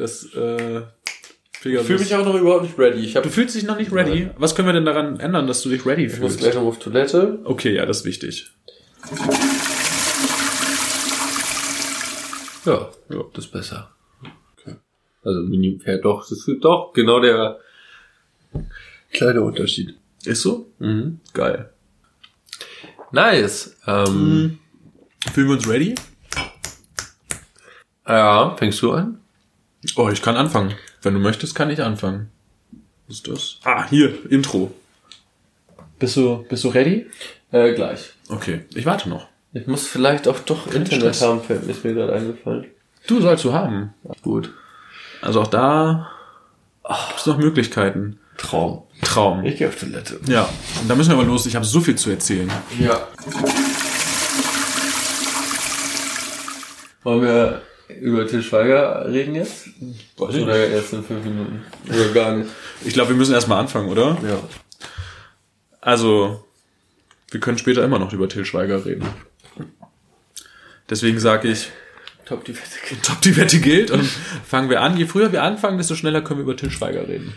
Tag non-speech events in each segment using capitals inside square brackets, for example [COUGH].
dass äh, Ich Pegasus... fühle mich auch noch überhaupt nicht ready. Ich, hab, du fühlst dich noch nicht ready? Was können wir denn daran ändern, dass du dich ready ich muss fühlst? gleich noch auf Toilette. Okay, ja, das ist wichtig. Ja, ja, das ist besser. Okay. Also Mini, ja doch, das ist doch genau der kleine Unterschied. Ist so? Mhm. Geil. Nice. Ähm, Fühlen wir uns ready? Ja, fängst du an? Oh, ich kann anfangen. Wenn du möchtest, kann ich anfangen. Was ist das? Ah, hier, Intro. Bist du, bist du ready? Äh, gleich. Okay, ich warte noch. Ich muss vielleicht auch doch Internet Stress. haben, fällt mir ist mir gerade eingefallen. Du sollst du haben. Gut. Also auch da gibt es noch Möglichkeiten. Traum. Traum. Ich gehe auf Toilette. Ja, und da müssen wir aber los. Ich habe so viel zu erzählen. Ja. Wollen wir über Til Schweiger reden jetzt? Weiß ich Oder erst in fünf Minuten? Oder gar nicht? Ich glaube, wir müssen erstmal anfangen, oder? Ja. Also, wir können später immer noch über Till Schweiger reden. Deswegen sage ich, Top die Wette. top die Wette gilt und fangen wir an. Je früher wir anfangen, desto schneller können wir über Till Schweiger reden.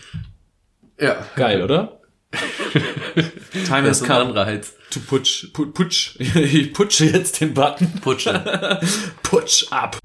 Ja. Geil, oder? [LAUGHS] Time has come Anreiz. to putsch, pu- putsch. [LAUGHS] Ich putsche jetzt den Button. Putschen. [LAUGHS] Putsch ab.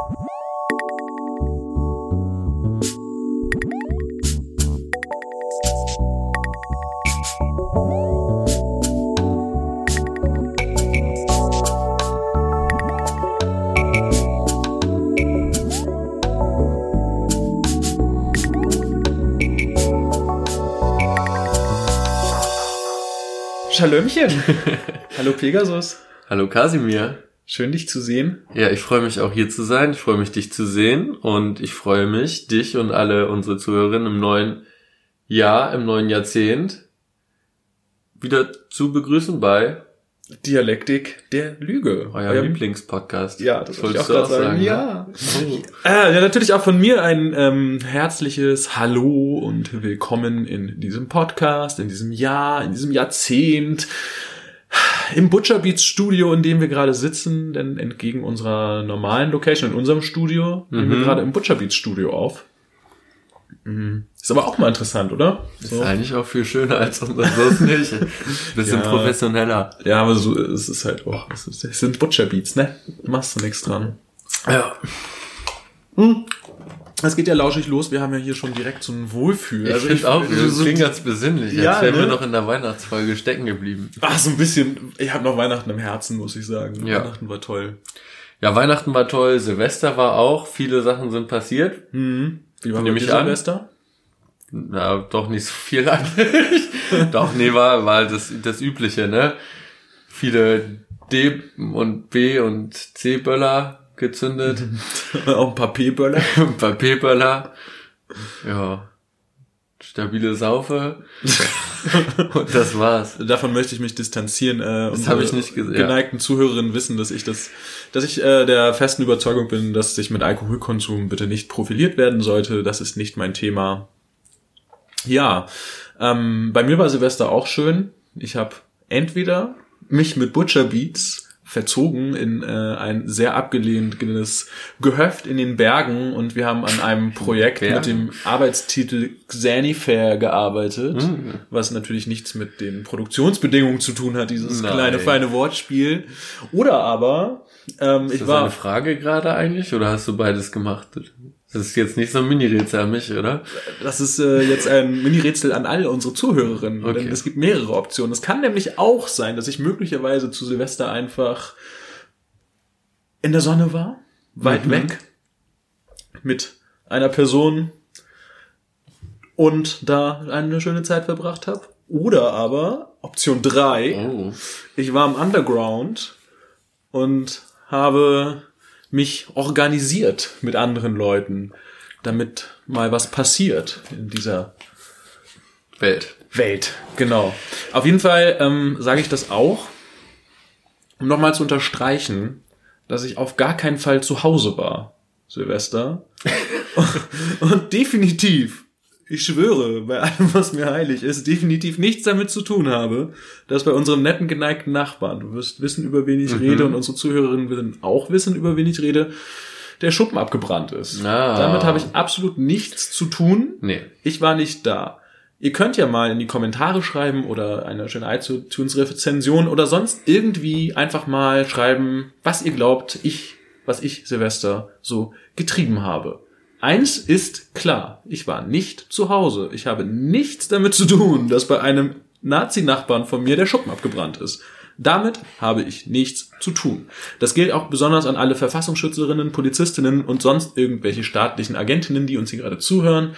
Schalömchen. [LAUGHS] Hallo Pegasus. Hallo Kasimir. Schön dich zu sehen. Ja, ich freue mich auch hier zu sein. Ich freue mich, dich zu sehen. Und ich freue mich, dich und alle unsere Zuhörerinnen im neuen Jahr, im neuen Jahrzehnt wieder zu begrüßen bei Dialektik der Lüge. eurem Eurem- Lieblingspodcast. Ja, das wollte ich auch gerade sagen. ne? Ja. Oh. Äh, ja, natürlich auch von mir ein ähm, herzliches Hallo und willkommen in diesem Podcast, in diesem Jahr, in diesem Jahrzehnt. Im Butcher Beats Studio, in dem wir gerade sitzen, denn entgegen unserer normalen Location, in unserem Studio, nehmen wir Mhm. gerade im Butcher Beats Studio auf. Mhm. Ist aber auch mal interessant, oder? Ist eigentlich auch viel schöner als unser nicht. [LAUGHS] Bisschen Ja. professioneller. Ja, aber so, es ist halt auch, es, ist, es sind Butcher Beats, ne? Machst du nichts dran. Ja. Es geht ja lauschig los. Wir haben ja hier schon direkt so ein Wohlfühl. Ich finde auch, so, das so, klingt ganz besinnlich. Ja, Als wären wir ne? noch in der Weihnachtsfolge stecken geblieben. ach, so ein bisschen. Ich habe noch Weihnachten im Herzen, muss ich sagen. Ja. Weihnachten war toll. Ja, Weihnachten war toll, Silvester war auch, viele Sachen sind passiert. Mhm. Wie war Nehme ich an. Silvester? Na, doch nicht so viel eigentlich. [LAUGHS] doch, nee, war, war das, das Übliche, ne? Viele D und B und C Böller gezündet, [LAUGHS] auch ein paar P-Böller. [LAUGHS] ein paar P Böller. Ja. Stabile Saufe. [LAUGHS] und das war's. Davon möchte ich mich distanzieren. Äh, Das habe ich nicht gesehen. Geneigten Zuhörerinnen wissen, dass ich das, dass ich äh, der festen Überzeugung bin, dass sich mit Alkoholkonsum bitte nicht profiliert werden sollte. Das ist nicht mein Thema. Ja, ähm, bei mir war Silvester auch schön. Ich habe entweder mich mit Butcher Beats verzogen in äh, ein sehr abgelehntes Gehöft in den Bergen und wir haben an einem Projekt mit dem Arbeitstitel Xanifair gearbeitet, Mhm. was natürlich nichts mit den Produktionsbedingungen zu tun hat, dieses Nein. kleine feine Wortspiel. Oder aber ähm, Ist ich das war eine Frage gerade eigentlich oder hast du beides gemacht? Das ist jetzt nicht so ein Mini-Rätsel an mich, oder? Das ist äh, jetzt ein Mini-Rätsel an alle unsere Zuhörerinnen. Okay. Denn es gibt mehrere Optionen. Es kann nämlich auch sein, dass ich möglicherweise zu Silvester einfach in der Sonne war, weit Mhm. weg, mit einer Person und da eine schöne Zeit verbracht habe. Oder aber Option drei Oh. ich war im Underground und habe mich organisiert mit anderen Leuten, damit mal was passiert in dieser Welt. Welt. Genau. Auf jeden Fall ähm, sage ich das auch, um nochmal zu unterstreichen, dass ich auf gar keinen Fall zu Hause war, Silvester. [LAUGHS] und definitiv, ich schwöre, bei allem, was mir heilig ist, definitiv nichts damit zu tun habe, dass bei unserem netten, geneigten Nachbarn, du wirst wissen, über wen ich rede und unsere Zuhörerinnen werden auch wissen, über wen ich rede, der Schuppen abgebrannt ist. Ah. Damit habe ich absolut nichts zu tun. Nee. Ich war nicht da. Ihr könnt ja mal in die Kommentare schreiben oder eine schöne iTunes-Rezension oder sonst irgendwie einfach mal schreiben, was ihr glaubt, ich, was ich Silvester so getrieben habe. Eins ist klar, ich war nicht zu Hause. Ich habe nichts damit zu tun, dass bei einem Nazi-Nachbarn von mir der Schuppen abgebrannt ist. Damit habe ich nichts zu tun. Das gilt auch besonders an alle Verfassungsschützerinnen, Polizistinnen und sonst irgendwelche staatlichen Agentinnen, die uns hier gerade zuhören.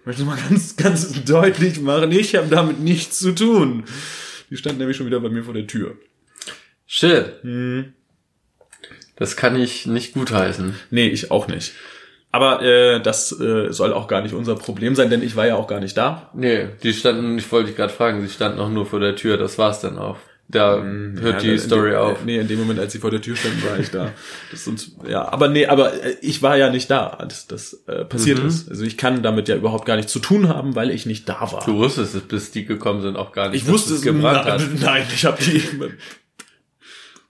Ich möchte mal ganz, ganz deutlich machen, ich habe damit nichts zu tun. Die stand nämlich schon wieder bei mir vor der Tür. Shit. Hm. Das kann ich nicht gutheißen. Nee, ich auch nicht. Aber äh, das äh, soll auch gar nicht unser Problem sein, denn ich war ja auch gar nicht da. Nee, die standen, ich wollte dich gerade fragen, sie standen auch nur vor der Tür, das war's dann auch. Da hört Hm, Ja, die Story dem, auf. Nee, in dem Moment, als sie vor der Tür standen, war ich da. Das uns, ja, aber nee, aber äh, ich war ja nicht da, als das äh, passiert Mhm. ist. Also ich kann damit ja überhaupt gar nichts zu tun haben, weil ich nicht da war. Du wusstest es, bis die gekommen sind, auch gar nicht. ich wusste es es gebrannt na, hat. Nein, ich habe die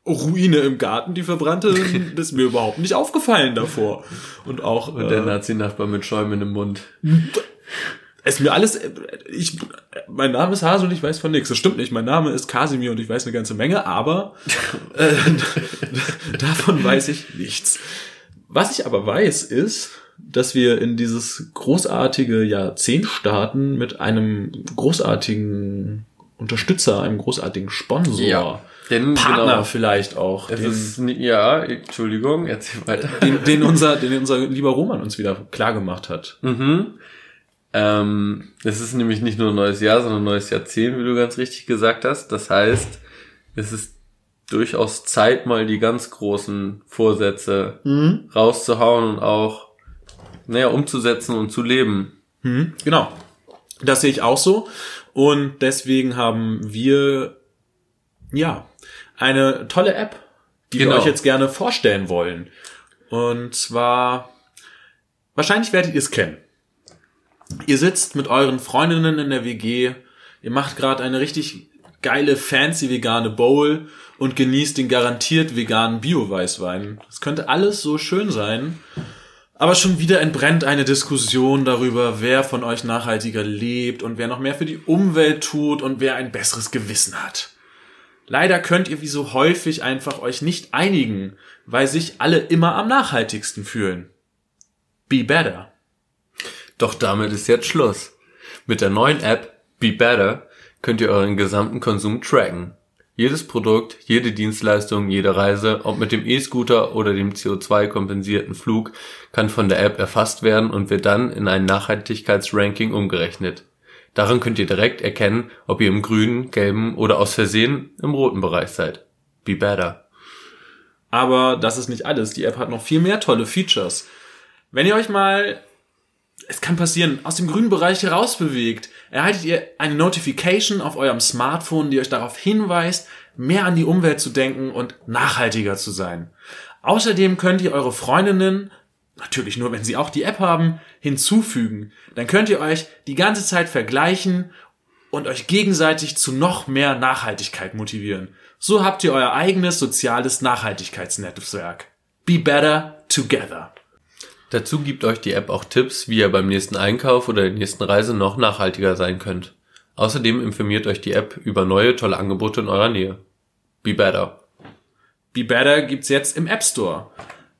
Ruine im Garten, die verbrannte, [LAUGHS] das ist mir überhaupt nicht aufgefallen davor. Und auch Und der äh, Nazi-Nachbar mit Schäumen im Mund. ist mir alles, ich, mein Name ist Hase und ich weiß von nichts. Das stimmt nicht. Mein Name ist Kasimir und ich weiß eine ganze Menge, aber äh, [LAUGHS] davon weiß ich nichts. Was ich aber weiß, ist, dass wir in dieses großartige Jahrzehnt starten mit einem großartigen Unterstützer, einem großartigen Sponsor. Denn Partner genau, vielleicht auch. es Den, ist, ja, Entschuldigung, erzähl weiter. den, den, unser, den unser lieber Roman uns wieder klar gemacht hat. Mhm. Ähm, es ist nämlich nicht nur ein neues Jahr, sondern ein neues Jahrzehnt, wie du ganz richtig gesagt hast. Das heißt, es ist durchaus Zeit, mal die ganz großen Vorsätze rauszuhauen und auch, naja, umzusetzen und zu leben. Mhm, genau. Das sehe ich auch so. Und deswegen haben wir, ja, eine tolle App, die Genau. wir euch jetzt gerne vorstellen wollen. Und zwar, wahrscheinlich werdet ihr es kennen. Ihr sitzt mit euren Freundinnen in der WG, ihr macht gerade eine richtig geile, fancy vegane Bowl und genießt den garantiert veganen Bio-Weißwein. Das könnte alles so schön sein. Aber schon wieder entbrennt eine Diskussion darüber, wer von euch nachhaltiger lebt und wer noch mehr für die Umwelt tut und wer ein besseres Gewissen hat. Leider könnt ihr wie so häufig einfach euch nicht einigen, weil sich alle immer am nachhaltigsten fühlen. Be better. Doch damit ist jetzt Schluss. Mit der neuen App Be Better könnt ihr euren gesamten Konsum tracken. Jedes Produkt, jede Dienstleistung, jede Reise, ob mit dem E-Scooter oder dem CO2-kompensierten Flug, kann von der App erfasst werden und wird dann in ein Nachhaltigkeitsranking umgerechnet. Daran könnt ihr direkt erkennen, ob ihr im grünen, gelben oder aus Versehen im roten Bereich seid. Be Better. Aber das ist nicht alles. Die App hat noch viel mehr tolle Features. Wenn ihr euch mal, es kann passieren, aus dem grünen Bereich herausbewegt, erhaltet ihr eine Notification auf eurem Smartphone, die euch darauf hinweist, mehr an die Umwelt zu denken und nachhaltiger zu sein. Außerdem könnt ihr eure Freundinnen, natürlich nur wenn sie auch die App haben, hinzufügen. Dann könnt ihr euch die ganze Zeit vergleichen und euch gegenseitig zu noch mehr Nachhaltigkeit motivieren. So habt ihr euer eigenes soziales Nachhaltigkeitsnetzwerk. Be better together. Dazu gibt euch die App auch Tipps, wie ihr beim nächsten Einkauf oder der nächsten Reise noch nachhaltiger sein könnt. Außerdem informiert euch die App über neue tolle Angebote in eurer Nähe. Be better. Be better gibt's jetzt im App Store.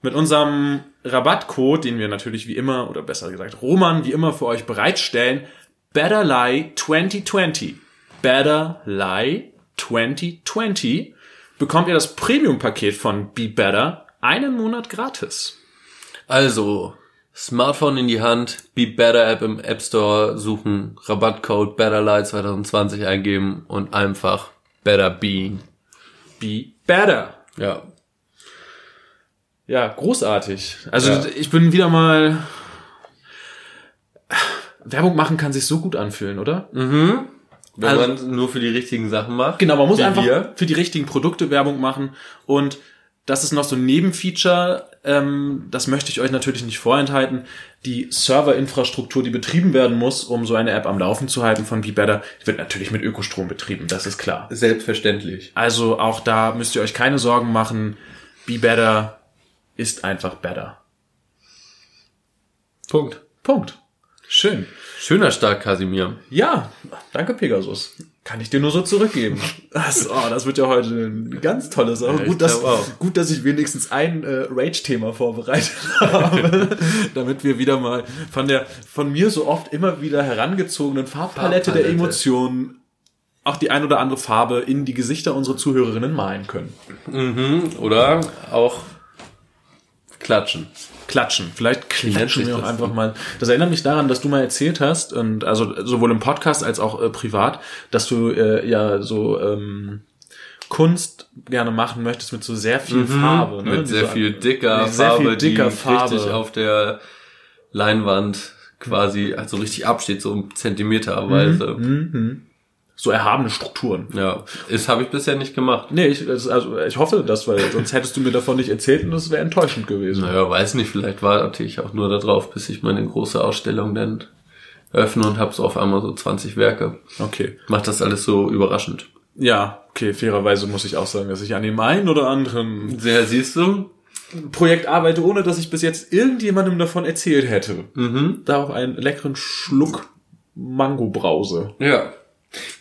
Mit unserem Rabattcode, den wir natürlich wie immer, oder besser gesagt Roman wie immer für euch bereitstellen, BetterLie 2020. BetterLie 2020 bekommt ihr das Premium-Paket von Be Better einen Monat gratis. Also, Smartphone in die Hand, Be Better App im App Store suchen, Rabattcode BetterLight 2020 eingeben und einfach Better Being. Be Better. Ja. Ja, großartig. Also Ja. ich bin wieder mal. Werbung machen kann sich so gut anfühlen, oder? Mhm. Wenn Also- man nur für die richtigen Sachen macht. Genau, man muss einfach wir. für die richtigen Produkte Werbung machen und das ist noch so ein Nebenfeature, ähm, das möchte ich euch natürlich nicht vorenthalten. Die Serverinfrastruktur, die betrieben werden muss, um so eine App am Laufen zu halten von Be Better, die wird natürlich mit Ökostrom betrieben, das ist klar. Selbstverständlich. Also auch da müsst ihr euch keine Sorgen machen. Be Better ist einfach better. Punkt. Punkt. Schön. Schöner Start, Kasimir. Ja, danke Pegasus. Kann ich dir nur so zurückgeben. Das, oh, das wird ja heute eine ganz tolle Sache. Ja, gut, dass, gut, dass ich wenigstens ein äh, Rage-Thema vorbereitet [LAUGHS] habe, damit wir wieder mal von der von mir so oft immer wieder herangezogenen Farbpalette, der Farbpalette. Emotionen auch die ein oder andere Farbe in die Gesichter unserer Zuhörerinnen malen können. Mhm. Oder auch klatschen. Klatschen. Vielleicht klatschen wir auch einfach mal. Das erinnert mich daran, dass du mal erzählt hast, und also sowohl im Podcast als auch äh, privat, dass du äh, ja so ähm, Kunst gerne machen möchtest mit so sehr viel Farbe. Ne? Mhm. Mit sehr so- viel dicker sehr Farbe, viel dicker die Farbe. richtig auf der Leinwand quasi also richtig absteht, so Zentimeterweise. Mhm. So erhabene Strukturen. Ja, das habe ich bisher nicht gemacht. Nee, ich, also ich hoffe das, weil sonst hättest du mir davon nicht erzählt und das wäre enttäuschend gewesen. Naja, weiß nicht, vielleicht warte ich auch nur darauf, bis ich meine große Ausstellung dann öffne und habe so auf einmal so 20 Werke. Okay. Macht das alles so überraschend. Ja, okay, fairerweise muss ich auch sagen, dass ich an dem einen oder anderen Sehr, siehst du? Projekt arbeite, ohne dass ich bis jetzt irgendjemandem davon erzählt hätte. Mhm. Darauf einen leckeren Schluck Mango-Brause. Ja.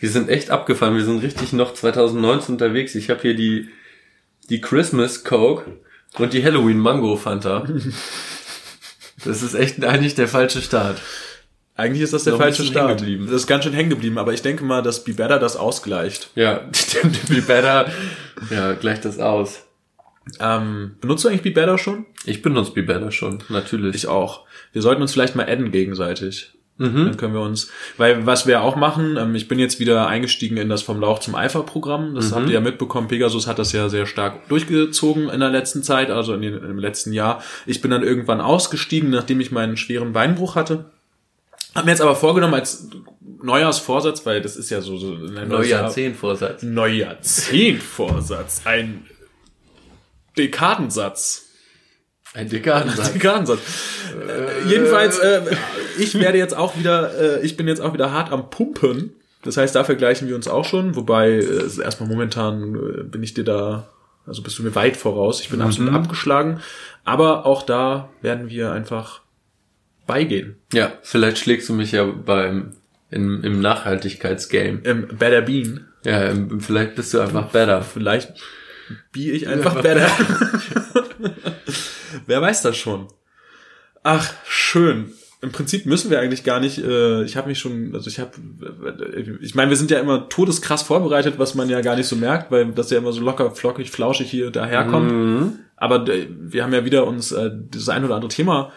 Wir sind echt abgefahren. Wir sind richtig noch 2019 unterwegs. Ich habe hier die, die Christmas Coke und die Halloween Mango Fanta. Das ist echt eigentlich der falsche Start. Eigentlich ist das der Noch falsche Start. Das ist ganz schön hängen geblieben, aber ich denke mal, dass Be Better das ausgleicht. Ja, stimmt. [LAUGHS] Be better. Ja, gleicht das aus. Ähm, benutzt du eigentlich Be Better schon? Ich benutze Be better schon, natürlich. Ich auch. Wir sollten uns vielleicht mal adden gegenseitig. Mhm. Dann können wir uns, weil was wir auch machen, ähm, ich bin jetzt wieder eingestiegen in das vom Lauch zum Eifer Programm. Das habt ihr ja mitbekommen. Pegasus hat das ja sehr stark durchgezogen in der letzten Zeit, also in den, im letzten Jahr. Ich bin dann irgendwann ausgestiegen, nachdem ich meinen schweren Beinbruch hatte. Hab mir jetzt aber vorgenommen als Neujahrsvorsatz, weil das ist ja so, so ein Neujahrzehnt-Vorsatz. Neujahrzehntvorsatz, ein Dekadensatz. Ein Dekadensatz. Dekadensatz. Äh, jedenfalls, äh, ich werde jetzt auch wieder, äh, ich bin jetzt auch wieder hart am Pumpen. Das heißt, da vergleichen wir uns auch schon, wobei äh, erstmal momentan äh, bin ich dir da, also bist du mir weit voraus. Ich bin absolut abgeschlagen. Aber auch da werden wir einfach beigehen. Ja, vielleicht schlägst du mich ja beim im, im Nachhaltigkeitsgame. Ähm, better Bean. Ja, im- vielleicht bist du einfach better. Vielleicht bie ich einfach better. [LAUGHS] [LAUGHS] Wer weiß das schon. Ach, schön. Im Prinzip müssen wir eigentlich gar nicht, äh, ich habe mich schon, also ich habe, ich meine, wir sind ja immer todeskrass vorbereitet, was man ja gar nicht so merkt, weil das ja immer so locker, flockig, flauschig hier daherkommt. Mhm. Aber äh, wir haben ja wieder uns äh, das ein oder andere Thema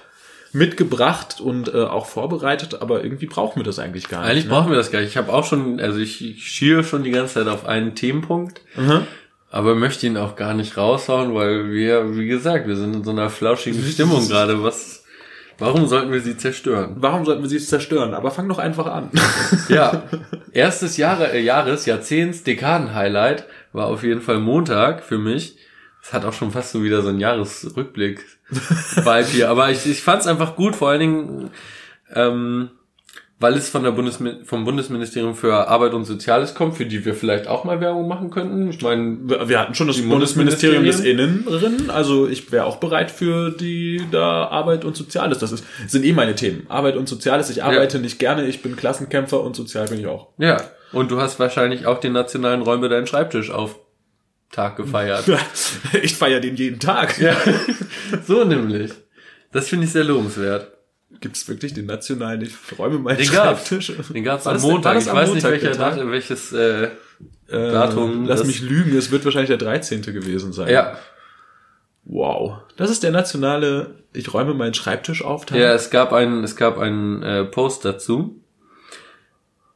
mitgebracht und äh, auch vorbereitet, aber irgendwie brauchen wir das eigentlich gar Eigentlich nicht. ne? brauchen wir das gar nicht. Ich habe auch schon, also ich, ich schiere schon die ganze Zeit auf einen Themenpunkt, Mhm. Aber möchte ihn auch gar nicht raushauen, weil wir, wie gesagt, wir sind in so einer flauschigen Stimmung gerade. Was, warum sollten wir sie zerstören? Warum sollten wir sie zerstören? Aber fang doch einfach an. [LAUGHS] Ja, erstes Jahre, äh, Jahres, Jahrzehnts, Dekaden-Highlight war auf jeden Fall Montag für mich. Es hat auch schon fast so wieder so ein Jahresrückblick-Vibe hier. Aber ich, ich fand es einfach gut, vor allen Dingen, ähm, weil es von der Bundesmi vom Bundesministerium für Arbeit und Soziales kommt, für die wir vielleicht auch mal Werbung machen könnten. Ich meine, Wir hatten schon das Bundesministerium des? Inneren, also ich wäre auch bereit für die da Arbeit und Soziales. Das ist, sind eh meine Themen. Arbeit und Soziales. Ich arbeite nicht gerne, ich bin Klassenkämpfer und sozial bin ich auch. ja. Und du hast wahrscheinlich auch den nationalen Räume deinen Schreibtisch auf Tag gefeiert. [LAUGHS] Ich feiere den jeden Tag. Ja, so nämlich. Das finde ich sehr lobenswert. Gibt es wirklich den nationalen, ich räume meinen Den gab's. Schreibtisch. Den gab's War am Montag. Ich am weiß Montag nicht, welcher Tag? Welches äh, Äh, Datum. Lass das- mich lügen, es wird wahrscheinlich der 13. gewesen sein. Ja. Wow. Das ist der nationale, ich räume meinen Schreibtisch auf. Tag. Ja, es gab einen, es gab einen äh, Post dazu.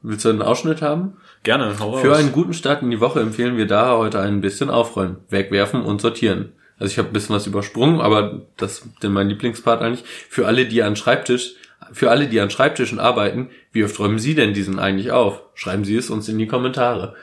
Willst du einen Ausschnitt haben? Gerne, hau Für raus. einen guten Start in die Woche empfehlen wir daher heute ein bisschen aufräumen, wegwerfen und sortieren. Also ich habe ein bisschen was übersprungen, aber das ist denn mein Lieblingspart eigentlich. Für alle, die an Schreibtisch, für alle, die an Schreibtischen arbeiten, wie oft räumen Sie denn diesen eigentlich auf? Schreiben Sie es uns in die Kommentare.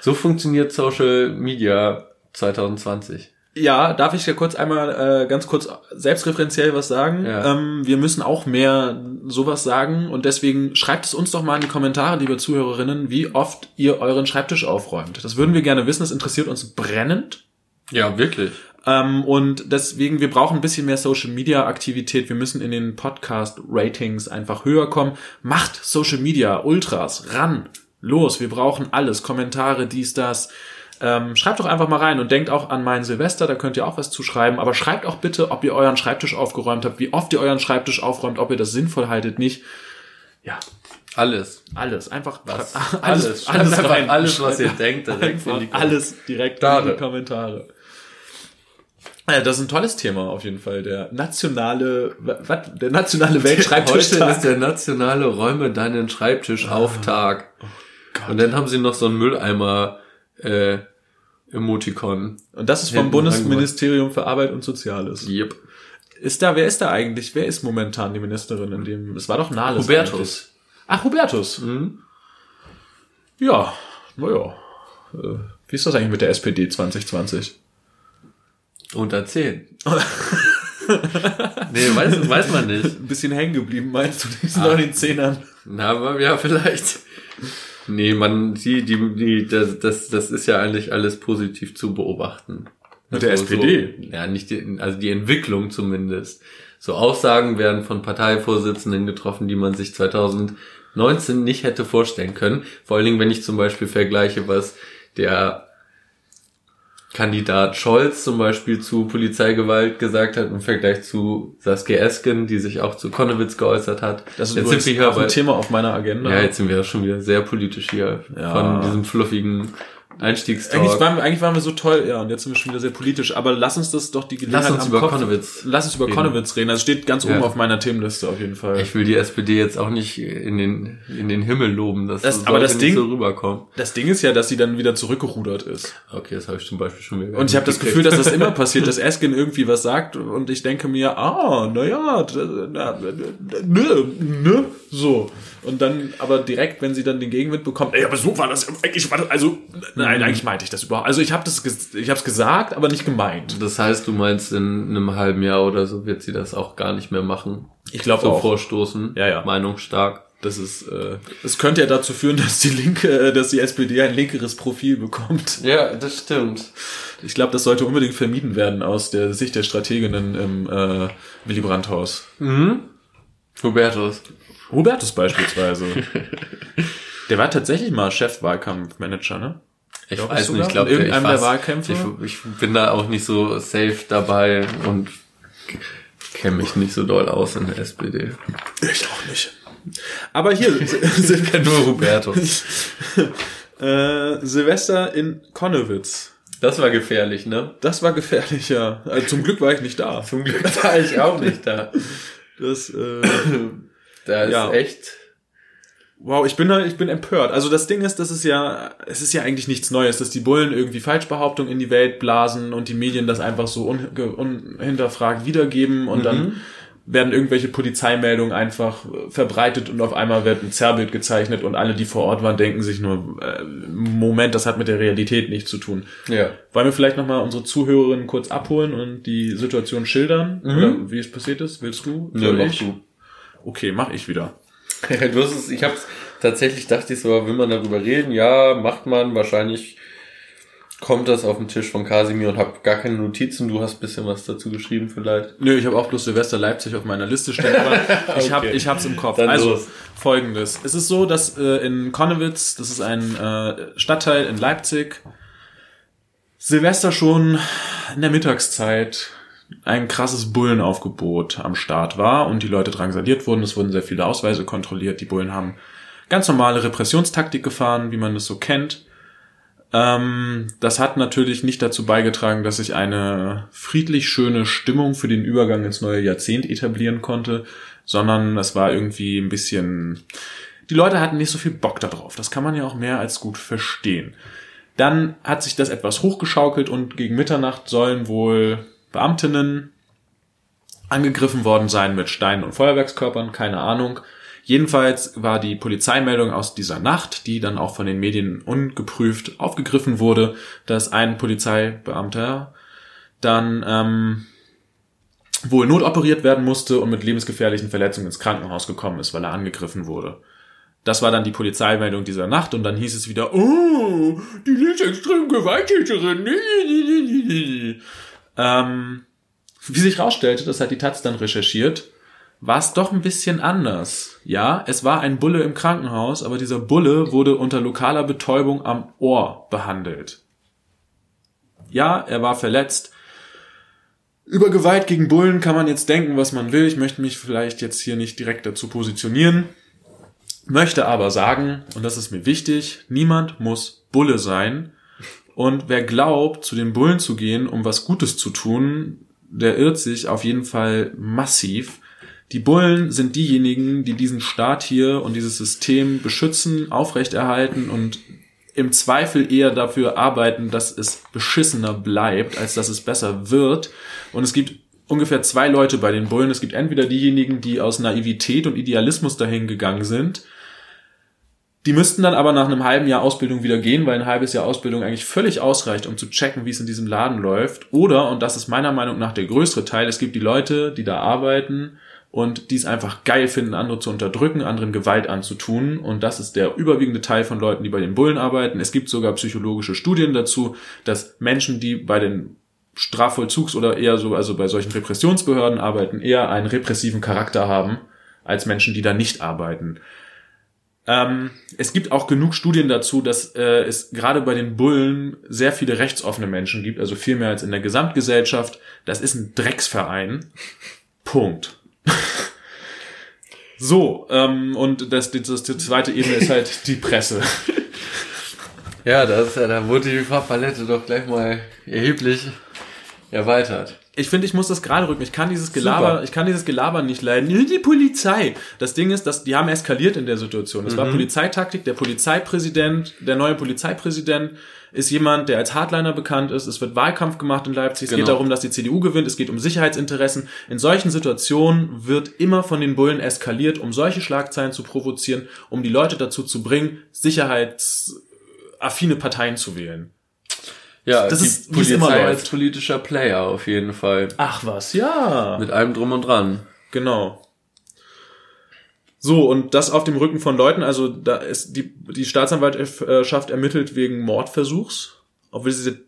So funktioniert Social Media 2020. Ja, darf ich ja kurz einmal äh, ganz kurz selbstreferenziell was sagen? Ja. Ähm, wir müssen auch mehr sowas sagen und deswegen schreibt es uns doch mal in die Kommentare, liebe Zuhörerinnen, wie oft ihr euren Schreibtisch aufräumt. Das würden wir gerne wissen, das interessiert uns brennend. Ja, wirklich. Ähm, und deswegen, wir brauchen ein bisschen mehr Social Media Aktivität. Wir müssen in den Podcast Ratings einfach höher kommen. Macht Social Media Ultras ran. Los, wir brauchen alles. Kommentare, dies, das. Ähm, schreibt doch einfach mal rein und denkt auch an meinen Silvester, da könnt ihr auch was zuschreiben. Aber schreibt auch bitte, ob ihr euren Schreibtisch aufgeräumt habt, wie oft ihr euren Schreibtisch aufräumt, ob ihr das sinnvoll haltet, nicht. Ja, Alles. alles. Einfach Was? [LAUGHS] alles, Alles. alles, rein. alles, was ihr denkt, direkt in die Kom- alles direkt Kommentare. in die Kommentare. Äh, Das ist ein tolles Thema auf jeden Fall. Der nationale, was? Der nationale Heute ist der [LAUGHS] nationale Räume deinen Schreibtisch auf Tag. Und dann haben sie noch so einen Mülleimer äh, Emoticon. Und das ist vom Bundesministerium für Arbeit und Soziales. Yep. Ist da, wer ist da eigentlich? Wer ist momentan die Ministerin in dem? Es war doch Nahles. eigentlich. Hubertus. Ach, Hubertus. Mhm. Ja, naja. Äh, Wie ist das eigentlich mit der SPD 2020? Unter 10. nee, weiß, weiß man nicht. Ein bisschen hängen geblieben, meinst du? Die sind Ah. noch in den Zehnern. Na, aber ja, vielleicht. Nee, man, die, die, die, das, das, das ist ja eigentlich alles positiv zu beobachten. Mit der Also SPD? So, ja, nicht die, also die Entwicklung zumindest. So Aussagen werden von Parteivorsitzenden getroffen, die man sich 2019 nicht hätte vorstellen können. Vor allen Dingen, wenn ich zum Beispiel vergleiche, was der Kandidat Scholz zum Beispiel zu Polizeigewalt gesagt hat im Vergleich zu Saskia Esken, die sich auch zu Konnewitz geäußert hat. Das ist Jetzt sind wir hier ein Thema auf meiner Agenda. ja, jetzt sind wir schon wieder sehr politisch hier Ja. von diesem fluffigen Einstiegstalk. Eigentlich waren, wir, eigentlich waren wir so toll, ja, und jetzt sind wir schon wieder sehr politisch. Aber lass uns das doch die Gelegenheit Lass uns am über Kopf, Konnewitz Lass uns über reden. Konnewitz reden. Das steht ganz Ja. oben auf meiner Themenliste auf jeden Fall. Ich will die SPD jetzt auch nicht in den, in den Himmel loben. Das, Das- aber das Ding- so rüberkommen. das Ding ist ja, dass sie dann wieder zurückgerudert ist. Okay, das habe ich zum Beispiel schon wieder Und ich habe das. Gefühl, dass das immer [LAUGHS] passiert, dass Eskin irgendwie was sagt und ich denke mir, ah, naja, ne, ne, so. Und dann, aber direkt, wenn sie dann den Gegenwind bekommt, ey, aber so war das, eigentlich war das, also, nein, Mhm. eigentlich meinte ich das überhaupt. Also ich habe das, ich habe es gesagt, aber nicht gemeint. Das heißt, du meinst, in einem halben Jahr oder so wird sie das auch gar nicht mehr machen. Ich glaube So auch. vorstoßen. Ja, ja. Meinungsstark. Das ist, äh, es könnte ja dazu führen, [LAUGHS] dass die Linke, äh, dass die SPD ein linkeres Profil bekommt. Ja, das stimmt. Ich glaube, das sollte unbedingt vermieden werden aus der Sicht der Strateginnen im äh, Willy Brandt Haus. Mhm. Hubertus. Hubertus beispielsweise. [LAUGHS] der war tatsächlich mal Chefwahlkampfmanager, ne? Ich Glaub ich weiß nicht, ich glaube, In irgendeinem ich, der Wahlkämpfe? Ich, ich bin da auch nicht so safe dabei und kenne mich nicht so doll aus in der SPD. Ich auch nicht. Aber hier, [LAUGHS] Ich kenne nur Hubertus. [LAUGHS] äh, Silvester in Konnewitz. Das war gefährlich, ne? Das war gefährlich, ja. Also zum Glück war ich nicht da. Zum Glück war ich auch nicht da. Das, äh, Da ist Ja. echt. Wow, ich bin da, ich bin empört. Also das Ding ist, das ist ja, es ist ja eigentlich nichts Neues, dass die Bullen irgendwie Falschbehauptungen in die Welt blasen und die Medien das einfach so un, unhinterfragt wiedergeben und dann werden irgendwelche Polizeimeldungen einfach verbreitet und auf einmal wird ein Zerrbild gezeichnet und alle, die vor Ort waren, denken sich nur, äh, Moment, das hat mit der Realität nichts zu tun. Ja. Wollen wir vielleicht nochmal unsere Zuhörerinnen kurz abholen und die Situation schildern? Oder wie es passiert ist? Willst du? Nö, Soll mach ich? du. Okay, mach ich wieder. [LAUGHS] du hast es, ich hab's tatsächlich dachte ich so, will man darüber reden? Ja, macht man. Wahrscheinlich kommt das auf den Tisch von Kasimir und hab gar keine Notizen. Du hast bisschen was dazu geschrieben vielleicht. Nö, ich habe auch bloß Silvester Leipzig auf meiner Liste stehen, aber [LAUGHS] ich hab, Okay. ich hab's im Kopf. Dann also los. folgendes: Es ist so, dass äh, in Konnewitz, das ist ein äh, Stadtteil in Leipzig, Silvester schon in der Mittagszeit ein krasses Bullenaufgebot am Start war und die Leute drangsaliert wurden. Es wurden sehr viele Ausweise kontrolliert. Die Bullen haben ganz normale Repressionstaktik gefahren, wie man es so kennt. Ähm, das hat natürlich nicht dazu beigetragen, dass sich eine friedlich schöne Stimmung für den Übergang ins neue Jahrzehnt etablieren konnte, sondern es war irgendwie ein bisschen, die Leute hatten nicht so viel Bock darauf. Das kann man ja auch mehr als gut verstehen. Dann hat sich das etwas hochgeschaukelt und gegen Mitternacht sollen wohl Beamtinnen angegriffen worden sein mit Steinen und Feuerwerkskörpern, keine Ahnung. Jedenfalls war die Polizeimeldung aus dieser Nacht, die dann auch von den Medien ungeprüft aufgegriffen wurde, dass ein Polizeibeamter dann ähm, wohl notoperiert werden musste und mit lebensgefährlichen Verletzungen ins Krankenhaus gekommen ist, weil er angegriffen wurde. Das war dann die Polizeimeldung dieser Nacht und dann hieß es wieder, oh, die linksextreme Gewalttäterin. Ähm, wie sich rausstellte, das hat die Taz dann recherchiert, war es doch ein bisschen anders. Ja, es war ein Bulle im Krankenhaus, aber dieser Bulle wurde unter lokaler Betäubung am Ohr behandelt. Ja, er war verletzt. Über Gewalt gegen Bullen kann man jetzt denken, was man will. Ich möchte mich vielleicht jetzt hier nicht direkt dazu positionieren. Möchte aber sagen, und das ist mir wichtig, niemand muss Bulle sein. Und wer glaubt, zu den Bullen zu gehen, um was Gutes zu tun, der irrt sich auf jeden Fall massiv. Die Bullen sind diejenigen, die diesen Staat hier und dieses System beschützen, aufrechterhalten und im Zweifel eher dafür arbeiten, dass es beschissener bleibt, als dass es besser wird. Und es gibt ungefähr zwei Leute bei den Bullen. Es gibt entweder diejenigen, die aus Naivität und Idealismus dahin gegangen sind. Die müssten dann aber nach einem halben Jahr Ausbildung wieder gehen, weil ein halbes Jahr Ausbildung eigentlich völlig ausreicht, um zu checken, wie es in diesem Laden läuft. Oder, und das ist meiner Meinung nach der größere Teil, es gibt die Leute, die da arbeiten und die es einfach geil finden, andere zu unterdrücken, anderen Gewalt anzutun. Und das ist der überwiegende Teil von Leuten, die bei den Bullen arbeiten. Es gibt sogar psychologische Studien dazu, dass Menschen, die bei den Strafvollzugs- oder eher so, also bei solchen Repressionsbehörden arbeiten, eher einen repressiven Charakter haben, als Menschen, die da nicht arbeiten. Ähm, es gibt auch genug Studien dazu, dass äh, es gerade bei den Bullen sehr viele rechtsoffene Menschen gibt, also viel mehr als in der Gesamtgesellschaft. Das ist ein Drecksverein. Punkt. [LAUGHS] so, ähm, und das, das, die zweite Ebene ist halt die Presse. Ja, das, da wurde die Farbpalette doch gleich mal erheblich erweitert. Ich finde, ich muss das gerade rücken. Ich kann dieses Gelaber, Super. ich kann dieses Gelaber nicht leiden. Die Polizei. Das Ding ist, dass die haben eskaliert in der Situation. Es mhm. war Polizeitaktik. Der Polizeipräsident, der neue Polizeipräsident ist jemand, der als Hardliner bekannt ist. Es wird Wahlkampf gemacht in Leipzig. Es genau. geht darum, dass die CDU gewinnt. Es geht um Sicherheitsinteressen. In solchen Situationen wird immer von den Bullen eskaliert, um solche Schlagzeilen zu provozieren, um die Leute dazu zu bringen, sicherheitsaffine Parteien zu wählen. Ja, das ist Polizei immer als politischer Player auf jeden Fall. Ach was, ja. Mit allem drum und dran. Genau. So, und das auf dem Rücken von Leuten, also da ist die, die Staatsanwaltschaft ermittelt wegen Mordversuchs, obwohl diese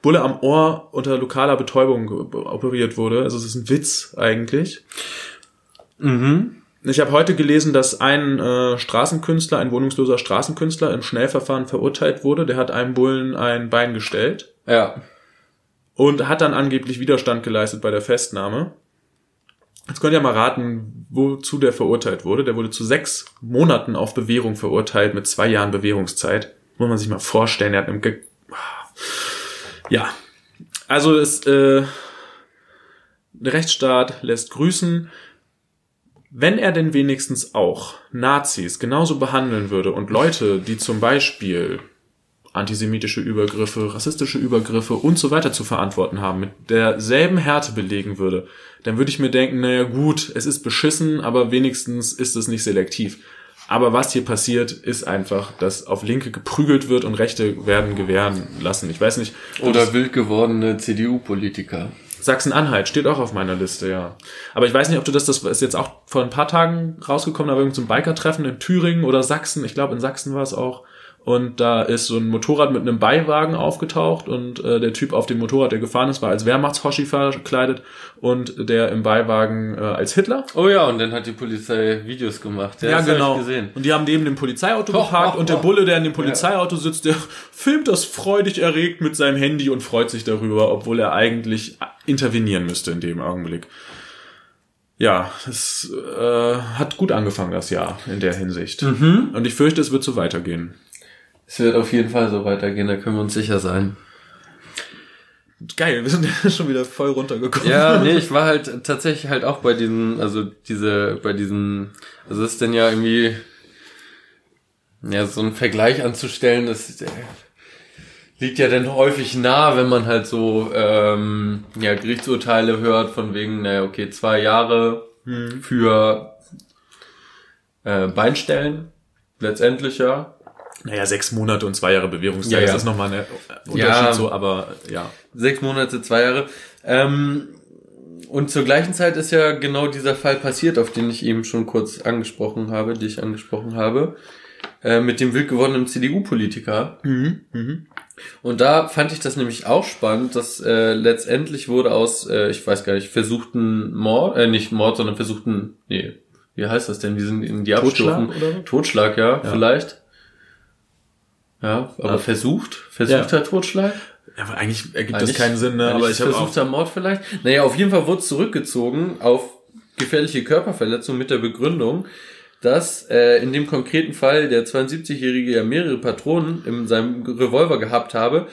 Bulle am Ohr unter lokaler Betäubung operiert wurde. Also es ist ein Witz eigentlich. Mhm. Ich habe heute gelesen, dass ein äh, Straßenkünstler, ein wohnungsloser Straßenkünstler im Schnellverfahren verurteilt wurde. Der hat einem Bullen ein Bein gestellt. Ja. Und hat dann angeblich Widerstand geleistet bei der Festnahme. Jetzt könnt ihr mal raten, wozu der verurteilt wurde. Der wurde zu sechs Monaten auf Bewährung verurteilt mit zwei Jahren Bewährungszeit. Muss man sich mal vorstellen. Er hat einem Ge ja, also ist äh, der Rechtsstaat lässt grüßen. Wenn er denn wenigstens auch Nazis genauso behandeln würde und Leute, die zum Beispiel antisemitische Übergriffe, rassistische Übergriffe und so weiter zu verantworten haben, mit derselben Härte belegen würde, dann würde ich mir denken, naja gut, es ist beschissen, aber wenigstens ist es nicht selektiv. Aber was hier passiert, ist einfach, dass auf Linke geprügelt wird und Rechte werden gewähren lassen. Ich weiß nicht. Oder wild gewordene CDU-Politiker. Sachsen-Anhalt steht auch auf meiner Liste, ja. Aber ich weiß nicht, ob du das, das ist jetzt auch vor ein paar Tagen rausgekommen, aber irgendwie zum Biker-Treffen in Thüringen oder Sachsen. Ich glaube, in Sachsen war es auch und da ist so ein Motorrad mit einem Beiwagen aufgetaucht und äh, der Typ auf dem Motorrad, der gefahren ist, war als Wehrmachtshoshi verkleidet und der im Beiwagen äh, als Hitler. Oh ja, und dann hat die Polizei Videos gemacht. Ja, ja genau. Und die haben neben dem Polizeiauto [LAUGHS] oh, geparkt oh, und der Bulle, der in dem Polizeiauto sitzt, der [LAUGHS] filmt das freudig erregt mit seinem Handy und freut sich darüber, obwohl er eigentlich intervenieren müsste in dem Augenblick. Ja, es äh, hat gut angefangen das Jahr in der Hinsicht. Mhm. Und ich fürchte, es wird so weitergehen. Es wird auf jeden Fall so weitergehen, da können wir uns sicher sein. Geil, wir sind ja [LAUGHS] schon wieder voll runtergekommen. Ja, [LAUGHS] nee, ich war halt tatsächlich halt auch bei diesen, also diese, bei diesen, also ist denn ja irgendwie, ja, so ein Vergleich anzustellen, das äh, liegt ja dann häufig nah, wenn man halt so, ähm, ja, Gerichtsurteile hört von wegen, naja, okay, zwei Jahre hm. für äh, Beinstellen, letztendlich ja, naja, sechs Monate und zwei Jahre Bewährungszeit, ja, ja. das ist nochmal ein Unterschied ja, so, aber ja. Sechs Monate, zwei Jahre. Ähm, und zur gleichen Zeit ist ja genau dieser Fall passiert, auf den ich eben schon kurz angesprochen habe, die ich angesprochen habe, äh, mit dem wild gewordenen CDU-Politiker. Mhm, mhm. Und da fand ich das nämlich auch spannend, dass äh, letztendlich wurde aus, äh, ich weiß gar nicht, versuchten Mord, äh, nicht Mord, sondern versuchten, nee, wie heißt das denn? Die sind in die Abstufen. Totschlag oder? Totschlag, ja, Ja. vielleicht. Ja, aber Ja. versucht? Versuchter Totschlag? Ja, aber eigentlich ergibt Eigentlich- das keinen Sinn, ne? Aber ich versuchter Mord vielleicht. Naja, auf jeden Fall wurde zurückgezogen auf gefährliche Körperverletzung mit der Begründung, dass äh, in dem konkreten Fall der 72-Jährige ja mehrere Patronen in seinem Revolver gehabt habe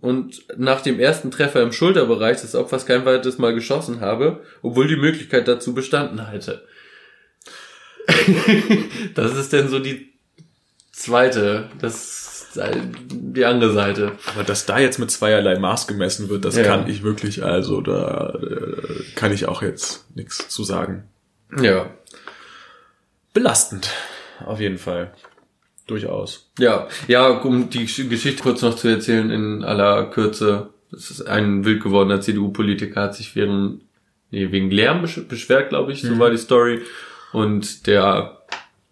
und nach dem ersten Treffer im Schulterbereich des Opfers kein weiteres Mal geschossen habe, obwohl die Möglichkeit dazu bestanden hätte. [LAUGHS] das ist denn so die zweite, das die andere Seite. Aber dass da jetzt mit zweierlei Maß gemessen wird, das Ja. kann ich wirklich, also da äh, kann ich auch jetzt nichts zu sagen. Ja. Belastend, auf jeden Fall. Durchaus. Ja, ja, um die Gesch- Geschichte kurz noch zu erzählen in aller Kürze. Es ist ein wild gewordener CDU-Politiker, hat sich während, nee, wegen Lärm besch beschwert, glaube ich, so war die Story. Und der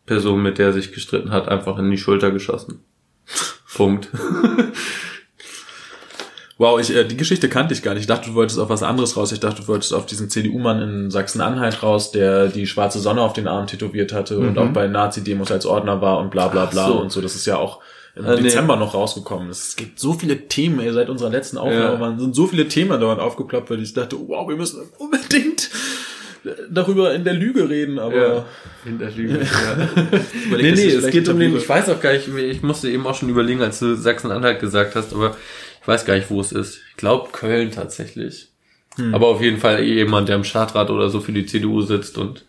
Person, mit der er sich gestritten hat, einfach in die Schulter geschossen. Punkt. Wow, ich, äh, die Geschichte kannte ich gar nicht. Ich dachte, du wolltest auf was anderes raus. Ich dachte, du wolltest auf diesen CDU-Mann in Sachsen-Anhalt raus, der die schwarze Sonne auf den Arm tätowiert hatte und auch bei Nazi-Demos als Ordner war und bla bla bla so. und so. Das ist ja auch im nee. Dezember noch rausgekommen. Es gibt so viele Themen, ey, seit unserer letzten Aufnahme Ja. waren sind so viele Themen dauernd aufgeploppt, weil ich dachte, wow, wir müssen unbedingt darüber in der Lüge reden, aber Ja. In der Lüge, [LAUGHS] ja. Nee, nee, es geht um den, ich weiß auch gar nicht, ich musste eben auch schon überlegen, als du Sachsen-Anhalt gesagt hast, aber ich weiß gar nicht, wo es ist. Ich glaube Köln tatsächlich. Hm. Aber auf jeden Fall jemand, der im Stadtrat oder so für die CDU sitzt und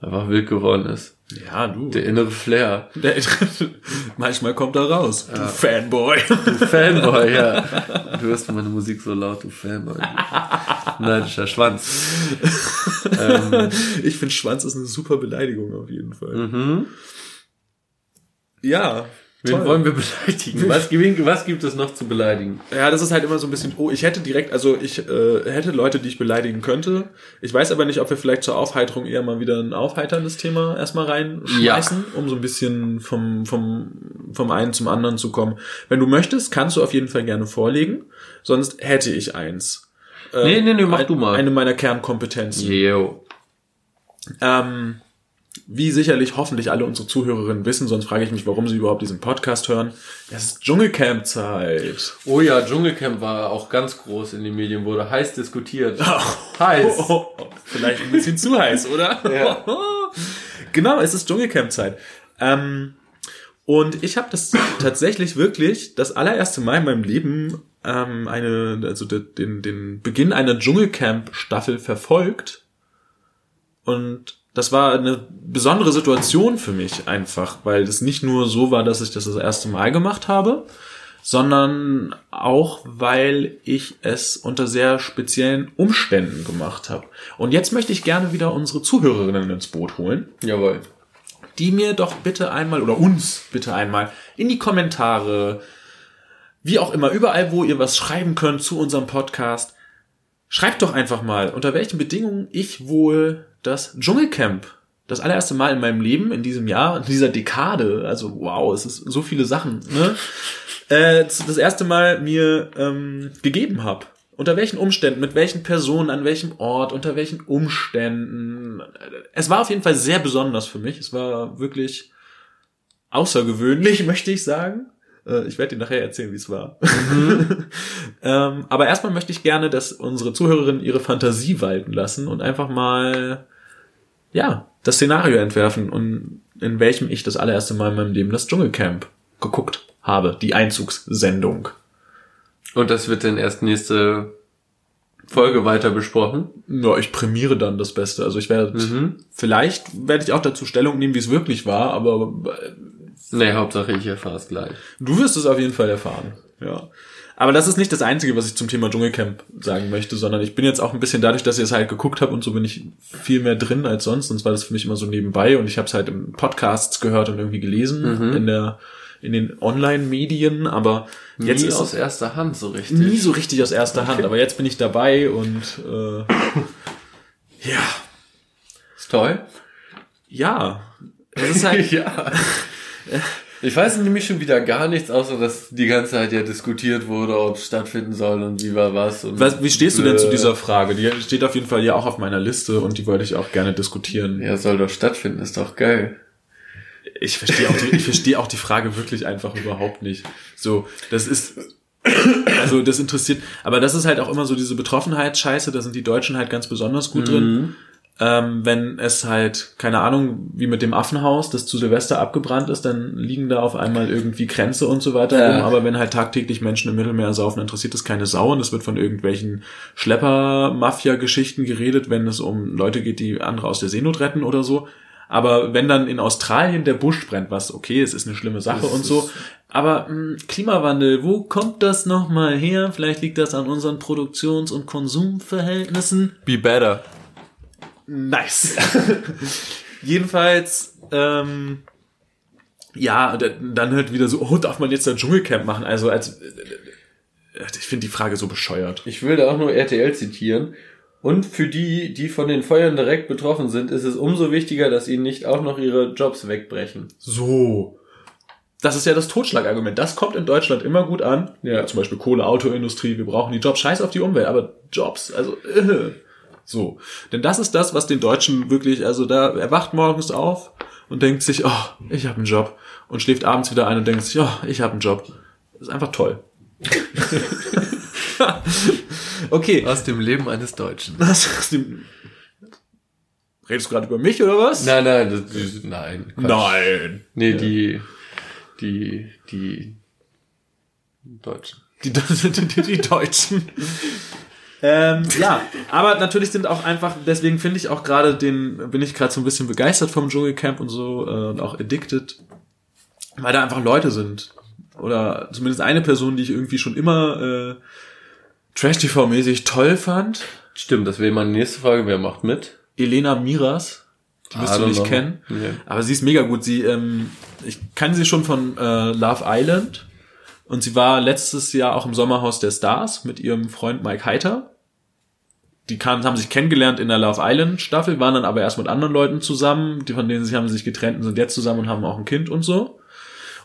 einfach wild geworden ist. Ja, du. Der innere Flair. Der, manchmal kommt er raus. Du Fanboy. Du Fanboy, ja. Du hörst meine Musik so laut, du Fanboy. Neidischer Schwanz. ähm, Ich finde, Schwanz ist eine super Beleidigung auf jeden Fall. mhm. Ja. Wen toll. wollen wir beleidigen? Was, wen- was gibt es noch zu beleidigen? Ja, das ist halt immer so ein bisschen, oh, ich hätte direkt, also ich äh, hätte Leute, die ich beleidigen könnte. Ich weiß aber nicht, ob wir vielleicht zur Aufheiterung eher mal wieder ein aufheiterndes Thema erstmal reinschmeißen, um so ein bisschen vom, vom, vom einen zum anderen zu kommen. Wenn du möchtest, kannst du auf jeden Fall gerne vorlegen, sonst hätte ich eins. Äh, Nee, nee, nee, mach ein, du mal. Eine meiner Kernkompetenzen. Yo. Ähm, wie sicherlich hoffentlich alle unsere Zuhörerinnen wissen, sonst frage ich mich, warum sie überhaupt diesen Podcast hören. Es ist Dschungelcamp-Zeit. Oh ja, Dschungelcamp war auch ganz groß in den Medien, wurde heiß diskutiert. heiß. Oh, [LAUGHS] oh, vielleicht ein bisschen zu heiß, oder? Ja. genau, es ist Dschungelcamp-Zeit. Ähm, und ich habe das [LAUGHS] tatsächlich wirklich das allererste Mal in meinem Leben ähm, eine, also de, den, den Beginn einer Dschungelcamp-Staffel verfolgt. Und das war eine besondere Situation für mich einfach, weil es nicht nur so war, dass ich das das erste Mal gemacht habe, sondern auch, weil ich es unter sehr speziellen Umständen gemacht habe. Und jetzt möchte ich gerne wieder unsere Zuhörerinnen ins Boot holen, Jawohl. die mir doch bitte einmal oder uns bitte einmal in die Kommentare, wie auch immer, überall, wo ihr was schreiben könnt zu unserem Podcast, schreibt doch einfach mal, unter welchen Bedingungen ich wohl das Dschungelcamp das allererste Mal in meinem Leben, in diesem Jahr, in dieser Dekade, also wow, es ist so viele Sachen, ne? äh, das erste Mal mir ähm, gegeben habe. Unter welchen Umständen, mit welchen Personen, an welchem Ort, unter welchen Umständen. Es war auf jeden Fall sehr besonders für mich. Es war wirklich außergewöhnlich, [LAUGHS] möchte ich sagen. Äh, Ich werde dir nachher erzählen, wie es war. [LAUGHS] ähm, aber erstmal möchte ich gerne, dass unsere Zuhörerinnen ihre Fantasie walten lassen und einfach mal, ja, das Szenario entwerfen und in welchem ich das allererste Mal in meinem Leben das Dschungelcamp geguckt habe, die Einzugssendung. Und das wird dann erst nächste Folge weiter besprochen. Ja, ich prämiere dann das Beste. Also ich werde, Mhm. vielleicht werde ich auch dazu Stellung nehmen, wie es wirklich war, aber äh, Nee, Hauptsache ich erfahre es gleich. du wirst es auf jeden Fall erfahren. Ja. Aber das ist nicht das Einzige, was ich zum Thema Dschungelcamp sagen möchte, sondern ich bin jetzt auch ein bisschen dadurch, dass ich es halt geguckt habe und so bin ich viel mehr drin als sonst. Sonst war das für mich immer so nebenbei und ich habe es halt im Podcasts gehört und irgendwie gelesen in der in den Online-Medien, aber jetzt Nie ist aus erster Hand so richtig. nie so richtig aus erster Hand. Aber jetzt bin ich dabei und äh, ja, Ist toll. ja, es ist halt [LAUGHS] [LAUGHS] ja. [LAUGHS] Ich weiß nämlich schon wieder gar nichts, außer dass die ganze Zeit ja diskutiert wurde, ob es stattfinden soll und wie war was. Und was wie stehst du denn zu dieser Frage? Die steht auf jeden Fall ja auch auf meiner Liste und die wollte ich auch gerne diskutieren. Ja, soll doch stattfinden, ist doch geil. Ich verstehe auch die, ich verstehe auch die Frage wirklich einfach überhaupt nicht. So, das ist, also das interessiert, aber das ist halt auch immer so diese Betroffenheit-Scheiße, da sind die Deutschen halt ganz besonders gut mhm. drin ähm, wenn es halt, keine Ahnung, wie mit dem Affenhaus, das zu Silvester abgebrannt ist, dann liegen da auf einmal irgendwie Grenze und so weiter ja. rum. Aber wenn halt tagtäglich Menschen im Mittelmeer saufen, interessiert das keine Sau und es wird von irgendwelchen Schlepper-Mafia-Geschichten geredet, wenn es um Leute geht, die andere aus der Seenot retten oder so. Aber wenn dann in Australien der Busch brennt, was okay, es ist eine schlimme Sache das und so. Aber mh, hm, Klimawandel, wo kommt das nochmal her? Vielleicht liegt das an unseren Produktions- und Konsumverhältnissen. Be better. Nice. [LAUGHS] Jedenfalls, ähm, ja, dann halt wieder so, oh, darf man jetzt ein Dschungelcamp machen? Also als äh, ich finde die Frage so bescheuert. Ich will da auch nur RTL zitieren. Und für die, die von den Feuern direkt betroffen sind, ist es umso wichtiger, dass ihnen nicht auch noch ihre Jobs wegbrechen. So. Das ist ja das Totschlagargument. Das kommt in Deutschland immer gut an. Ja. Zum Beispiel Kohle, Autoindustrie, wir brauchen die Jobs. Scheiß auf die Umwelt, aber Jobs, also äh. So. Denn das ist das, was den Deutschen wirklich, also da, er wacht morgens auf und denkt sich, oh, ich habe einen Job. Und schläft abends wieder ein und denkt sich, oh, ich habe einen Job. Das ist einfach toll. [LAUGHS] okay. Aus dem Leben eines Deutschen. aus dem, Redest du gerade über mich oder was? Nein, nein, das, nein. Quatsch. Nein. Nee, ja. die, die, die Deutschen. Die, [LAUGHS] die, die Deutschen. Ähm, ja, aber natürlich sind auch einfach, deswegen finde ich auch gerade den, bin ich gerade so ein bisschen begeistert vom Dschungelcamp und so äh, und auch addicted, weil da einfach Leute sind. Oder zumindest eine Person, die ich irgendwie schon immer äh, Trash-TV-mäßig toll fand. Stimmt, das wäre meine nächste Frage. Wer macht mit? Elena Miras. Die wirst du nicht know. kennen. Yeah. Aber sie ist mega gut. Sie, ähm, ich kann sie schon von äh, Love Island. Und sie war letztes Jahr auch im Sommerhaus der Stars mit ihrem Freund Mike Heiter die kamen, haben sich kennengelernt in der Love Island Staffel, waren dann aber erst mit anderen Leuten zusammen, die von denen sie haben sich getrennt und sind jetzt zusammen und haben auch ein Kind und so.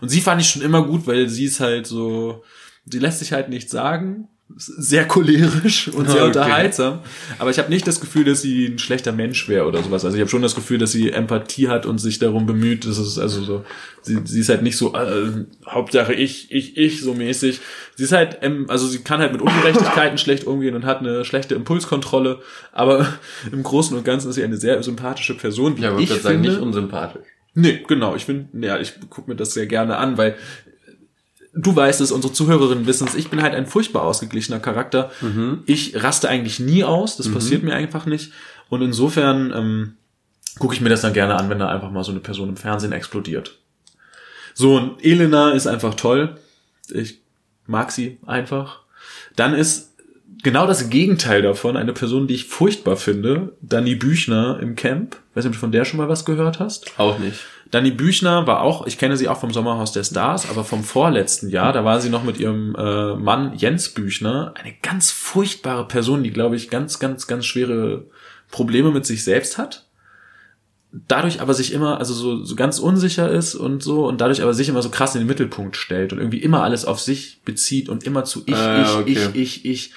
Und sie fand ich schon immer gut, weil sie ist halt so, sie lässt sich halt nichts sagen sehr cholerisch und sehr [LAUGHS] okay. unterhaltsam. Aber ich habe nicht das Gefühl, dass sie ein schlechter Mensch wäre oder sowas. Also ich habe schon das Gefühl, dass sie Empathie hat und sich darum bemüht. Das ist also so, sie, sie ist halt nicht so äh, Hauptsache ich, ich, ich so mäßig. Sie ist halt, ähm, also sie kann halt mit Ungerechtigkeiten [LAUGHS] schlecht umgehen und hat eine schlechte Impulskontrolle. Aber [LAUGHS] im Großen und Ganzen ist sie eine sehr sympathische Person. ja, aber ich würde sagen, nicht unsympathisch. Nee, genau. Ich finde, ja, ich gucke mir das sehr gerne an, weil du weißt es, unsere Zuhörerinnen wissen es, ich bin halt ein furchtbar ausgeglichener Charakter. Mhm. Ich raste eigentlich nie aus, das mhm. passiert mir einfach nicht. Und insofern ähm, gucke ich mir das dann gerne an, wenn da einfach mal so eine Person im Fernsehen explodiert. So, und Elena ist einfach toll. Ich mag sie einfach. Dann ist genau das Gegenteil davon eine Person, die ich furchtbar finde, Dani Büchner im Camp. Weiß nicht, ob du von der schon mal was gehört hast? Auch nicht. Dani Büchner war auch, ich kenne sie auch vom Sommerhaus der Stars, aber vom vorletzten Jahr, da war sie noch mit ihrem äh, Mann Jens Büchner, eine ganz furchtbare Person, die, glaube ich, ganz, ganz, ganz schwere Probleme mit sich selbst hat. Dadurch aber sich immer, also so, so ganz unsicher ist und so, und dadurch aber sich immer so krass in den Mittelpunkt stellt und irgendwie immer alles auf sich bezieht und immer zu ich, äh, ich, okay. ich, ich, ich.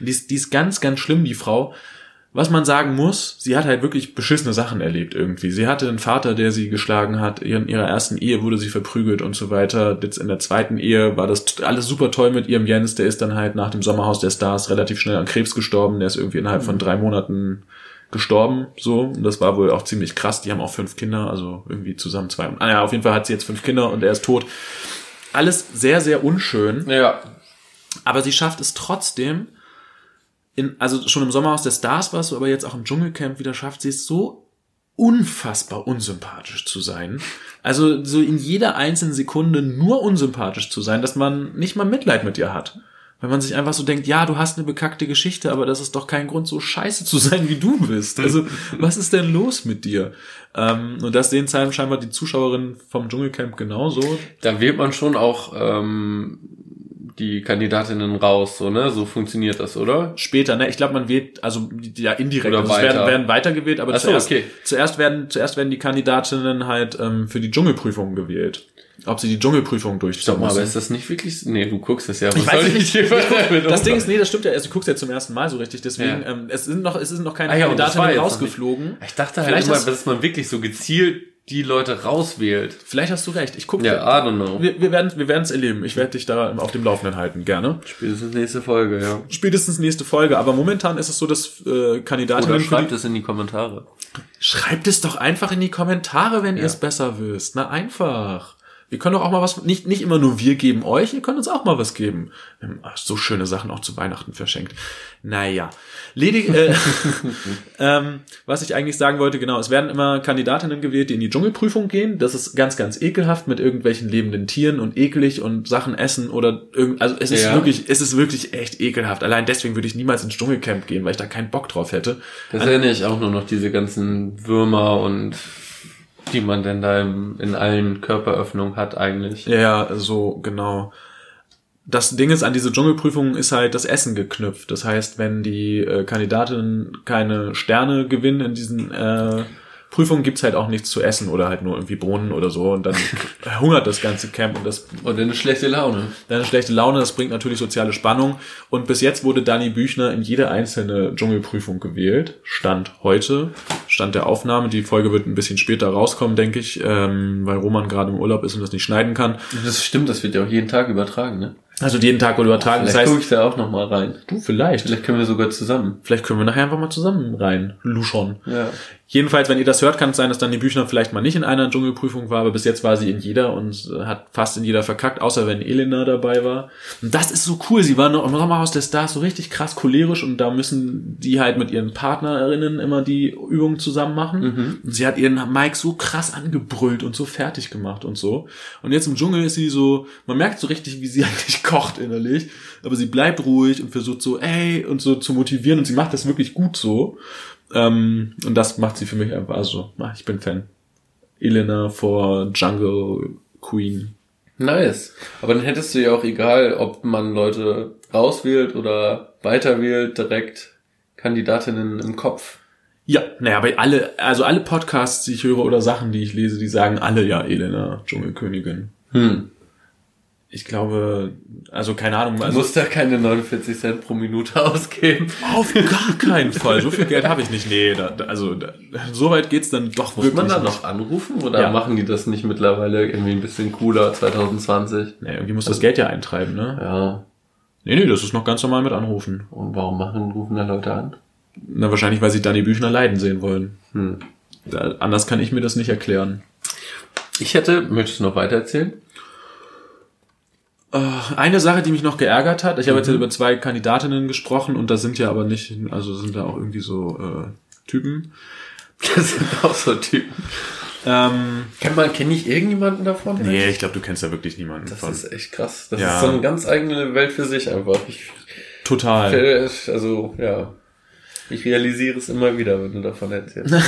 Die ist, die ist ganz, ganz schlimm, die Frau was man sagen muss, sie hat halt wirklich beschissene Sachen erlebt irgendwie. Sie hatte einen Vater, der sie geschlagen hat. In ihrer ersten Ehe wurde sie verprügelt und so weiter. Jetzt in der zweiten Ehe war das alles super toll mit ihrem Jens. Der ist dann halt nach dem Sommerhaus der Stars relativ schnell an Krebs gestorben. Der ist irgendwie innerhalb von drei Monaten gestorben, so. Und das war wohl auch ziemlich krass. Die haben auch fünf Kinder, also irgendwie zusammen zwei. Ah ja, auf jeden Fall hat sie jetzt fünf Kinder und er ist tot. Alles sehr, sehr unschön. Ja. Aber sie schafft es trotzdem, in, also schon im Sommerhaus der Stars warst du, aber jetzt auch im Dschungelcamp wieder schafft, sie ist so unfassbar unsympathisch zu sein. Also so in jeder einzelnen Sekunde nur unsympathisch zu sein, dass man nicht mal Mitleid mit ihr hat. Wenn man sich einfach so denkt, ja, du hast eine bekackte Geschichte, aber das ist doch kein Grund, so scheiße zu sein, wie du bist. Also, was ist denn los mit dir? Ähm, und das sehen scheinbar die Zuschauerinnen vom Dschungelcamp genauso. Da wählt man schon auch ähm, die Kandidatinnen raus, so, ne? So funktioniert das, oder? Später, ne? Ich glaube, man wählt, also ja indirekt. Oder Also es werden, weiter. werden weitergewählt, aber so, zuerst, okay. zuerst werden zuerst werden die Kandidatinnen halt ähm, für die Dschungelprüfung gewählt. Ob sie die Dschungelprüfung durchführen mal, aber müssen. ist das nicht wirklich. Nee, du guckst es ja. Was Ich weiß nicht. hier damit Das Ding ist, nee, das stimmt ja erst. Du guckst ja zum ersten Mal so richtig, deswegen, Ja. ähm, es sind noch, es sind noch keine Ah ja, das Kandidatinnen rausgeflogen. Ich dachte halt Vielleicht immer, dass man wirklich so gezielt die Leute rauswählt. Vielleicht hast du recht. Ich gucke. Ja, I don't know. Wir, wir werden wir werden es erleben. Ich werde dich da auf dem Laufenden halten, gerne. Spätestens nächste Folge, ja. Spätestens nächste Folge. Aber momentan ist es so, dass äh, Kandidatinnen Oder schreibt es in die Kommentare. Schreibt es doch einfach in die Kommentare, wenn ihr es besser wisst. Na einfach. Wir können doch auch mal was, nicht, nicht immer nur wir geben euch, ihr könnt uns auch mal was geben. Ach, so schöne Sachen auch zu Weihnachten verschenkt. Naja. Ledig, äh, [LAUGHS] ähm, was ich eigentlich sagen wollte, genau, es werden immer Kandidatinnen gewählt, die in die Dschungelprüfung gehen. Das ist ganz, ganz ekelhaft mit irgendwelchen lebenden Tieren und eklig und Sachen essen oder irgend, also es ist Ja. wirklich, es ist wirklich echt ekelhaft. Allein deswegen würde ich niemals ins Dschungelcamp gehen, weil ich da keinen Bock drauf hätte. Das erinnere ich auch nur noch diese ganzen Würmer und die man denn da im, in allen Körperöffnungen hat eigentlich. Ja, so genau. Das Ding ist, an diese Dschungelprüfung ist halt das Essen geknüpft. Das heißt, wenn die äh, Kandidatinnen keine Sterne gewinnen in diesen äh, Prüfungen, gibt's halt auch nichts zu essen oder halt nur irgendwie Bohnen oder so und dann [LAUGHS] hungert das ganze Camp und das Und eine schlechte Laune. dann eine schlechte Laune, das bringt natürlich soziale Spannung. Und bis jetzt wurde Dani Büchner in jede einzelne Dschungelprüfung gewählt. Stand heute, Stand der Aufnahme. Die Folge wird ein bisschen später rauskommen, denke ich, ähm, weil Roman gerade im Urlaub ist und das nicht schneiden kann. Das stimmt, das wird ja auch jeden Tag übertragen, ne? Also jeden Tag wurde übertragen. Das Vielleicht heißt, gucke ich da auch noch mal rein. du vielleicht. Vielleicht können wir sogar zusammen. Vielleicht können wir nachher einfach mal zusammen rein. Luschon. Ja. Jedenfalls, wenn ihr das hört, kann es sein, dass dann die Büchner vielleicht mal nicht in einer Dschungelprüfung war, aber bis jetzt war sie in jeder und äh, hat fast in jeder verkackt, außer wenn Elena dabei war. Und das ist so cool. Sie war noch im Sommerhaus der Stars so richtig krass cholerisch und da müssen die halt mit ihren Partnerinnen immer die Übungen zusammen machen. Und sie hat ihren Mike so krass angebrüllt und so fertig gemacht und so. Und jetzt im Dschungel ist sie so, man merkt so richtig, wie sie [LAUGHS] eigentlich kocht innerlich, aber sie bleibt ruhig und versucht so, ey, und so zu motivieren und sie macht das wirklich gut so. Ähm, und das macht sie für mich einfach, also, ah, ich bin Fan. Elena vor Jungle Queen. Nice. Aber dann hättest du ja auch egal, ob man Leute rauswählt oder weiterwählt, direkt Kandidatinnen im Kopf. Ja, naja, aber alle, also alle Podcasts, die ich höre oder Sachen, die ich lese, die sagen alle ja Elena, Dschungelkönigin. Hm. Ich glaube, also keine Ahnung, Du also musst da keine 49 Cent pro Minute [LAUGHS] ausgeben. auf gar keinen Fall. So viel Geld habe ich nicht. Nee, da, also da, so weit geht's dann doch Muss man da noch anrufen oder Ja. machen die das nicht mittlerweile irgendwie ein bisschen cooler 2020? Nee, irgendwie muss das Geld ja eintreiben, ne? Ja. Nee, nee, das ist noch ganz normal mit Anrufen. Und warum machen, rufen da Leute an? Na, wahrscheinlich, weil sie Dani Büchner leiden sehen wollen. Hm. Da, anders kann ich mir das nicht erklären. Ich hätte, möchtest du noch weiter erzählen? Äh, Eine Sache, die mich noch geärgert hat, ich habe jetzt über zwei Kandidatinnen gesprochen und da sind ja aber nicht, also sind da auch irgendwie so äh, Typen. [LAUGHS] Das sind auch so Typen. Ähm, Kennt man, kenne ich irgendjemanden davon? nee, ich glaube, du kennst ja wirklich niemanden Das von. ist echt krass. Das Ja. ist so eine ganz eigene Welt für sich einfach. Ich, Total. also, ja. Ich realisiere es immer wieder, wenn du davon erzählst. [LAUGHS]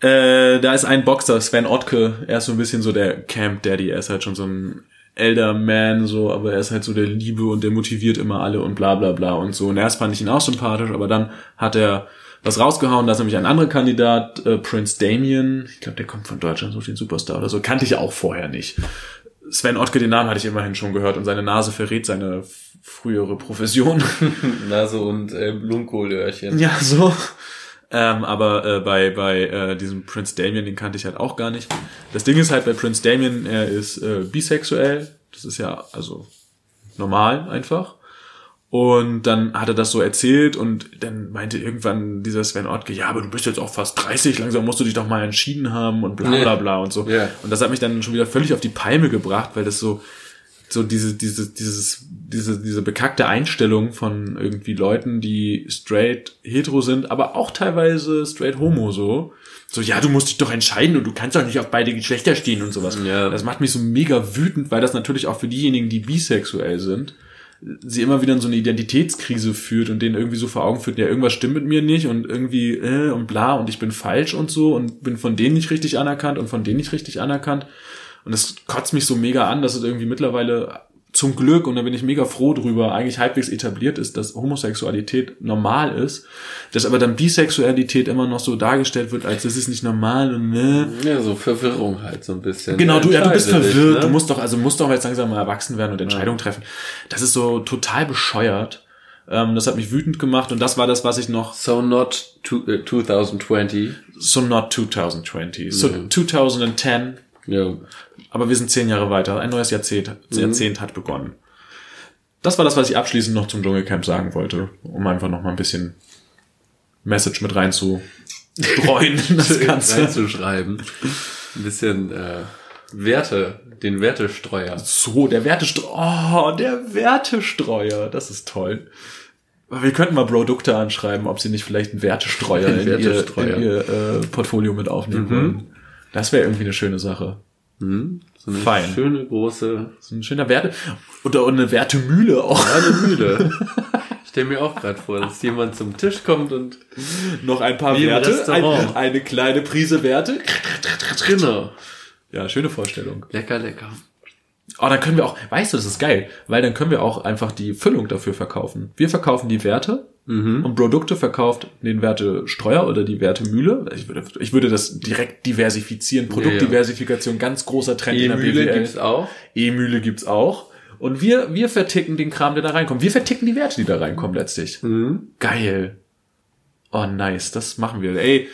Äh, da ist ein Boxer, Sven Ottke, er ist so ein bisschen so der Camp Daddy, er ist halt schon so ein elder Man, so, aber er ist halt so der Liebe und der motiviert immer alle und bla bla bla und so. Und erst fand ich ihn auch sympathisch, aber dann hat er was rausgehauen, da ist nämlich ein anderer Kandidat, äh, Prince Damien, ich glaube, der kommt von Deutschland, so den Superstar oder so, kannte ich auch vorher nicht. Sven Ottke, den Namen hatte ich immerhin schon gehört und seine Nase verrät seine frühere Profession. [LAUGHS] Nase und äh, Blumenkohlöhrchen. Ja, so. Ähm, aber äh, bei, bei äh, diesem Prince Damien, den kannte ich halt auch gar nicht. Das Ding ist halt bei Prince Damien, er ist äh, bisexuell. Das ist ja also normal einfach. Und dann hat er das so erzählt und dann meinte irgendwann dieser Sven Ottke, ja, aber du bist jetzt auch fast 30, langsam musst du dich doch mal entschieden haben und bla bla bla und so. Ja. Und das hat mich dann schon wieder völlig auf die Palme gebracht, weil das so, so diese, diese, dieses, diese, diese bekackte Einstellung von irgendwie Leuten, die straight hetero sind, aber auch teilweise straight homo so. So, ja, du musst dich doch entscheiden und du kannst doch nicht auf beide Geschlechter stehen und sowas. Ja. Das macht mich so mega wütend, weil das natürlich auch für diejenigen, die bisexuell sind, sie immer wieder in so eine Identitätskrise führt und denen irgendwie so vor Augen führt, ja, irgendwas stimmt mit mir nicht und irgendwie äh, und bla und ich bin falsch und so und bin von denen nicht richtig anerkannt und von denen nicht richtig anerkannt. Und das kotzt mich so mega an, dass es irgendwie mittlerweile zum Glück, und da bin ich mega froh drüber, eigentlich halbwegs etabliert ist, dass Homosexualität normal ist, dass aber dann Bisexualität immer noch so dargestellt wird, als das ist nicht normal und ne. Ja, so Verwirrung halt so ein bisschen. Genau, du, ja, du bist verwirrt, dich, du ne? musst doch, also musst doch jetzt langsam mal erwachsen werden und Entscheidungen treffen. Das ist so total bescheuert. Ähm, das hat mich wütend gemacht und das war das, was ich noch So not to, äh, 2020. so not 2020, so 2010, Ja. Aber wir sind zehn Jahre weiter. Ein neues Jahrzehnt, Jahrzehnt hat begonnen. Das war das, was ich abschließend noch zum Dschungelcamp sagen wollte, um einfach noch mal ein bisschen Message mit reinzustreuen in das [LAUGHS] Ganze. reinzuschreiben. Ein bisschen äh, Werte, den Wertestreuer. So, der Wertestreuer. Oh, der Wertestreuer. Das ist toll. Wir könnten mal Produkte anschreiben, ob sie nicht vielleicht einen Wertestreuer [LAUGHS] in Wertestreuer. ihr, in ihr äh, Portfolio mit aufnehmen wollen. Das wäre irgendwie eine schöne Sache. Hm? So eine Fein. schöne große So ein schöner Werte. Oder eine Wertemühle auch. eine Mühle. [LAUGHS] Ich stelle mir auch gerade vor, dass jemand zum Tisch kommt und Noch ein paar Werte. Ein, eine kleine Prise Werte. genau. Ja, schöne Vorstellung. Lecker, lecker. Oh, dann können wir auch, weißt du, das ist geil, weil dann können wir auch einfach die Füllung dafür verkaufen. Wir verkaufen die Werte und Produkte verkauft den Wertestreuer oder die Wertemühle. Ich würde, ich würde das direkt diversifizieren. Produktdiversifikation, ganz großer Trend in der E-Mühle BWL. gibt's auch. E-Mühle gibt's auch. Und wir, wir verticken den Kram, der da reinkommt. Wir verticken die Werte, die da reinkommen letztlich. Geil. Oh, nice. Das machen wir. Ey,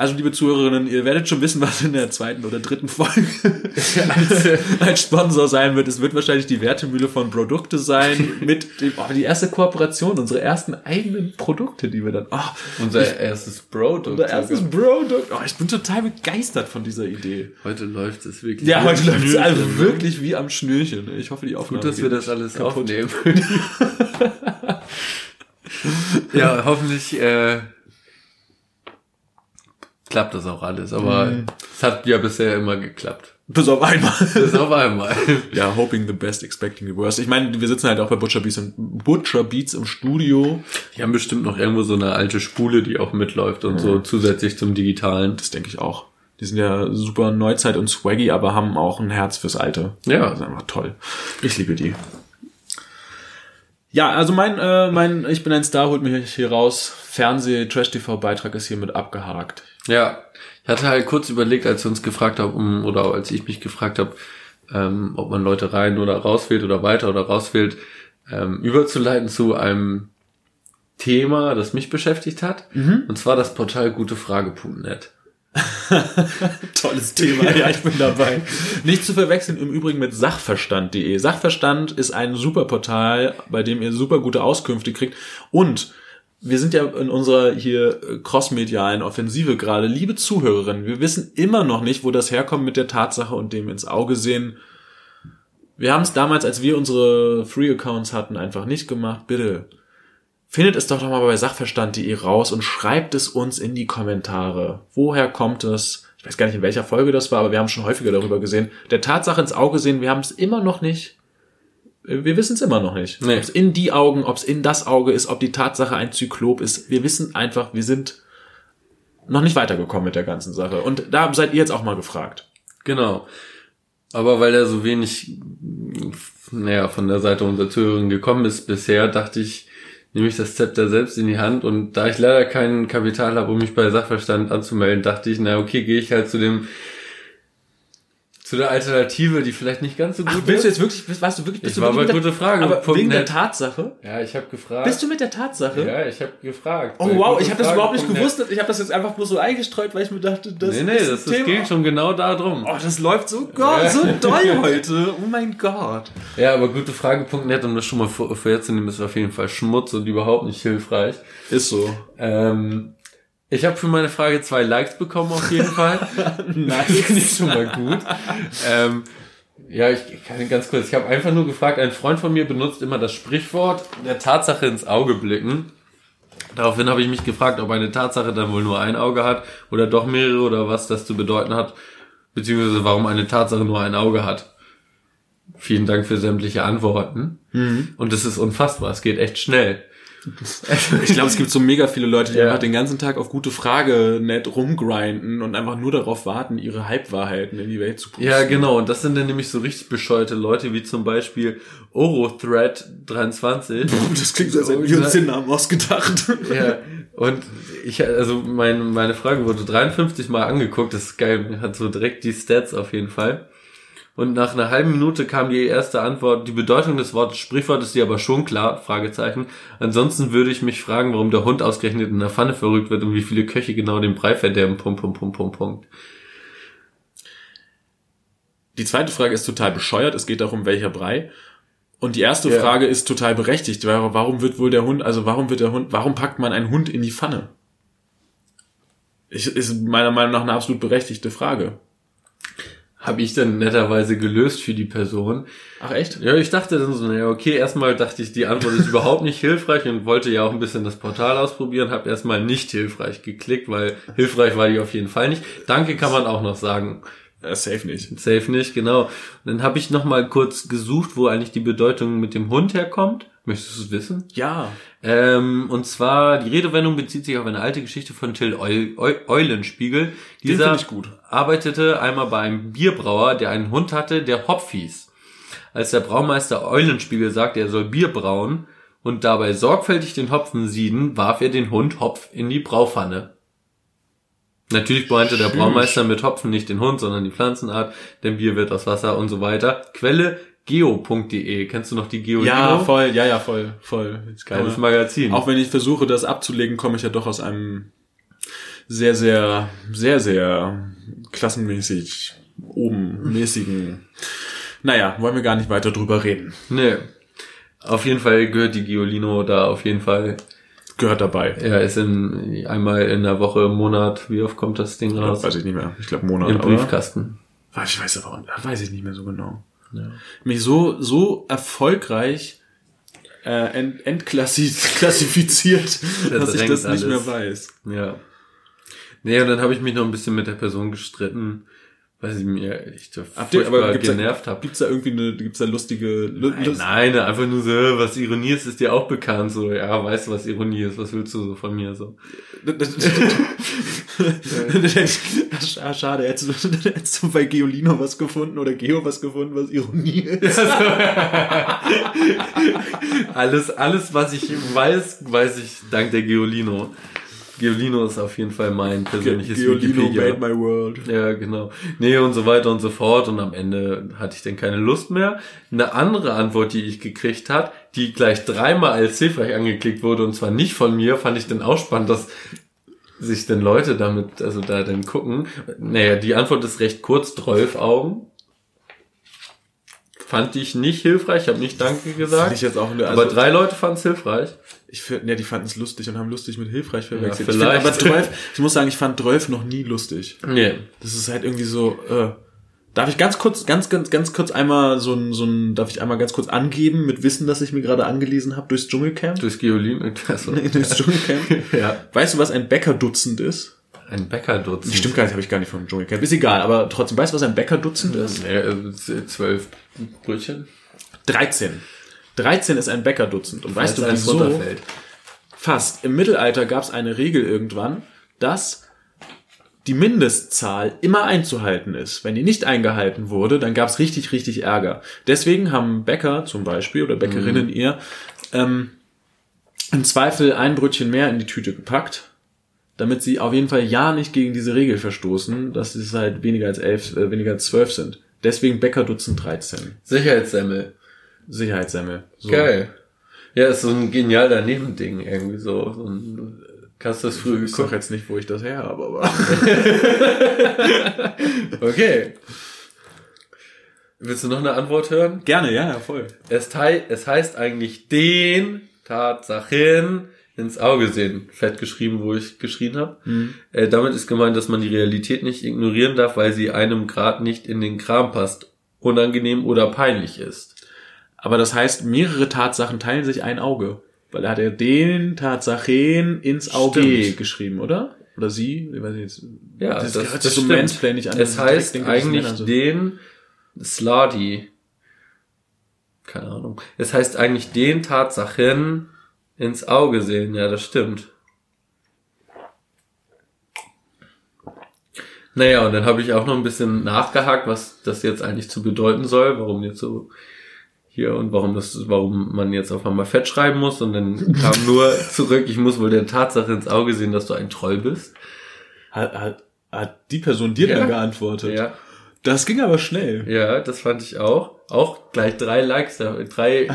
also liebe Zuhörerinnen, ihr werdet schon wissen, [LAUGHS] was in der zweiten oder dritten Folge als, als Sponsor sein wird. Es wird wahrscheinlich die Wertemühle von Produkte sein mit dem, oh, die erste Kooperation, unsere ersten eigenen Produkte, die wir dann, oh, Unser erstes Produkt. unser erstes Produkt. Oh, ich bin total begeistert von dieser Idee. Heute läuft es wirklich. Ja, wie heute am läuft es also Schnürchen, ne? wirklich wie am Schnürchen. Ich hoffe, die Aufnahme Gut, dass wir das alles kaputt. aufnehmen. [LAUGHS] ja, hoffentlich äh, klappt das auch alles. Aber Mhm. es hat ja bisher immer geklappt. Bis auf einmal. Bis auf einmal. [LAUGHS] Ja, hoping the best, expecting the worst. Ich meine, wir sitzen halt auch bei Butcher Beats, im, Butcher Beats im Studio. Die haben bestimmt noch irgendwo so eine alte Spule, die auch mitläuft und so zusätzlich zum Digitalen. Das denke ich auch. Die sind ja super Neuzeit und swaggy, aber haben auch ein Herz fürs Alte. Ja. Das ist einfach toll. Ich liebe die. Ja, also mein, äh, mein Ich bin ein Star holt mich hier raus. Fernseh-Trash-TV-Beitrag ist hiermit abgehakt. Ja, ich hatte halt kurz überlegt, als wir uns gefragt haben, oder als ich mich gefragt habe, ähm, ob man Leute rein oder rauswählt oder weiter oder rauswählt, ähm, überzuleiten zu einem Thema, das mich beschäftigt hat. Und zwar das Portal gutefrage.net. [LAUGHS] Tolles Thema, ja, ich bin dabei. Nicht zu verwechseln im Übrigen mit Sachverstand.de. Sachverstand ist ein super Portal, bei dem ihr super gute Auskünfte kriegt. Und wir sind ja in unserer hier äh, crossmedialen Offensive gerade. Liebe Zuhörerinnen, wir wissen immer noch nicht, wo das herkommt mit der Tatsache und dem ins Auge sehen. Wir haben es damals, als wir unsere Free-Accounts hatten, einfach nicht gemacht. Bitte Findet es doch doch mal bei sachverstand.de raus und schreibt es uns in die Kommentare. Woher kommt es? Ich weiß gar nicht, in welcher Folge das war, aber wir haben schon häufiger darüber gesehen. Der Tatsache ins Auge sehen, wir haben es immer noch nicht. Wir wissen es immer noch nicht. Nee. Ob es in die Augen, ob es in das Auge ist, ob die Tatsache ein Zyklop ist. Wir wissen einfach, wir sind noch nicht weitergekommen mit der ganzen Sache. Und da seid ihr jetzt auch mal gefragt. Genau. Aber weil da so wenig, naja, von der Seite unserer Zuhörerin gekommen ist bisher, dachte ich, nehme ich das Zepter selbst in die Hand und da ich leider kein Kapital habe, um mich bei Sachverstand anzumelden, dachte ich, na okay, gehe ich halt zu dem zu der Alternative, die vielleicht nicht ganz so gut Willst du ist. jetzt wirklich, warst du wirklich, bist Ich du war wirklich bei der- gute Frage. Aber Punkt wegen der net. Tatsache? Ja, ich habe gefragt. Bist du mit der Tatsache? Ja, ich habe gefragt. Oh Bei wow, ich habe das Frage überhaupt nicht Punkt net. gewusst. Ich habe das jetzt einfach bloß so eingestreut, weil ich mir dachte, das Nee, nee, ist das, das ging schon genau darum. Oh, das läuft so, Gott, so [LAUGHS] doll heute. Oh mein Gott. Ja, aber gute Frage.net, um das schon mal vor, vorherzunehmen, ist auf jeden Fall Schmutz und überhaupt nicht hilfreich. Ist so. Ähm, ich habe für meine Frage zwei Likes bekommen auf jeden Fall. [LAUGHS] Nice. [LAUGHS] Finde ich schon mal gut. ähm, ja, ich, ich kann ganz kurz. Ich habe einfach nur gefragt, ein Freund von mir benutzt immer das Sprichwort der Tatsache ins Auge blicken. Daraufhin habe ich mich gefragt, ob eine Tatsache dann wohl nur ein Auge hat oder doch mehrere oder was das zu bedeuten hat, beziehungsweise warum eine Tatsache nur ein Auge hat. Vielen Dank für sämtliche Antworten. Und es ist unfassbar, es geht echt schnell. [LAUGHS] Ich glaube, es gibt so mega viele Leute, die Ja. einfach den ganzen Tag auf gute Frage nett rumgrinden und einfach nur darauf warten, ihre Halbwahrheiten in die Welt zu pusten. Ja, genau. Und das sind dann nämlich so richtig bescheuerte Leute, wie zum Beispiel Orothread23. [LAUGHS] Das klingt so, als hätten wir uns den Namen ausgedacht. [LAUGHS] ja, und ich, also mein, meine Frage wurde 53 Mal angeguckt, das ist geil, hat so direkt die Stats auf jeden Fall. Und nach einer halben Minute kam die erste Antwort, die Bedeutung des Wortes Sprichwort ist dir aber schon klar, Fragezeichen. Ansonsten würde ich mich fragen, warum der Hund ausgerechnet in der Pfanne verrückt wird und wie viele Köche genau den Brei verderben, Punkt, Punkt, Punkt, Punkt, Punkt. Die zweite Frage ist total bescheuert. Es geht darum, welcher Brei. Und die erste Ja. Frage ist total berechtigt. Wa- Warum wird wohl der Hund, also warum wird der Hund, warum packt man einen Hund in die Pfanne? Ist meiner Meinung nach eine absolut berechtigte Frage. Habe ich dann netterweise gelöst für die Person. Ach echt? Ja, ich dachte dann so, naja, okay, erstmal dachte ich, die Antwort ist [LAUGHS] überhaupt nicht hilfreich und wollte ja auch ein bisschen das Portal ausprobieren, habe erstmal nicht hilfreich geklickt, weil hilfreich war die auf jeden Fall nicht. Danke kann man auch noch sagen. Äh, safe nicht. Safe nicht, genau. Und dann habe ich noch mal kurz gesucht, wo eigentlich die Bedeutung mit dem Hund herkommt. Möchtest du es wissen? Ja. Ähm, und zwar, die Redewendung bezieht sich auf eine alte Geschichte von Till Eu Eu Eulenspiegel. Dieser ich gut. arbeitete einmal bei einem Bierbrauer, der einen Hund hatte, der Hopf hieß. Als der Braumeister Eulenspiegel sagte, er soll Bier brauen und dabei sorgfältig den Hopfen sieden, warf er den Hund Hopf in die Braupfanne. Natürlich meinte der. Braumeister mit Hopfen nicht den Hund, sondern die Pflanzenart, denn Bier wird aus Wasser und so weiter. Quelle geo.de. Kennst du noch die Geolino? Ja, voll, ja, ja, voll, voll. Ist geil. Geiles Magazin. Auch wenn ich versuche, das abzulegen, komme ich ja doch aus einem sehr, sehr, sehr, sehr klassenmäßig oben mäßigen. Naja, wollen wir gar nicht weiter drüber reden. Nee. Auf jeden Fall gehört die Giolino da auf jeden Fall. Gehört dabei. Er ist in einmal in der Woche, im Monat, wie oft kommt das Ding raus? Weiß ich nicht mehr. Ich glaube Monat. Im Briefkasten. Ah, Ich weiß aber, auch- weiß ich nicht mehr so genau. Ja. Mich so, so erfolgreich äh, ent, entklassifiziert, [LAUGHS] dass ich das nicht alles. mehr weiß. Ja. Nee, und dann habe ich mich noch ein bisschen mit der Person gestritten, weil sie mir echt furchtbar aber gibt's genervt hat. gibt's da irgendwie eine, gibt's da lustige, lu- Nein, nein, einfach nur so, was Ironie ist, ist dir auch bekannt. So, ja, weißt du, was Ironie ist? Was willst du so von mir? So. [LAUGHS] Schade, hättest du, hättest du bei Geolino was gefunden oder Geo was gefunden, was Ironie ist. alles, alles, was ich weiß, weiß ich dank der Geolino. Geolino ist auf jeden Fall mein persönliches Geolino Wikipedia. made my world. Ja, genau. Nee, und so weiter und so fort. Und am Ende hatte ich dann keine Lust mehr. Eine andere Antwort, die ich gekriegt hat, die gleich dreimal als hilfreich angeklickt wurde, und zwar nicht von mir, fand ich dann auch spannend, dass sich denn Leute damit, also da dann gucken. Naja, die Antwort ist recht kurz, 12 Augen. Fand ich nicht hilfreich, ich habe nicht Danke gesagt. Fand ich jetzt auch eine- aber also- drei Leute fanden es hilfreich. Ich finde, ja, die fanden es lustig und haben lustig mit hilfreich verwechselt. Ja, ich, find, vielleicht. aber 12, ich muss sagen, ich fand 12 noch nie lustig. Nee. Das ist halt irgendwie so, äh, darf ich ganz kurz, ganz, ganz, ganz kurz einmal so ein, so ein, darf ich einmal ganz kurz angeben mit Wissen, das ich mir gerade angelesen habe durchs Dschungelcamp? Durchs Geolin. [LAUGHS] Also, durchs Dschungelcamp. [LAUGHS] ja. Weißt du, was ein Bäckerdutzend ist? Ein Bäckerdutzend. Stimmt gar nicht, habe ich gar nicht vom Dschungelcamp. Ist egal, aber trotzdem, weißt du, was ein Bäckerdutzend ist? Nee, äh, zwölf Brötchen. 13. 13 ist ein Bäckerdutzend. Und weißt du, wieso? runterfällt. Fast. Im Mittelalter gab es eine Regel irgendwann, dass die Mindestzahl immer einzuhalten ist. Wenn die nicht eingehalten wurde, dann gab es richtig, richtig Ärger. Deswegen haben Bäcker zum Beispiel oder Bäckerinnen ihr ähm, im Zweifel ein Brötchen mehr in die Tüte gepackt, damit sie auf jeden Fall ja nicht gegen diese Regel verstoßen, dass es halt weniger als elf, äh, weniger als zwölf sind. Deswegen Bäckerdutzend 13. Sicherheitssemmel. Sicherheitssemmel. So. Geil. Ja, ist so ein genialer Nebending irgendwie so. so ein, hast du das früher Ich sag geguckt? jetzt nicht, wo ich das her habe, aber. [LAUGHS] Okay. Willst du noch eine Antwort hören? Gerne, ja, ja, voll. Es, es heißt eigentlich den Tatsachen ins Auge sehen. Fett geschrieben, wo ich geschrien habe. Äh, damit ist gemeint, dass man die Realität nicht ignorieren darf, weil sie einem Grad nicht in den Kram passt, unangenehm oder peinlich ist. Aber das heißt, mehrere Tatsachen teilen sich ein Auge. Weil er hat ja den Tatsachen ins Auge Stimmt. geschrieben, oder? Oder sie? Ich weiß nicht. jetzt- Ja, das, das- das sich so mansplainig an. Es heißt denke das eigentlich so. den Sladi. Keine Ahnung. Es heißt eigentlich den Tatsachen ins Auge sehen, ja, das stimmt. Naja, und dann habe ich auch noch ein bisschen nachgehakt, was das jetzt eigentlich zu bedeuten soll, warum jetzt so hier und warum das, warum man jetzt auf einmal fett schreiben muss. Und dann [LAUGHS] kam nur zurück, ich muss wohl der Tatsache ins Auge sehen, dass du ein Troll bist. Hat, hat, hat die Person dir Ja. dann geantwortet? Ja, Das ging aber schnell. ja, das fand ich auch. Auch gleich drei Likes, drei [LAUGHS]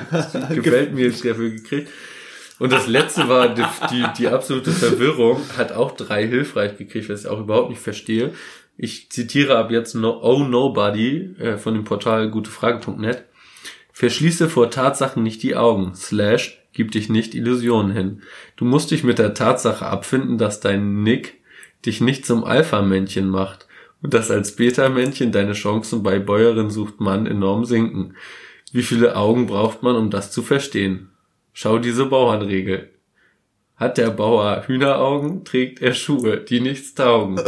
gefällt mir dafür gekriegt. Und das letzte war die, die, die absolute Verwirrung, hat auch drei hilfreich gekriegt, was ich auch überhaupt nicht verstehe. Ich zitiere ab jetzt no, Oh Nobody äh, von dem Portal gutefrage.net. Verschließe vor Tatsachen nicht die Augen. Slash, gib dich nicht Illusionen hin. Du musst dich mit der Tatsache abfinden, dass dein Nick dich nicht zum Alpha-Männchen macht und dass als Beta-Männchen deine Chancen bei Bäuerin sucht Mann enorm sinken. Wie viele Augen braucht man, um das zu verstehen? Schau diese Bauernregel. Hat der Bauer Hühneraugen, trägt er Schuhe, die nichts taugen.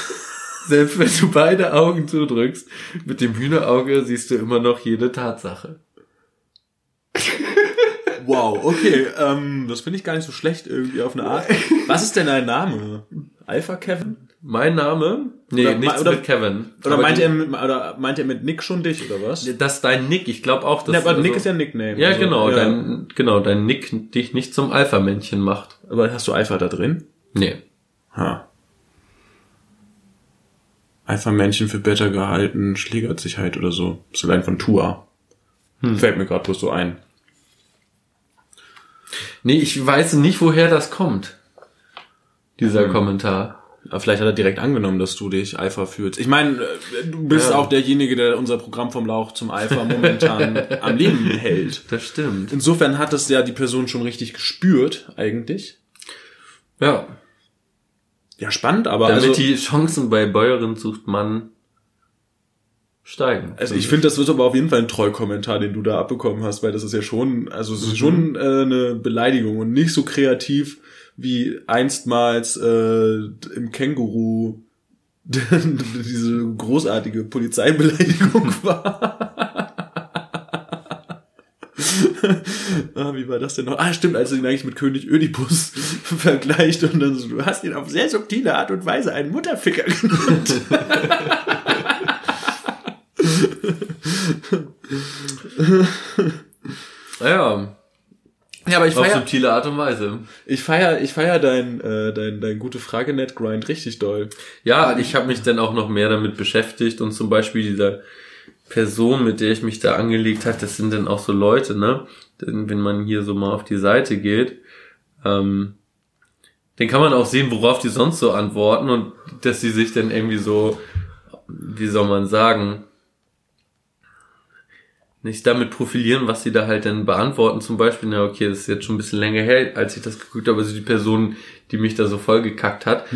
[LAUGHS] Selbst wenn du beide Augen zudrückst, mit dem Hühnerauge siehst du immer noch jede Tatsache. [LAUGHS] Wow, okay, ähm, das finde ich gar nicht so schlecht irgendwie auf eine Art. Was ist denn dein Name? Alpha Kevin? Mein Name? Nee, Oder- nichts oder- mit Kevin. Oder Aber meint, die- er, mit- oder meint er mit Nick schon dich, oder was? Das ist dein Nick, ich glaube auch, dass ja, aber Nick also- ist ja ein Nickname. Ja, also, genau, ja. dein genau, dein Nick dich nicht zum Alpha-Männchen macht. Aber hast du Alpha da drin? Nee. Ha. Alpha-Männchen für besser gehalten, Schlägersicherheit oder so. Ist allein von Tua. Fällt mir gerade bloß so ein. Nee, ich weiß nicht, woher das kommt. Dieser Hm. Kommentar. Aber vielleicht hat er direkt angenommen, dass du dich Alpha fühlst. Ich meine, äh, du bist Ja. auch derjenige, der unser Programm vom Lauch zum Alpha momentan [LAUGHS] am Leben hält. Das stimmt. Insofern hat es ja die Person schon richtig gespürt, eigentlich. Ja. Ja, spannend, aber Damit also, die Chancen bei Bäuerin sucht Mann steigen. also ich finde, das wird aber auf jeden Fall ein Trollkommentar, den du da abbekommen hast, weil das ist ja schon, also es ist schon äh, eine Beleidigung und nicht so kreativ wie einstmals äh, im Känguru [LAUGHS] diese großartige Polizeibeleidigung [LAUGHS] war. [LAUGHS] ah, wie war das denn noch? Ah, stimmt, als er ihn eigentlich mit König Ödipus vergleicht und dann so, du hast ihn auf sehr subtile Art und Weise einen Mutterficker genannt. Ja, ja, aber ich auf feier, subtile Art und Weise. ich feier, ich feier dein, äh, dein, dein gute Frage net Grind richtig doll. Ja, ich habe mich dann auch noch mehr damit beschäftigt und zum Beispiel dieser Person, mit der ich mich da angelegt hat, das sind dann auch so Leute, ne? Denn wenn man hier so mal auf die Seite geht, ähm, dann kann man auch sehen, worauf die sonst so antworten und dass sie sich dann irgendwie so, wie soll man sagen, nicht damit profilieren, was sie da halt dann beantworten. Zum Beispiel, na okay, das ist jetzt schon ein bisschen länger her, als ich das geguckt habe, also die Person, die mich da so vollgekackt hat,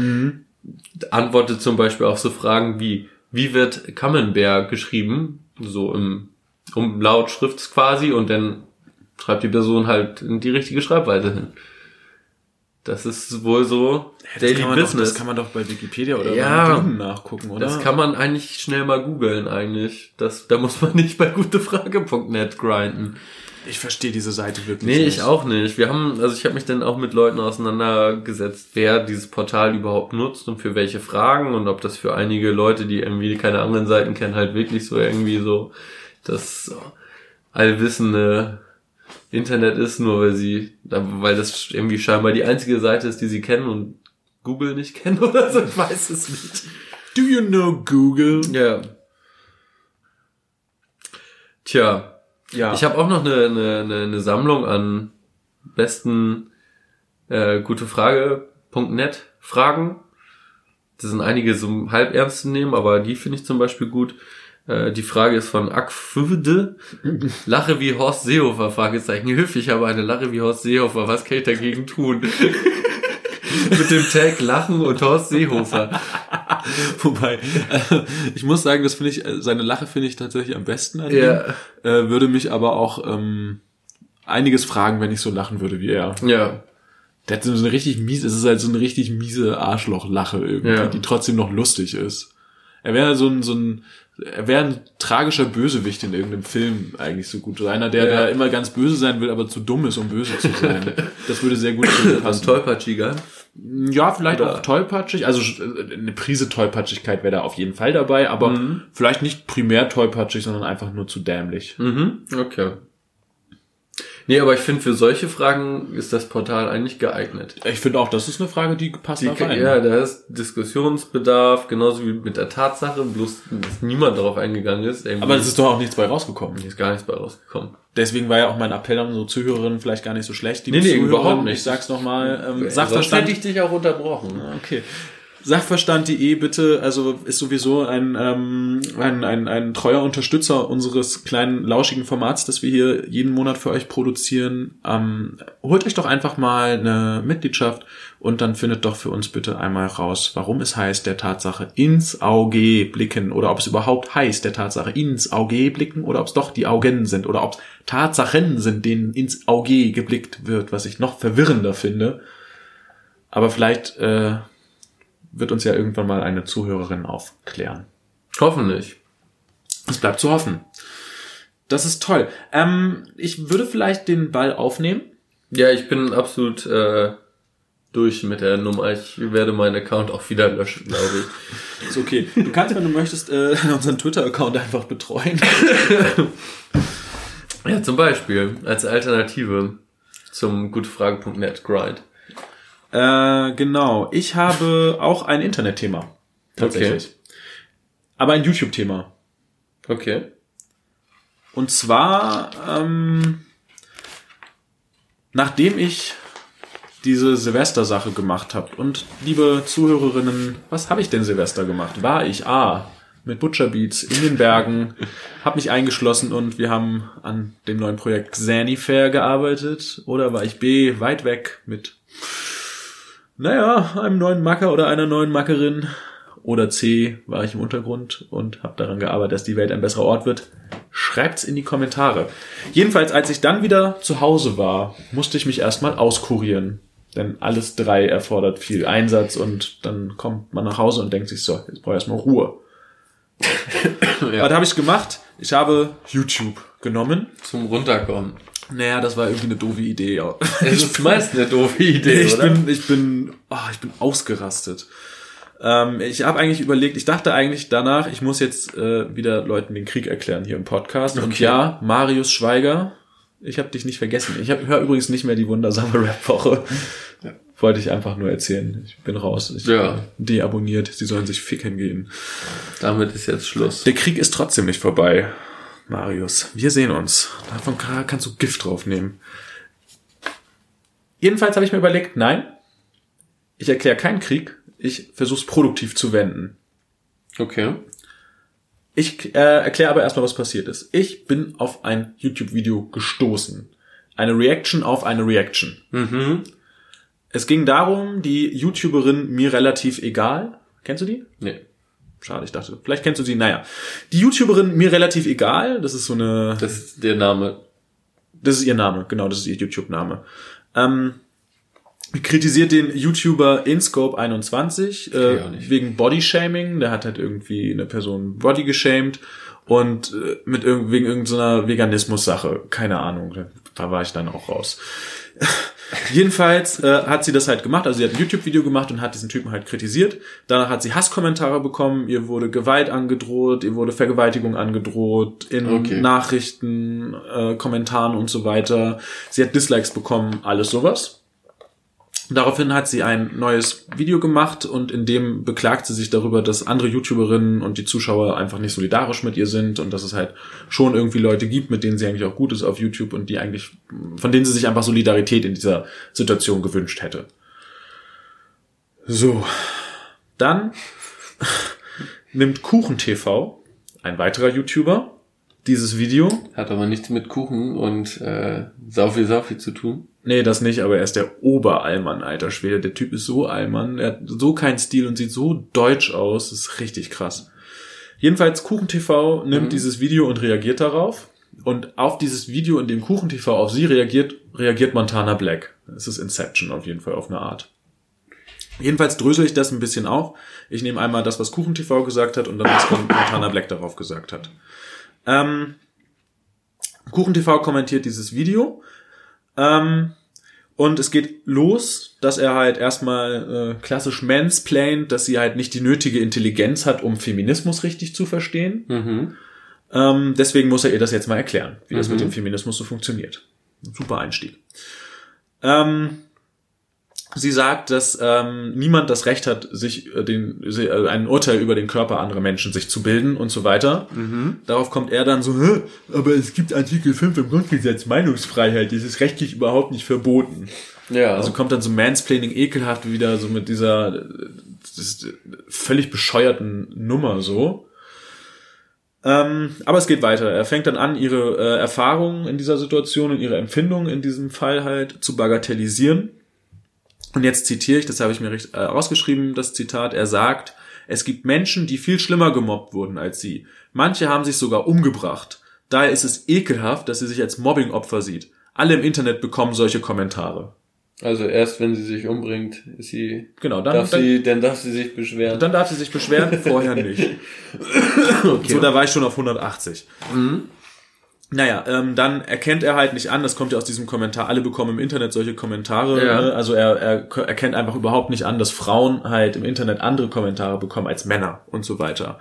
antwortet zum Beispiel auf so Fragen wie, wie wird Camembert geschrieben? So im Umlaut Schrift quasi und dann schreibt die Person halt in die richtige Schreibweise hin. Das ist wohl so Daily man Doch, Business. das kann man doch bei Wikipedia oder Ja. bei nachgucken, oder? Das kann man eigentlich schnell mal googeln eigentlich. Das, da muss man [LAUGHS] nicht bei gutefrage.net grinden. ich verstehe diese Seite wirklich Nee, nicht. ich auch nicht. Wir haben, also ich habe mich dann auch mit Leuten auseinandergesetzt, wer dieses Portal überhaupt nutzt und für welche Fragen und ob das für einige Leute, die irgendwie keine anderen Seiten kennen, halt wirklich so irgendwie so das allwissende Internet ist, nur weil sie, weil das irgendwie scheinbar die einzige Seite ist, die sie kennen und Google nicht kennen oder so, ich weiß es nicht. Do you know Google? Ja. Tja, Ja. ich habe auch noch eine, eine, eine, Sammlung an besten äh, gute Frage.net Fragen. Das sind einige so halb ernst zu nehmen, aber die finde ich zum Beispiel gut. Äh, die Frage ist von Akfüde. Lache wie Horst Seehofer, Fragezeichen. Hilf, ich habe eine Lache wie Horst Seehofer. Was kann ich dagegen tun? Mit dem Tag Lachen und Horst Seehofer. Wobei, äh, ich muss sagen, das finde ich, äh, seine Lache finde ich tatsächlich am besten an Ja. ihm. Äh, würde mich aber auch ähm, einiges fragen, wenn ich so lachen würde wie er. Ja. Der hat so eine richtig miese, es ist halt so eine richtig miese Arschlochlache irgendwie, Ja. die trotzdem noch lustig ist. Er wäre so ein, so ein, er wäre ein tragischer Bösewicht in irgendeinem Film eigentlich so gut. Einer, der, Ja. der immer ganz böse sein will, aber zu dumm ist, um böse zu sein. [LAUGHS] Das würde sehr gut ihm Ein passen. tollpatschiger. Ja, vielleicht Oder- auch tollpatschig. Also äh, eine Prise Tollpatschigkeit wäre da auf jeden Fall dabei, aber Mhm. vielleicht nicht primär tollpatschig, sondern einfach nur zu dämlich. Mhm, okay. Nee, aber ich finde, für solche Fragen ist das Portal eigentlich geeignet. Ich finde auch, das ist eine Frage, die passt Die, da rein. ja, da ist Diskussionsbedarf, genauso wie mit der Tatsache, bloß dass niemand darauf eingegangen ist. Irgendwie aber es ist doch auch nichts bei rausgekommen. ist gar nichts bei rausgekommen. Deswegen war ja auch mein Appell an so Zuhörerinnen vielleicht gar nicht so schlecht. Die Nee, nee, Zuhörerinnen, überhaupt nicht. Ich sag's nochmal. Ähm, Sonst Sachverstand. hätte ich dich auch unterbrochen. Okay. Sachverstand.de bitte, also ist sowieso ein, ähm, ein, ein, ein treuer Unterstützer unseres kleinen lauschigen Formats, das wir hier jeden Monat für euch produzieren. Ähm, holt euch doch einfach mal eine Mitgliedschaft und dann findet doch für uns bitte einmal raus, warum es heißt, der Tatsache ins Auge blicken oder ob es überhaupt heißt, der Tatsache ins Auge blicken oder ob es doch die Augen sind oder ob es Tatsachen sind, denen ins Auge geblickt wird, was ich noch verwirrender finde. Aber vielleicht äh, wird uns ja irgendwann mal eine Zuhörerin aufklären. Hoffentlich. Es bleibt zu hoffen. Das ist toll. Ähm, ich würde vielleicht den Ball aufnehmen. Ja, ich bin absolut äh, durch mit der Nummer. Ich werde meinen Account auch wieder löschen, glaube ich. [LAUGHS] Ist okay. Du kannst, wenn du möchtest, äh, unseren Twitter-Account einfach betreuen. [LAUGHS] Ja, zum Beispiel als Alternative zum gutefrage.net Grind. Äh, genau. Ich habe auch ein Internetthema. Tatsächlich. Aber ein YouTube-Thema. Okay. Und zwar, ähm, nachdem ich diese Silvester-Sache gemacht habe. Und liebe Zuhörerinnen, was habe ich denn Silvester gemacht? War ich A mit Butcher Beats in den Bergen, [LAUGHS] habe mich eingeschlossen und wir haben an dem neuen Projekt Xani Fair gearbeitet. Oder war ich B weit weg mit, naja, einem neuen Macker oder einer neuen Mackerin. Oder C war ich im Untergrund und habe daran gearbeitet, dass die Welt ein besserer Ort wird. Schreibt's in die Kommentare. Jedenfalls, als ich dann wieder zu Hause war, musste ich mich erstmal auskurieren. Denn alles drei erfordert viel Einsatz und dann kommt man nach Hause und denkt sich so, jetzt brauche ich erstmal Ruhe. [LAUGHS] Ja. Was habe ich gemacht? Ich habe YouTube genommen. Zum Runterkommen. Naja, das war irgendwie eine doofe Idee. ja. [LAUGHS] Es ist meist eine doofe Idee, [LAUGHS] ich oder? bin, ich bin, oh, ich bin ausgerastet. Ähm, ich habe eigentlich überlegt, ich dachte eigentlich danach, ich muss jetzt äh, wieder Leuten den Krieg erklären hier im Podcast. Und Okay. ja, Marius Schweiger, ich habe dich nicht vergessen. Ich höre übrigens nicht mehr die wundersame [LAUGHS] Rap-Woche. Wollte ich einfach nur erzählen. Ich bin raus. Ich Ja. deabonniert. Sie sollen sich ficken gehen. Damit ist jetzt Schluss. Der Krieg ist trotzdem nicht vorbei, Marius. Wir sehen uns. Davon kann- kannst du Gift draufnehmen. Jedenfalls habe ich mir überlegt, nein, ich erkläre keinen Krieg. Ich versuche es produktiv zu wenden. Okay. Ich äh, erkläre aber erstmal, was passiert ist. Ich bin auf ein YouTube-Video gestoßen. Eine Reaction auf eine Reaction. Mhm. Es ging darum, die YouTuberin mir relativ egal. Kennst du die? Nee. Schade, ich dachte, vielleicht kennst du sie. Naja. Die YouTuberin mir relativ egal. Das ist so eine Das ist der Name. Das ist ihr Name, genau, das ist ihr YouTube-Name. Ähm, kritisiert den YouTuber InScope21 Kenn ich äh, wegen Bodyshaming. Der hat halt irgendwie eine Person Body geshamed und äh, mit irg wegen irgendeiner Veganismus-Sache. Keine Ahnung, da war ich dann auch raus. Jedenfalls äh, hat sie das halt gemacht, also sie hat ein YouTube-Video gemacht und hat diesen Typen halt kritisiert. Danach hat sie Hasskommentare bekommen, ihr wurde Gewalt angedroht, ihr wurde Vergewaltigung angedroht, in Okay. Nachrichten, äh, Kommentaren und so weiter. Sie hat Dislikes bekommen, alles sowas. Daraufhin hat sie ein neues Video gemacht und in dem beklagt sie sich darüber, dass andere YouTuberinnen und die Zuschauer einfach nicht solidarisch mit ihr sind und dass es halt schon irgendwie Leute gibt, mit denen sie eigentlich auch gut ist auf YouTube und die eigentlich, von denen sie sich einfach Solidarität in dieser Situation gewünscht hätte. So. Dann [LAUGHS] nimmt KuchenTV, ein weiterer YouTuber, dieses Video Hat aber nichts mit Kuchen und äh, Saufi Saufi zu tun. Nee, das nicht, aber er ist der Oberallmann, alter Schwede. Der Typ ist so Allmann, er hat so keinen Stil und sieht so deutsch aus. Das ist richtig krass. Jedenfalls KuchenTV nimmt Mhm. dieses Video und reagiert darauf. Und auf dieses Video, in dem KuchenTV auf sie reagiert, reagiert Montana Black. Es ist Inception auf jeden Fall auf eine Art. Jedenfalls drösel ich das ein bisschen auf. Ich nehme einmal das, was KuchenTV gesagt hat und dann was Montana Black darauf gesagt hat. Ähm, KuchenTV kommentiert dieses Video. Ähm, und es geht los, dass er halt erstmal äh, klassisch mansplaint, dass sie halt nicht die nötige Intelligenz hat, um Feminismus richtig zu verstehen. Mhm. Ähm, deswegen muss er ihr das jetzt mal erklären, wie das Mhm. mit dem Feminismus so funktioniert. Super Einstieg. Ähm, sie sagt, dass ähm, niemand das Recht hat, sich äh, den, äh, ein Urteil über den Körper anderer Menschen sich zu bilden und so weiter. Mhm. Darauf kommt er dann so, Hä, aber es gibt Artikel 5 im Grundgesetz Meinungsfreiheit, das ist rechtlich überhaupt nicht verboten. Ja. Also kommt dann so Mansplaining ekelhaft wieder so mit dieser äh, äh, völlig bescheuerten Nummer so. Ähm, aber es geht weiter. Er fängt dann an, ihre äh, Erfahrungen in dieser Situation und ihre Empfindungen in diesem Fall halt zu bagatellisieren. Und jetzt zitiere ich, das habe ich mir recht, äh, rausgeschrieben, das Zitat. Er sagt, es gibt Menschen, die viel schlimmer gemobbt wurden als sie. Manche haben sich sogar umgebracht. Daher ist es ekelhaft, dass sie sich als Mobbingopfer sieht. Alle im Internet bekommen solche Kommentare. also erst wenn sie sich umbringt, ist sie, Genau, dann, darf dann, sie, dann darf sie sich beschweren. dann darf sie sich beschweren, vorher nicht. [COUGHS] So, da war ich schon auf 180. Mhm. Naja, ähm, dann erkennt er halt nicht an, das kommt ja aus diesem Kommentar, alle bekommen im Internet solche Kommentare. Ja. Ne? Also er, er erkennt einfach überhaupt nicht an, dass Frauen halt im Internet andere Kommentare bekommen als Männer und so weiter.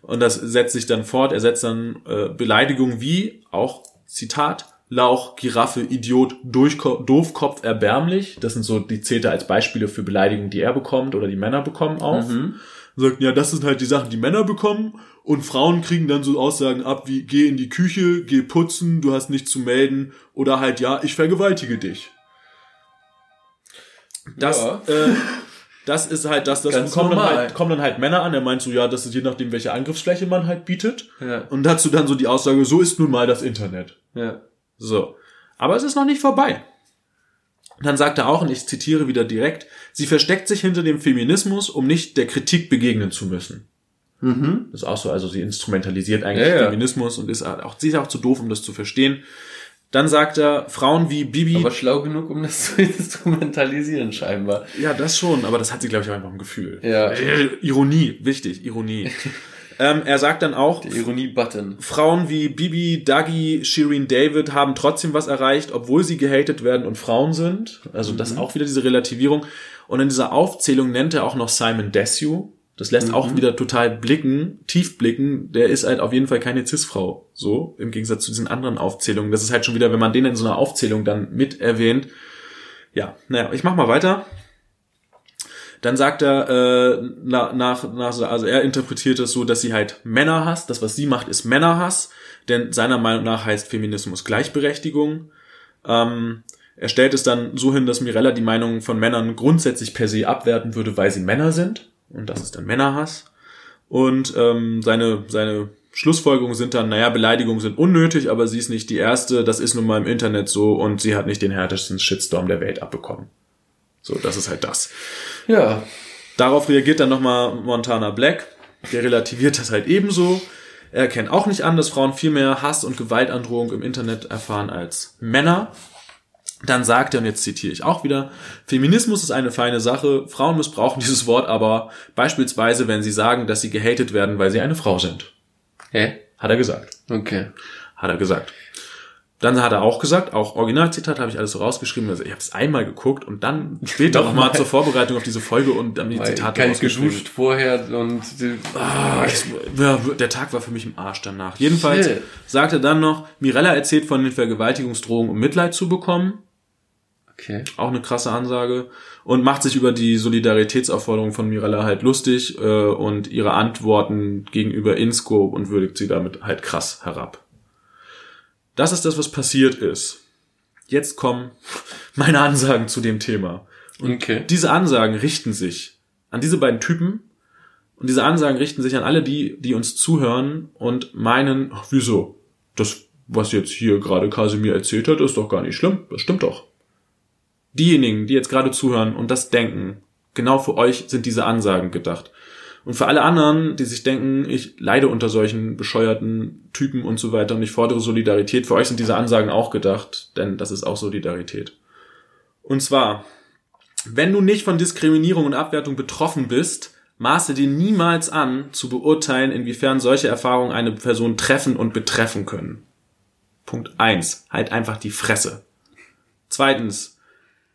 Und das setzt sich dann fort, er setzt dann äh, Beleidigungen wie, auch Zitat, Lauch, Giraffe, Idiot, Durchko Doofkopf, erbärmlich. Das sind so, die zählt er als Beispiele für Beleidigungen, die er bekommt oder die Männer bekommen auf. Mhm. Sagt, ja, das sind halt die Sachen, die Männer bekommen und Frauen kriegen dann so Aussagen ab wie, geh in die Küche, geh putzen, du hast nichts zu melden oder halt, ja, ich vergewaltige dich. Das, Ja. äh, das ist halt das, das Ganz kommen dann, halt, kommen dann halt Männer an, er meint so, ja, das ist je nachdem, welche Angriffsfläche man halt bietet. Ja. Und dazu dann so die Aussage, so ist nun mal das Internet. Ja. So. Aber es ist noch nicht vorbei. Und dann sagt er auch, und ich zitiere wieder direkt, sie versteckt sich hinter dem Feminismus, um nicht der Kritik begegnen zu müssen. Mhm. Das ist auch so, also sie instrumentalisiert eigentlich Ja, ja. Feminismus und ist auch, sie ist auch zu doof, um das zu verstehen. Dann sagt er, Frauen wie Bibi, Aber schlau genug, um das [LAUGHS] zu instrumentalisieren, scheinbar. ja, das schon, aber das hat sie, glaube ich, auch einfach im Gefühl. Ja. Äh, Ironie, wichtig, Ironie. [LAUGHS] ähm, er sagt dann auch, Der Ironie-Button. Frauen wie Bibi, Dougie, Shireen David haben trotzdem was erreicht, obwohl sie gehatet werden und Frauen sind. Also das ist auch wieder diese Relativierung. Und in dieser Aufzählung nennt er auch noch Simon Desue. Das lässt auch wieder total blicken, tief blicken. Der ist halt auf jeden Fall keine Cis-Frau. So, im Gegensatz zu diesen anderen Aufzählungen. Das ist halt schon wieder, wenn man den in so einer Aufzählung dann mit erwähnt. Ja, naja, ich mach mal weiter. Dann sagt er äh, na, nach, nach, also er interpretiert es so, dass sie halt Männer hasst. Das, was sie macht, ist Männerhass. Denn seiner Meinung nach heißt Feminismus Gleichberechtigung. Ähm, er stellt es dann so hin, dass Mirella die Meinung von Männern grundsätzlich per se abwerten würde, weil sie Männer sind. Und das ist dann Männerhass. Und ähm, seine, seine Schlussfolgerungen sind dann, naja, Beleidigungen sind unnötig, aber sie ist nicht die erste, das ist nun mal im Internet so und sie hat nicht den härtesten Shitstorm der Welt abbekommen. So, das ist halt das. Ja. Darauf reagiert dann nochmal Montana Black. Der relativiert das halt ebenso. Er erkennt auch nicht an, dass Frauen viel mehr Hass und Gewaltandrohung im Internet erfahren als Männer. Dann sagt er, und jetzt zitiere ich auch wieder, Feminismus ist eine feine Sache, Frauen missbrauchen [LAUGHS] dieses Wort aber beispielsweise, wenn sie sagen, dass sie gehatet werden, weil sie eine Frau sind. Hä? Hat er gesagt. Okay. Hat er gesagt. Dann hat er auch gesagt, auch Originalzitat habe ich alles so rausgeschrieben, also ich habe es einmal geguckt und dann später nochmal zur Vorbereitung auf diese Folge und dann die Weil Zitate Kein rausgeschrieben. geduscht vorher und Ah, ich, ja, der Tag war für mich im Arsch danach. Jedenfalls Shit. sagt er dann noch, Mirella erzählt von den Vergewaltigungsdrohungen, um Mitleid zu bekommen. Okay. Auch eine krasse Ansage. Und macht sich über die Solidaritätsaufforderung von Mirella halt lustig äh, und ihre Antworten gegenüber InScope und würdigt sie damit halt krass herab. Das ist das, was passiert ist. Jetzt kommen [LAUGHS] meine Ansagen zu dem Thema. Okay. Diese Ansagen richten sich an diese beiden Typen und diese Ansagen richten sich an alle die, die uns zuhören und meinen, ach, wieso? Das, was jetzt hier gerade Kasimir erzählt hat, ist doch gar nicht schlimm. Das stimmt doch. Diejenigen, die jetzt gerade zuhören und das denken, genau für euch sind diese Ansagen gedacht. Und für alle anderen, die sich denken, ich leide unter solchen bescheuerten Typen und so weiter und ich fordere Solidarität, für euch sind diese Ansagen auch gedacht, denn das ist auch Solidarität. Und zwar, Wenn du nicht von Diskriminierung und Abwertung betroffen bist, maße dir niemals an, zu beurteilen, inwiefern solche Erfahrungen eine Person treffen und betreffen können. Punkt eins: Halt einfach die Fresse. Zweitens.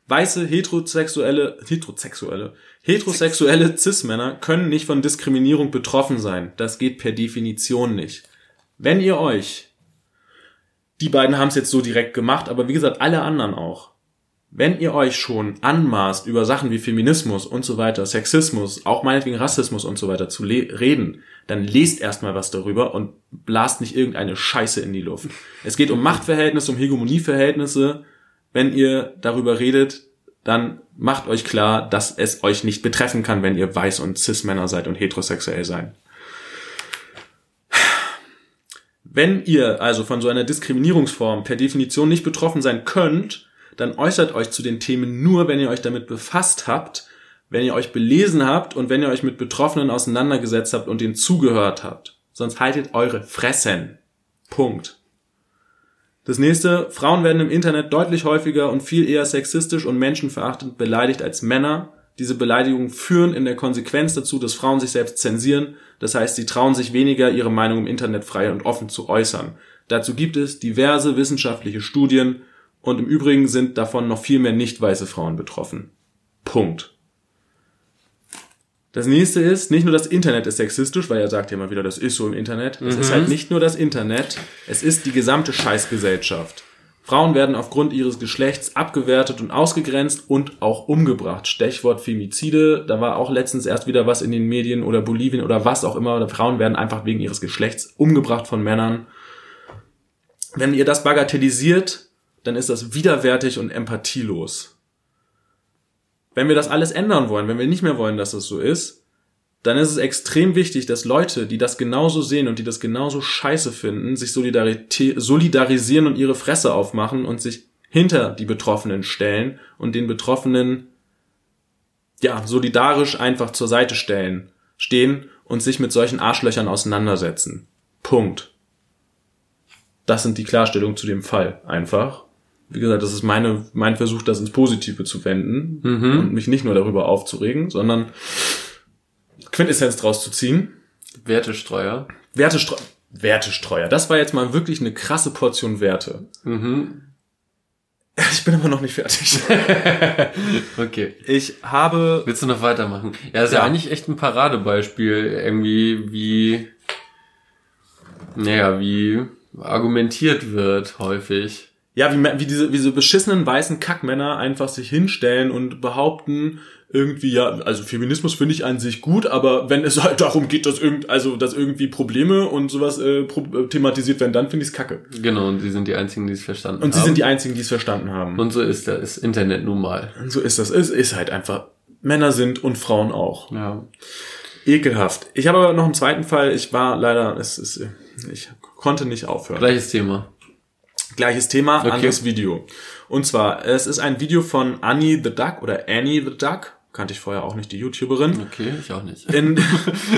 Weiße heterosexuelle, heterosexuelle, heterosexuelle Cis-Männer können nicht von Diskriminierung betroffen sein. Das geht per Definition nicht. Wenn ihr euch, die beiden haben es jetzt so direkt gemacht, aber wie gesagt, alle anderen auch. Wenn ihr euch schon anmaßt, über Sachen wie Feminismus und so weiter, Sexismus, auch meinetwegen Rassismus und so weiter zu reden, dann lest erstmal was darüber und blast nicht irgendeine Scheiße in die Luft. Es geht um Machtverhältnisse, um Hegemonieverhältnisse, wenn ihr darüber redet, dann macht euch klar, dass es euch nicht betreffen kann, wenn ihr weiß und cis-Männer seid und heterosexuell seid. Wenn ihr also von so einer Diskriminierungsform per Definition nicht betroffen sein könnt, dann äußert euch zu den Themen nur, wenn ihr euch damit befasst habt, wenn ihr euch belesen habt und wenn ihr euch mit Betroffenen auseinandergesetzt habt und ihnen zugehört habt. Sonst haltet eure Fressen. Punkt. Das nächste, Frauen werden im Internet deutlich häufiger und viel eher sexistisch und menschenverachtend beleidigt als Männer. Diese Beleidigungen führen in der Konsequenz dazu, dass Frauen sich selbst zensieren. Das heißt, sie trauen sich weniger, ihre Meinung im Internet frei und offen zu äußern. Dazu gibt es diverse wissenschaftliche Studien und im Übrigen sind davon noch viel mehr nicht weiße Frauen betroffen. Punkt. Das nächste ist, nicht nur das Internet ist sexistisch, weil er sagt ja immer wieder, das ist so im Internet. Es ist halt nicht nur das Internet, es ist die gesamte Scheißgesellschaft. Frauen werden aufgrund ihres Geschlechts abgewertet und ausgegrenzt und auch umgebracht. Stichwort Femizide, da war auch letztens erst wieder was in den Medien oder Bolivien oder was auch immer. Frauen werden einfach wegen ihres Geschlechts umgebracht von Männern. Wenn ihr das bagatellisiert, dann ist das widerwärtig und empathielos. Wenn wir das alles ändern wollen, wenn wir nicht mehr wollen, dass das so ist, dann ist es extrem wichtig, dass Leute, die das genauso sehen und die das genauso scheiße finden, sich solidarisieren und ihre Fresse aufmachen und sich hinter die Betroffenen stellen und den Betroffenen ja solidarisch einfach zur Seite stellen, stehen und sich mit solchen Arschlöchern auseinandersetzen. Punkt. Das sind die Klarstellungen zu dem Fall einfach wie gesagt, das ist meine, mein Versuch, das ins Positive zu wenden mhm. und mich nicht nur darüber aufzuregen, sondern Quintessenz draus zu ziehen. Wertestreuer. Wertestreuer. Wertestreuer. Das war jetzt mal wirklich eine krasse Portion Werte. Mhm. [LAUGHS] Ich bin aber noch nicht fertig. [LAUGHS] okay. Ich habe. Willst du noch weitermachen? Ja, ist ja, ja eigentlich echt ein Paradebeispiel, irgendwie, wie, naja, wie argumentiert wird häufig ja, wie, wie diese, wie diese beschissenen weißen Kackmänner einfach sich hinstellen und behaupten, irgendwie, ja, also Feminismus finde ich an sich gut, aber wenn es halt darum geht, dass irgend, also, dass irgendwie Probleme und sowas äh, äh thematisiert werden, dann finde ich es kacke. Genau, und sie sind die einzigen, die es verstanden haben. Und sie sind die einzigen, die es verstanden haben. Und so ist das Internet nun mal. Und so ist das. Es ist halt einfach, Männer sind und Frauen auch. Ja. Ekelhaft. Ich habe aber noch einen zweiten Fall. Ich war leider, es ist, ich konnte nicht aufhören. Gleiches Thema. Gleiches Thema, okay. anderes Video. Und zwar, es ist ein Video von Annie the Duck oder Annie the Duck. Kannte ich vorher auch nicht, die YouTuberin. Okay, ich auch nicht. In,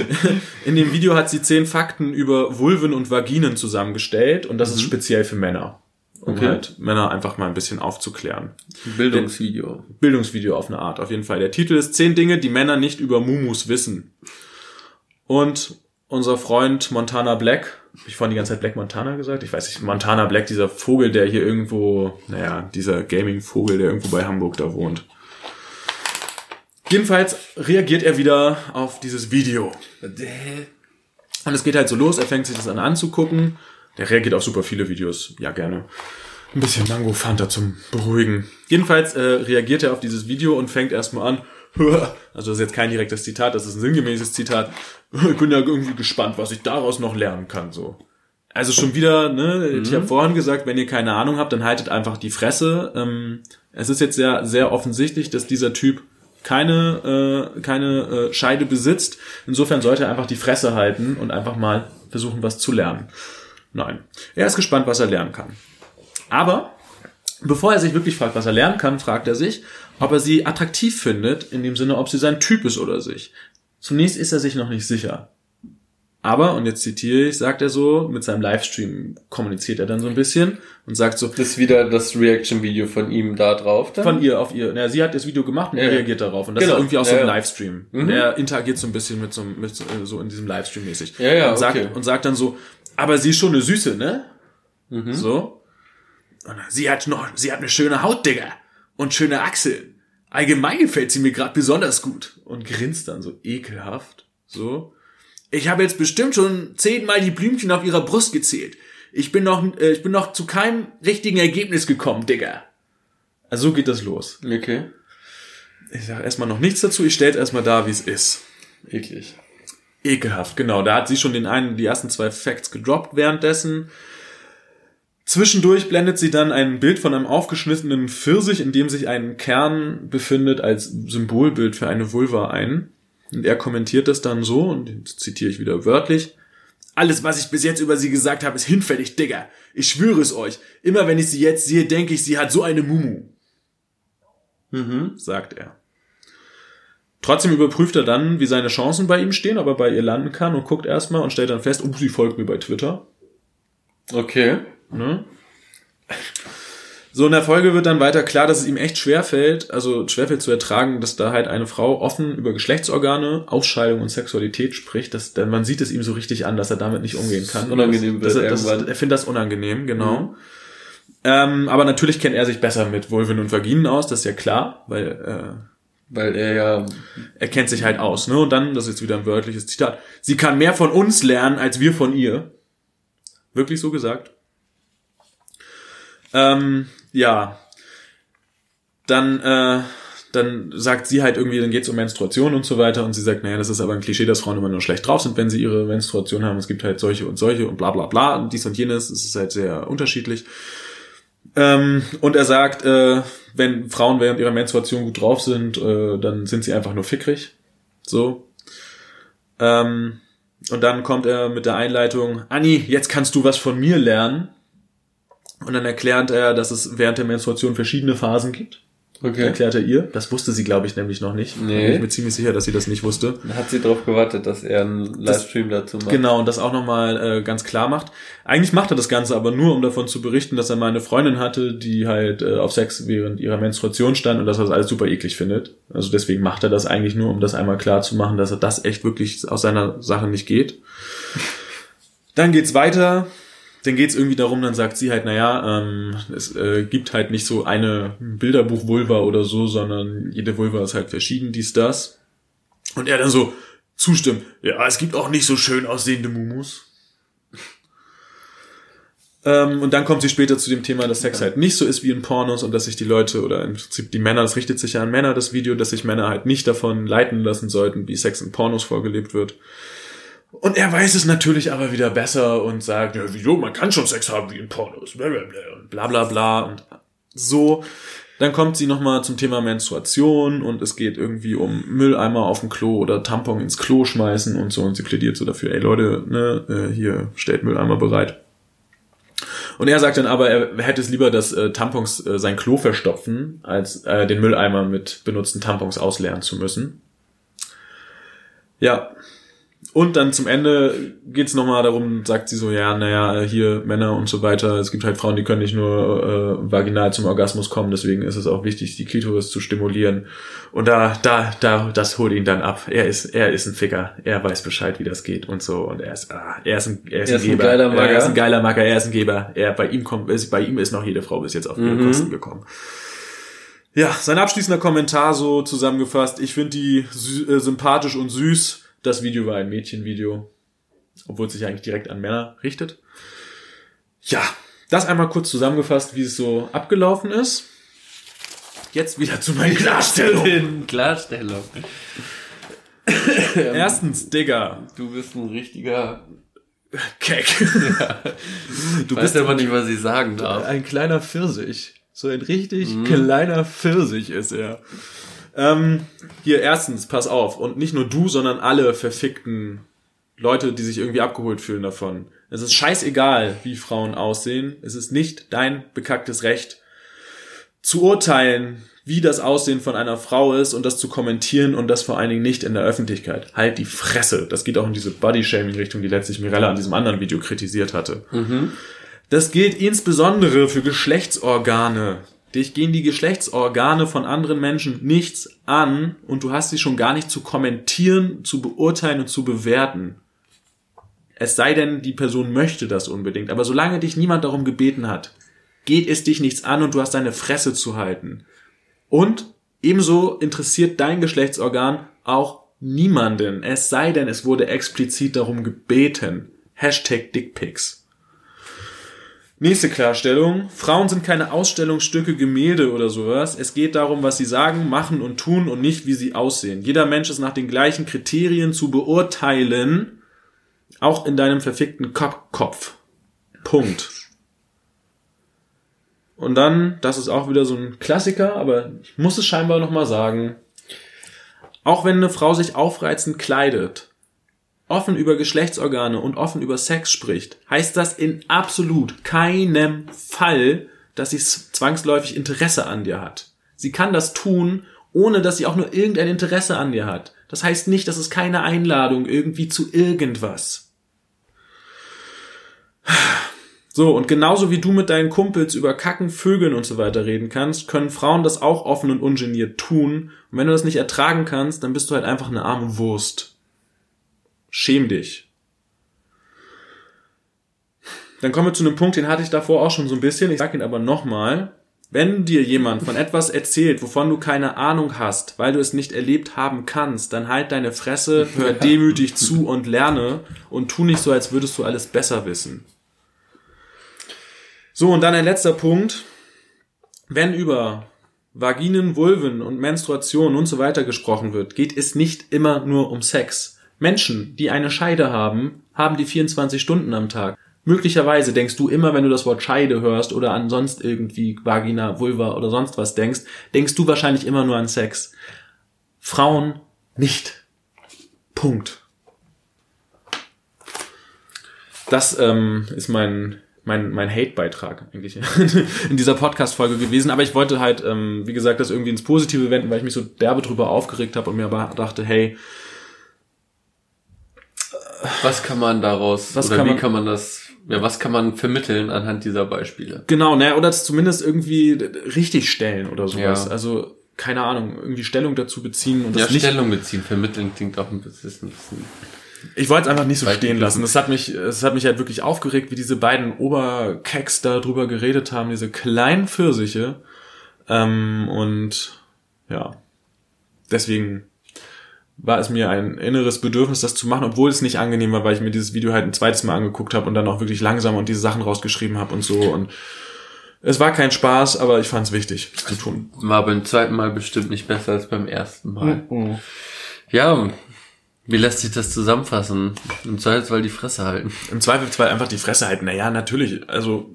[LAUGHS] in dem Video hat sie zehn Fakten über Vulven und Vaginen zusammengestellt und das mhm. ist speziell für Männer. Um okay. halt Männer einfach mal ein bisschen aufzuklären. Bildungsvideo. Bildungsvideo auf eine Art, auf jeden Fall. Der Titel ist Zehn Dinge, die Männer nicht über Mumus wissen. Und unser Freund Montana Black ich vorhin die ganze Zeit Black Montana gesagt? Ich weiß nicht, Montana Black, dieser Vogel, der hier irgendwo, naja, dieser Gaming-Vogel, der irgendwo bei Hamburg da wohnt. Jedenfalls reagiert er wieder auf dieses Video. Und es geht halt so los, er fängt sich das an anzugucken. Der reagiert auf super viele Videos. Ja, gerne. Ein bisschen Mango Fanta zum Beruhigen. Jedenfalls äh, reagiert er auf dieses Video und fängt erstmal an, [LAUGHS] also das ist jetzt kein direktes Zitat, das ist ein sinngemäßes Zitat. Ich bin ja irgendwie gespannt, was ich daraus noch lernen kann, so. Also schon wieder, ne, mhm. ich habe vorhin gesagt, wenn ihr keine Ahnung habt, dann haltet einfach die Fresse. Ähm, es ist jetzt sehr, sehr offensichtlich, dass dieser Typ keine, äh, keine äh, Scheide besitzt. Insofern sollte er einfach die Fresse halten und einfach mal versuchen, was zu lernen. Nein. Er ist gespannt, was er lernen kann. Aber bevor er sich wirklich fragt, was er lernen kann, fragt er sich, ob er sie attraktiv findet, in dem Sinne, ob sie sein Typ ist oder sich. Zunächst ist er sich noch nicht sicher. Aber, und jetzt zitiere ich, sagt er so, mit seinem Livestream kommuniziert er dann so ein bisschen und sagt so. Das ist wieder das Reaction-Video von ihm da drauf dann? Von ihr auf ihr. Na, sie hat das Video gemacht und ja. er reagiert darauf. Und das genau. ist irgendwie auch so ein ja, Livestream. Mhm. Und er interagiert so ein bisschen mit so, mit so, so in diesem Livestream mäßig. Ja, ja, und sagt, okay. und sagt dann so, aber sie ist schon eine Süße, ne? Mhm. So. Sie hat noch, sie hat eine schöne Haut, Digga. Und schöne Achseln. Allgemein gefällt sie mir gerade besonders gut. Und grinst dann so ekelhaft. So. Ich habe jetzt bestimmt schon zehnmal die Blümchen auf ihrer Brust gezählt. Ich bin noch, äh, ich bin noch zu keinem richtigen Ergebnis gekommen, Digga. Also so geht das los. Okay. Ich sage erstmal noch nichts dazu, ich stelle erstmal da, wie es ist. Eklig. Ekelhaft, genau. Da hat sie schon den einen, die ersten zwei Facts gedroppt währenddessen. Zwischendurch blendet sie dann ein Bild von einem aufgeschnittenen Pfirsich, in dem sich ein Kern befindet, als Symbolbild für eine Vulva ein. Und er kommentiert das dann so, und jetzt zitiere ich wieder wörtlich. Alles, was ich bis jetzt über sie gesagt habe, ist hinfällig, Digga. Ich schwöre es euch. Immer wenn ich sie jetzt sehe, denke ich, sie hat so eine Mumu. Mhm, sagt er. Trotzdem überprüft er dann, wie seine Chancen bei ihm stehen, ob er bei ihr landen kann und guckt erstmal und stellt dann fest, oh, sie folgt mir bei Twitter. Okay. Ne? So in der Folge wird dann weiter klar, dass es ihm echt schwerfällt, also schwerfällt zu ertragen, dass da halt eine Frau offen über Geschlechtsorgane, Ausscheidung und Sexualität spricht, dass, denn man sieht es ihm so richtig an, dass er damit nicht umgehen kann. Unangenehm wird das, das, Er findet das unangenehm, genau. Mhm. Ähm, aber natürlich kennt er sich besser mit Vulven und Vaginen aus, das ist ja klar, weil äh, weil er ja er kennt sich halt aus, ne? Und dann, das ist jetzt wieder ein wörtliches Zitat. Sie kann mehr von uns lernen als wir von ihr. Wirklich so gesagt. Ähm, ja, dann, äh, dann sagt sie halt irgendwie, dann geht's um Menstruation und so weiter und sie sagt, naja, das ist aber ein Klischee, dass Frauen immer nur schlecht drauf sind, wenn sie ihre Menstruation haben. Es gibt halt solche und solche und bla bla bla und dies und jenes. Es ist halt sehr unterschiedlich. Ähm, und er sagt, äh, wenn Frauen während ihrer Menstruation gut drauf sind, äh, dann sind sie einfach nur fickrig. So. Ähm, und dann kommt er mit der Einleitung, Anni, jetzt kannst du was von mir lernen. Und dann erklärt er, dass es während der Menstruation verschiedene Phasen gibt. Okay. Erklärt er ihr. Das wusste sie, glaube ich, nämlich noch nicht. Nee. Ich bin mir ziemlich sicher, dass sie das nicht wusste. Dann hat sie darauf gewartet, dass er einen Livestream das, dazu macht. Genau, und das auch nochmal äh, ganz klar macht. Eigentlich macht er das Ganze aber nur, um davon zu berichten, dass er mal eine Freundin hatte, die halt äh, auf Sex während ihrer Menstruation stand und dass er das alles super eklig findet. Also deswegen macht er das eigentlich nur, um das einmal klar zu machen, dass er das echt wirklich aus seiner Sache nicht geht. Dann geht's weiter dann geht's irgendwie darum, dann sagt sie halt, naja, ähm, es äh, gibt halt nicht so eine Bilderbuch-Vulva oder so, sondern jede Vulva ist halt verschieden, dies, das. Und er dann so zustimmt, ja, es gibt auch nicht so schön aussehende Mumus. [LAUGHS] ähm, und dann kommt sie später zu dem Thema, dass Sex halt nicht so ist wie in Pornos und dass sich die Leute oder im Prinzip die Männer, das richtet sich ja an Männer, das Video, dass sich Männer halt nicht davon leiten lassen sollten, wie Sex in Pornos vorgelebt wird. Und er weiß es natürlich aber wieder besser und sagt, ja, wieso, man kann schon Sex haben wie in Pornos, und bla bla bla und so. Dann kommt sie nochmal zum Thema Menstruation und es geht irgendwie um Mülleimer auf dem Klo oder Tampon ins Klo schmeißen und so und sie plädiert so dafür, ey Leute, ne, äh, hier stellt Mülleimer bereit. Und er sagt dann aber, er hätte es lieber, dass äh, Tampons äh, sein Klo verstopfen, als äh, den Mülleimer mit benutzten Tampons ausleeren zu müssen. Ja, und dann zum Ende geht's nochmal darum, sagt sie so, ja, naja, hier Männer und so weiter. Es gibt halt Frauen, die können nicht nur äh, vaginal zum Orgasmus kommen, deswegen ist es auch wichtig, die Klitoris zu stimulieren. Und da, da, da, das holt ihn dann ab. Er ist, er ist ein Ficker. Er weiß Bescheid, wie das geht und so. Und er ist, ah, er ist ein, er ist, er ist ein, Geber. Ein geiler Macker. Er ist ein geiler Macker, er ist ein Geber. Er, bei ihm kommt, bei ihm ist noch jede Frau bis jetzt auf ihre mhm. Kosten gekommen. Ja, sein abschließender Kommentar so zusammengefasst. Ich finde die äh, sympathisch und süß das Video war ein Mädchenvideo, obwohl es sich eigentlich direkt an Männer richtet. Ja, das einmal kurz zusammengefasst, wie es so abgelaufen ist. Jetzt wieder zu meinen Klarstellungen. Klarstellung. [LAUGHS] [LAUGHS] Erstens, Digga. Du bist ein richtiger Keck. [LAUGHS] Ja. Du weißt aber nicht, was ich sagen darf. Ein kleiner Pfirsich. So ein richtig mhm. kleiner Pfirsich ist er. Ähm, hier erstens, pass auf. Und nicht nur du, sondern alle verfickten Leute, die sich irgendwie abgeholt fühlen davon. Es ist scheißegal, wie Frauen aussehen. Es ist nicht dein bekacktes Recht zu urteilen, wie das Aussehen von einer Frau ist und das zu kommentieren und das vor allen Dingen nicht in der Öffentlichkeit. Halt die Fresse. Das geht auch in diese Body-Shaming-Richtung, die letztlich Mirella an diesem anderen Video kritisiert hatte. Das gilt insbesondere für Geschlechtsorgane. Dich gehen die Geschlechtsorgane von anderen Menschen nichts an und du hast sie schon gar nicht zu kommentieren, zu beurteilen und zu bewerten. Es sei denn, die Person möchte das unbedingt. Aber solange dich niemand darum gebeten hat, geht es dich nichts an und du hast deine Fresse zu halten. Und ebenso interessiert dein Geschlechtsorgan auch niemanden. Es sei denn, es wurde explizit darum gebeten. Hashtag Dickpics. Nächste Klarstellung. Frauen sind keine Ausstellungsstücke, Gemälde oder sowas. Es geht darum, was sie sagen, machen und tun und nicht, wie sie aussehen. Jeder Mensch ist nach den gleichen Kriterien zu beurteilen, auch in deinem verfickten Kop- Kopf. Punkt. Und dann, das ist auch wieder so ein Klassiker, aber ich muss es scheinbar nochmal sagen. Auch wenn eine Frau sich aufreizend kleidet, offen über Geschlechtsorgane und offen über Sex spricht, heißt das in absolut keinem Fall, dass sie zwangsläufig Interesse an dir hat. Sie kann das tun, ohne dass sie auch nur irgendein Interesse an dir hat. Das heißt nicht, dass es keine Einladung irgendwie zu irgendwas. So, und genauso wie du mit deinen Kumpels über Kacken, Vögeln und so weiter reden kannst, können Frauen das auch offen und ungeniert tun. Und wenn du das nicht ertragen kannst, dann bist du halt einfach eine arme Wurst. Schäm dich. Dann kommen wir zu einem Punkt, den hatte ich davor auch schon so ein bisschen, ich sage ihn aber nochmal. Wenn dir jemand von etwas erzählt, wovon du keine Ahnung hast, weil du es nicht erlebt haben kannst, dann halt deine Fresse, hör [LAUGHS] demütig zu und lerne und tu nicht so, als würdest du alles besser wissen. So, und dann ein letzter Punkt. Wenn über Vaginen, Vulven und Menstruation und so weiter gesprochen wird, geht es nicht immer nur um Sex. Menschen, die eine Scheide haben, haben die 24 Stunden am Tag. Möglicherweise denkst du immer, wenn du das Wort Scheide hörst oder an sonst irgendwie Vagina, Vulva oder sonst was denkst, denkst du wahrscheinlich immer nur an Sex. Frauen nicht. Punkt. Das ähm, ist mein mein, mein Hate-Beitrag eigentlich [LAUGHS] in dieser Podcast-Folge gewesen. Aber ich wollte halt, ähm, wie gesagt, das irgendwie ins Positive wenden, weil ich mich so derbe drüber aufgeregt habe und mir aber dachte, hey, Was kann man daraus, Was oder kann wie man- kann man das, ja, was kann man vermitteln anhand dieser Beispiele? genau, ne, oder das zumindest irgendwie richtig stellen oder sowas. Ja. Also, keine Ahnung, irgendwie Stellung dazu beziehen und Ja, das nicht. Stellung beziehen, vermitteln klingt auch ein bisschen, Ich wollte es einfach nicht so stehen lassen. Das hat mich, es hat mich halt wirklich aufgeregt, wie diese beiden Oberkeks da drüber geredet haben, diese kleinen Pfirsiche. Ähm, und ja, deswegen war es mir ein inneres Bedürfnis, das zu machen, obwohl es nicht angenehm war, weil ich mir dieses Video halt ein zweites Mal angeguckt habe und dann auch wirklich langsam und diese Sachen rausgeschrieben habe und so. Und es war kein Spaß, aber ich fand es wichtig es zu tun. war beim zweiten Mal bestimmt nicht besser als beim ersten Mal. Ja, wie lässt sich das zusammenfassen? Im Zweifelsfall die Fresse halten. Im Zweifelsfall einfach die Fresse halten. Naja, natürlich. Also,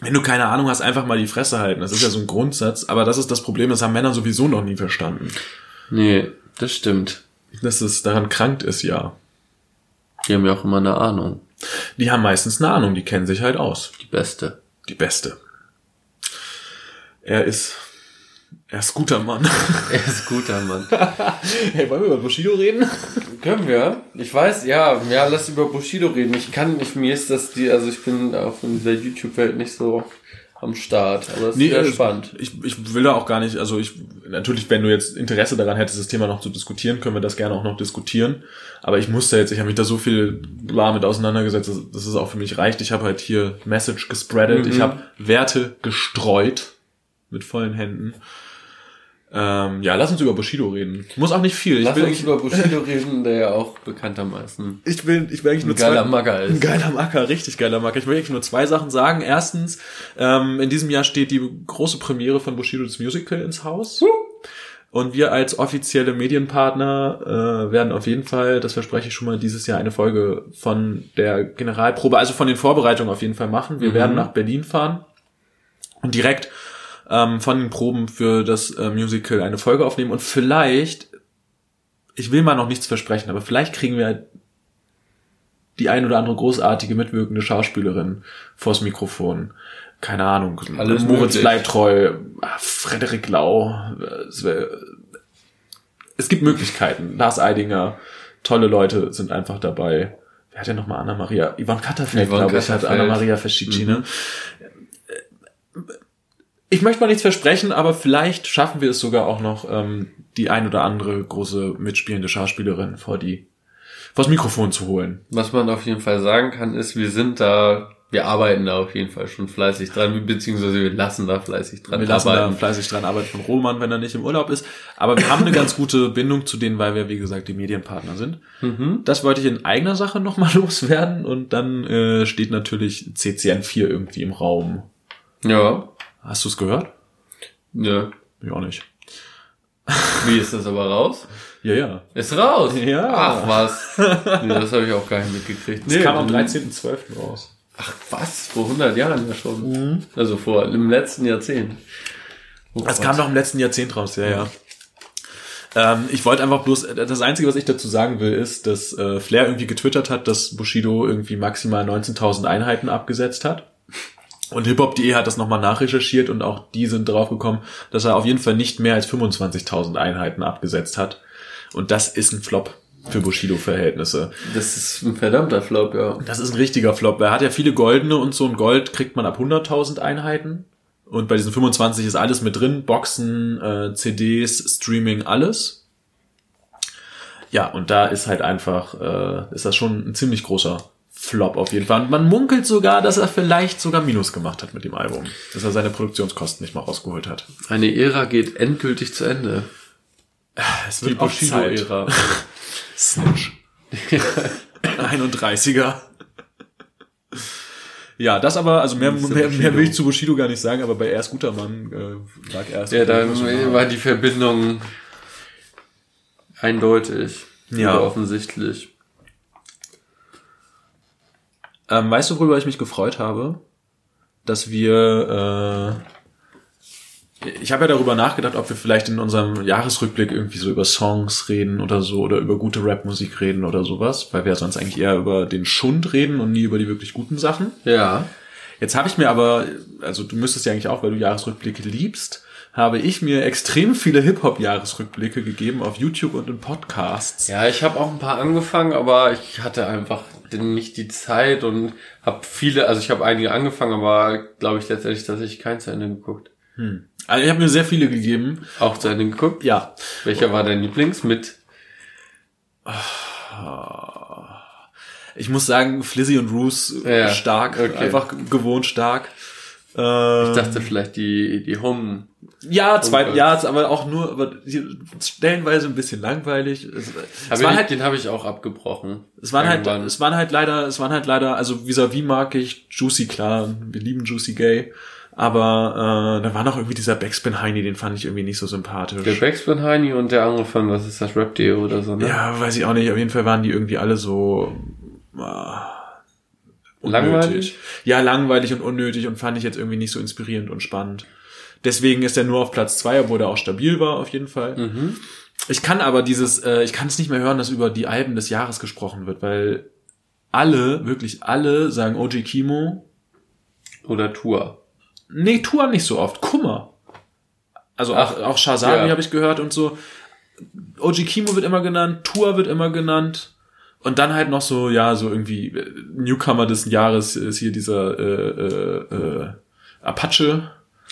wenn du keine Ahnung hast, einfach mal die Fresse halten. Das ist ja so ein Grundsatz. Aber das ist das Problem, das haben Männer sowieso noch nie verstanden. Nee, das stimmt. Dass es daran krankt ist, ja. Die haben ja auch immer eine Ahnung. Die haben meistens eine Ahnung, die kennen sich halt aus. Die beste. Die beste. Er ist, er ist guter Mann. [LAUGHS] Er ist guter Mann. [LAUGHS] hey, wollen wir über Bushido reden? Können wir? Ich weiß, ja, ja, lass über Bushido reden. Ich kann nicht, mir ist das die, also ich bin auch in dieser YouTube-Welt nicht so am Start, aber es ist sehr äh, spannend. Ich, ich will da auch gar nicht, also ich, natürlich, wenn du jetzt Interesse daran hättest, das Thema noch zu diskutieren, können wir das gerne auch noch diskutieren. Aber ich musste jetzt, ich habe mich da so viel bla mit auseinandergesetzt, dass, dass es auch für mich reicht. Ich habe halt hier Message gespreadet, ich habe Werte gestreut mit vollen Händen. Ähm, ja, lass uns über Bushido reden. Muss auch nicht viel. Ich Lass will, uns über [LAUGHS] Bushido reden, der ja auch bekanntermaßen ich will, ich will eigentlich nur ein geiler zwei, Magger ist. ein geiler Macker, richtig geiler Macker. Ich will eigentlich nur zwei Sachen sagen. Erstens, ähm, in diesem Jahr steht die große Premiere von Bushido das Musical ins Haus. Und wir als offizielle Medienpartner äh, werden auf jeden Fall, das verspreche ich schon mal, dieses Jahr eine Folge von der Generalprobe, also von den Vorbereitungen auf jeden Fall machen. Wir werden nach Berlin fahren und direkt ähm, von den Proben für das äh, Musical eine Folge aufnehmen. Und vielleicht, ich will mal noch nichts versprechen, aber vielleicht kriegen wir die ein oder andere großartige mitwirkende Schauspielerin vors Mikrofon. Keine Ahnung. Alles Moritz bleibt treu, Frederik Lau. Es, wär, es gibt Möglichkeiten. Lars Eidinger, tolle Leute sind einfach dabei. Wer hat denn nochmal Anna-Maria? Yvonne Katterfeld, Yvonne glaube ich, hat. Anna-Maria Fescicci, ne? Ich möchte mal nichts versprechen, aber vielleicht schaffen wir es sogar auch noch, ähm, die ein oder andere große mitspielende Schauspielerin vor die vors Mikrofon zu holen. Was man auf jeden Fall sagen kann, ist, wir sind da, wir arbeiten da auf jeden Fall schon fleißig dran, beziehungsweise wir lassen da fleißig dran Wir lassen arbeiten. da fleißig dran arbeiten von Roman, wenn er nicht im Urlaub ist. Aber wir haben eine ganz [LAUGHS] gute Bindung zu denen, weil wir, wie gesagt, die Medienpartner sind. Mhm. Das wollte ich in eigener Sache nochmal [LAUGHS] loswerden. Und dann äh, steht natürlich CCN4 irgendwie im Raum. Ja. Hast du es gehört? Ja. Ja, auch nicht. Wie ist das aber raus? [LAUGHS] Ja, ja. Ist raus. Ja. Ach was. Nee, das habe ich auch gar nicht mitgekriegt. Es kam am dann- 13.12. raus. Ach was, vor 100 Jahren ja schon. Mhm. Also vor im letzten Jahrzehnt. Oh Es Gott. kam doch im letzten Jahrzehnt raus, ja, ja. Ähm, ich wollte einfach bloß, das Einzige, was ich dazu sagen will, ist, dass äh, Flair irgendwie getwittert hat, dass Bushido irgendwie maximal 19.000 Einheiten abgesetzt hat. Und hiphop.de hat das nochmal nachrecherchiert und auch die sind drauf gekommen, dass er auf jeden Fall nicht mehr als 25.000 Einheiten abgesetzt hat. Und das ist ein Flop für Bushido-Verhältnisse. Das ist ein verdammter Flop, ja. Das ist ein richtiger Flop. Er hat ja viele goldene und so ein Gold kriegt man ab 100.000 Einheiten. Und bei diesen 25 ist alles mit drin. Boxen, äh, CDs, Streaming, alles. Ja, und da ist halt einfach, äh, ist das schon ein ziemlich großer Flop auf jeden Fall. Und man munkelt sogar, dass er vielleicht sogar Minus gemacht hat mit dem Album. Dass er seine Produktionskosten nicht mal rausgeholt hat. Eine Ära geht endgültig zu Ende. Es Die Bushido-Ära. Snitch. 31er. Ja, das aber, also mehr, mehr, mehr will ich zu Bushido gar nicht sagen, aber bei Er ist guter Mann äh, lag er Ja, da war die Verbindung eindeutig. Ja. Offensichtlich. Ähm, weißt du, worüber ich mich gefreut habe? Dass wir, äh, ich habe ja darüber nachgedacht, ob wir vielleicht in unserem Jahresrückblick irgendwie so über Songs reden oder so oder über gute Rapmusik reden oder sowas, weil wir ja sonst eigentlich eher über den Schund reden und nie über die wirklich guten Sachen. Ja. Jetzt habe ich mir aber, also du müsstest ja eigentlich auch, weil du Jahresrückblicke liebst, habe ich mir extrem viele Hip-Hop-Jahresrückblicke gegeben auf YouTube und in Podcasts. Ja, ich habe auch ein paar angefangen, aber ich hatte einfach nicht die Zeit und habe viele, also ich habe einige angefangen, aber glaube ich letztendlich, dass ich kein zu Ende geguckt. Also ich habe mir sehr viele gegeben. Auch zu Ende geguckt. Ja. Welcher war dein Lieblings mit? Ich muss sagen, Flizzy und Roos Ja, stark, okay. einfach gewohnt stark. Äh, Ich dachte vielleicht die, die Home. ja, zwei, ja, aber auch nur, aber stellenweise ein bisschen langweilig. Es, es waren ich, halt, den habe ich auch abgebrochen. es waren halt, Irgendwann. es waren halt leider, es waren halt leider, also vis-à-vis mag ich Juicy klar, wir lieben Juicy Gay, aber äh, da war noch irgendwie dieser Backspin Heini, den fand ich irgendwie nicht so sympathisch. Der Backspin Heini und der andere von, was ist das, Rap Deo oder so, ne? Ja, weiß ich auch nicht. Auf jeden Fall waren die irgendwie alle so äh, Langweilig? Ja, langweilig und unnötig und fand ich jetzt irgendwie nicht so inspirierend und spannend. Deswegen ist er nur auf Platz zwei, obwohl er auch stabil war, auf jeden Fall. Mhm. Ich kann aber dieses, äh, ich kann es nicht mehr hören, dass über die Alben des Jahres gesprochen wird, weil alle, wirklich alle sagen OG Kimo. Oder Tour. Nee, Tour nicht so oft. Kummer. Also auch, Ach, auch Shazami ja. habe ich gehört und so. OG Kimo wird immer genannt, Tour wird immer genannt. Und dann halt noch so, ja, so irgendwie äh, Newcomer des Jahres ist hier dieser äh, äh, äh, Apache.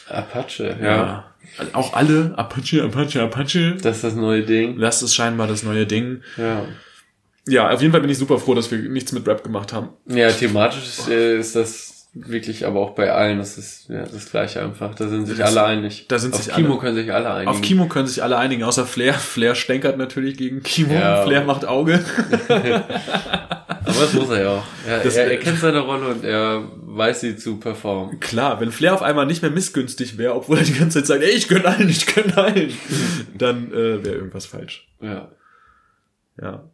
Apache, ja. Also auch alle, Apache, Apache, Apache. Das ist das neue Ding. Das ist scheinbar das neue Ding. Ja. Ja, auf jeden Fall bin ich super froh, dass wir nichts mit Rap gemacht haben. Ja, thematisch ist, äh, ist das wirklich, aber auch bei allen, das ist ja das Gleiche einfach. Da sind sich Das- alle einig. da sind Auf sich Kimo alle- können sich alle einigen. Auf Kimo können sich alle einigen, außer Flair. Flair stänkert natürlich gegen Kimo. Ja. Flair macht Auge. [LAUGHS] Aber das muss er ja auch. Er, Das- er, er kennt seine Rolle und er weiß sie zu performen. Klar, wenn Flair auf einmal nicht mehr missgünstig wäre, obwohl er die ganze Zeit sagt, ey, ich gönn allen, ich gönn allen, dann äh, wäre irgendwas falsch. Ja. Ja.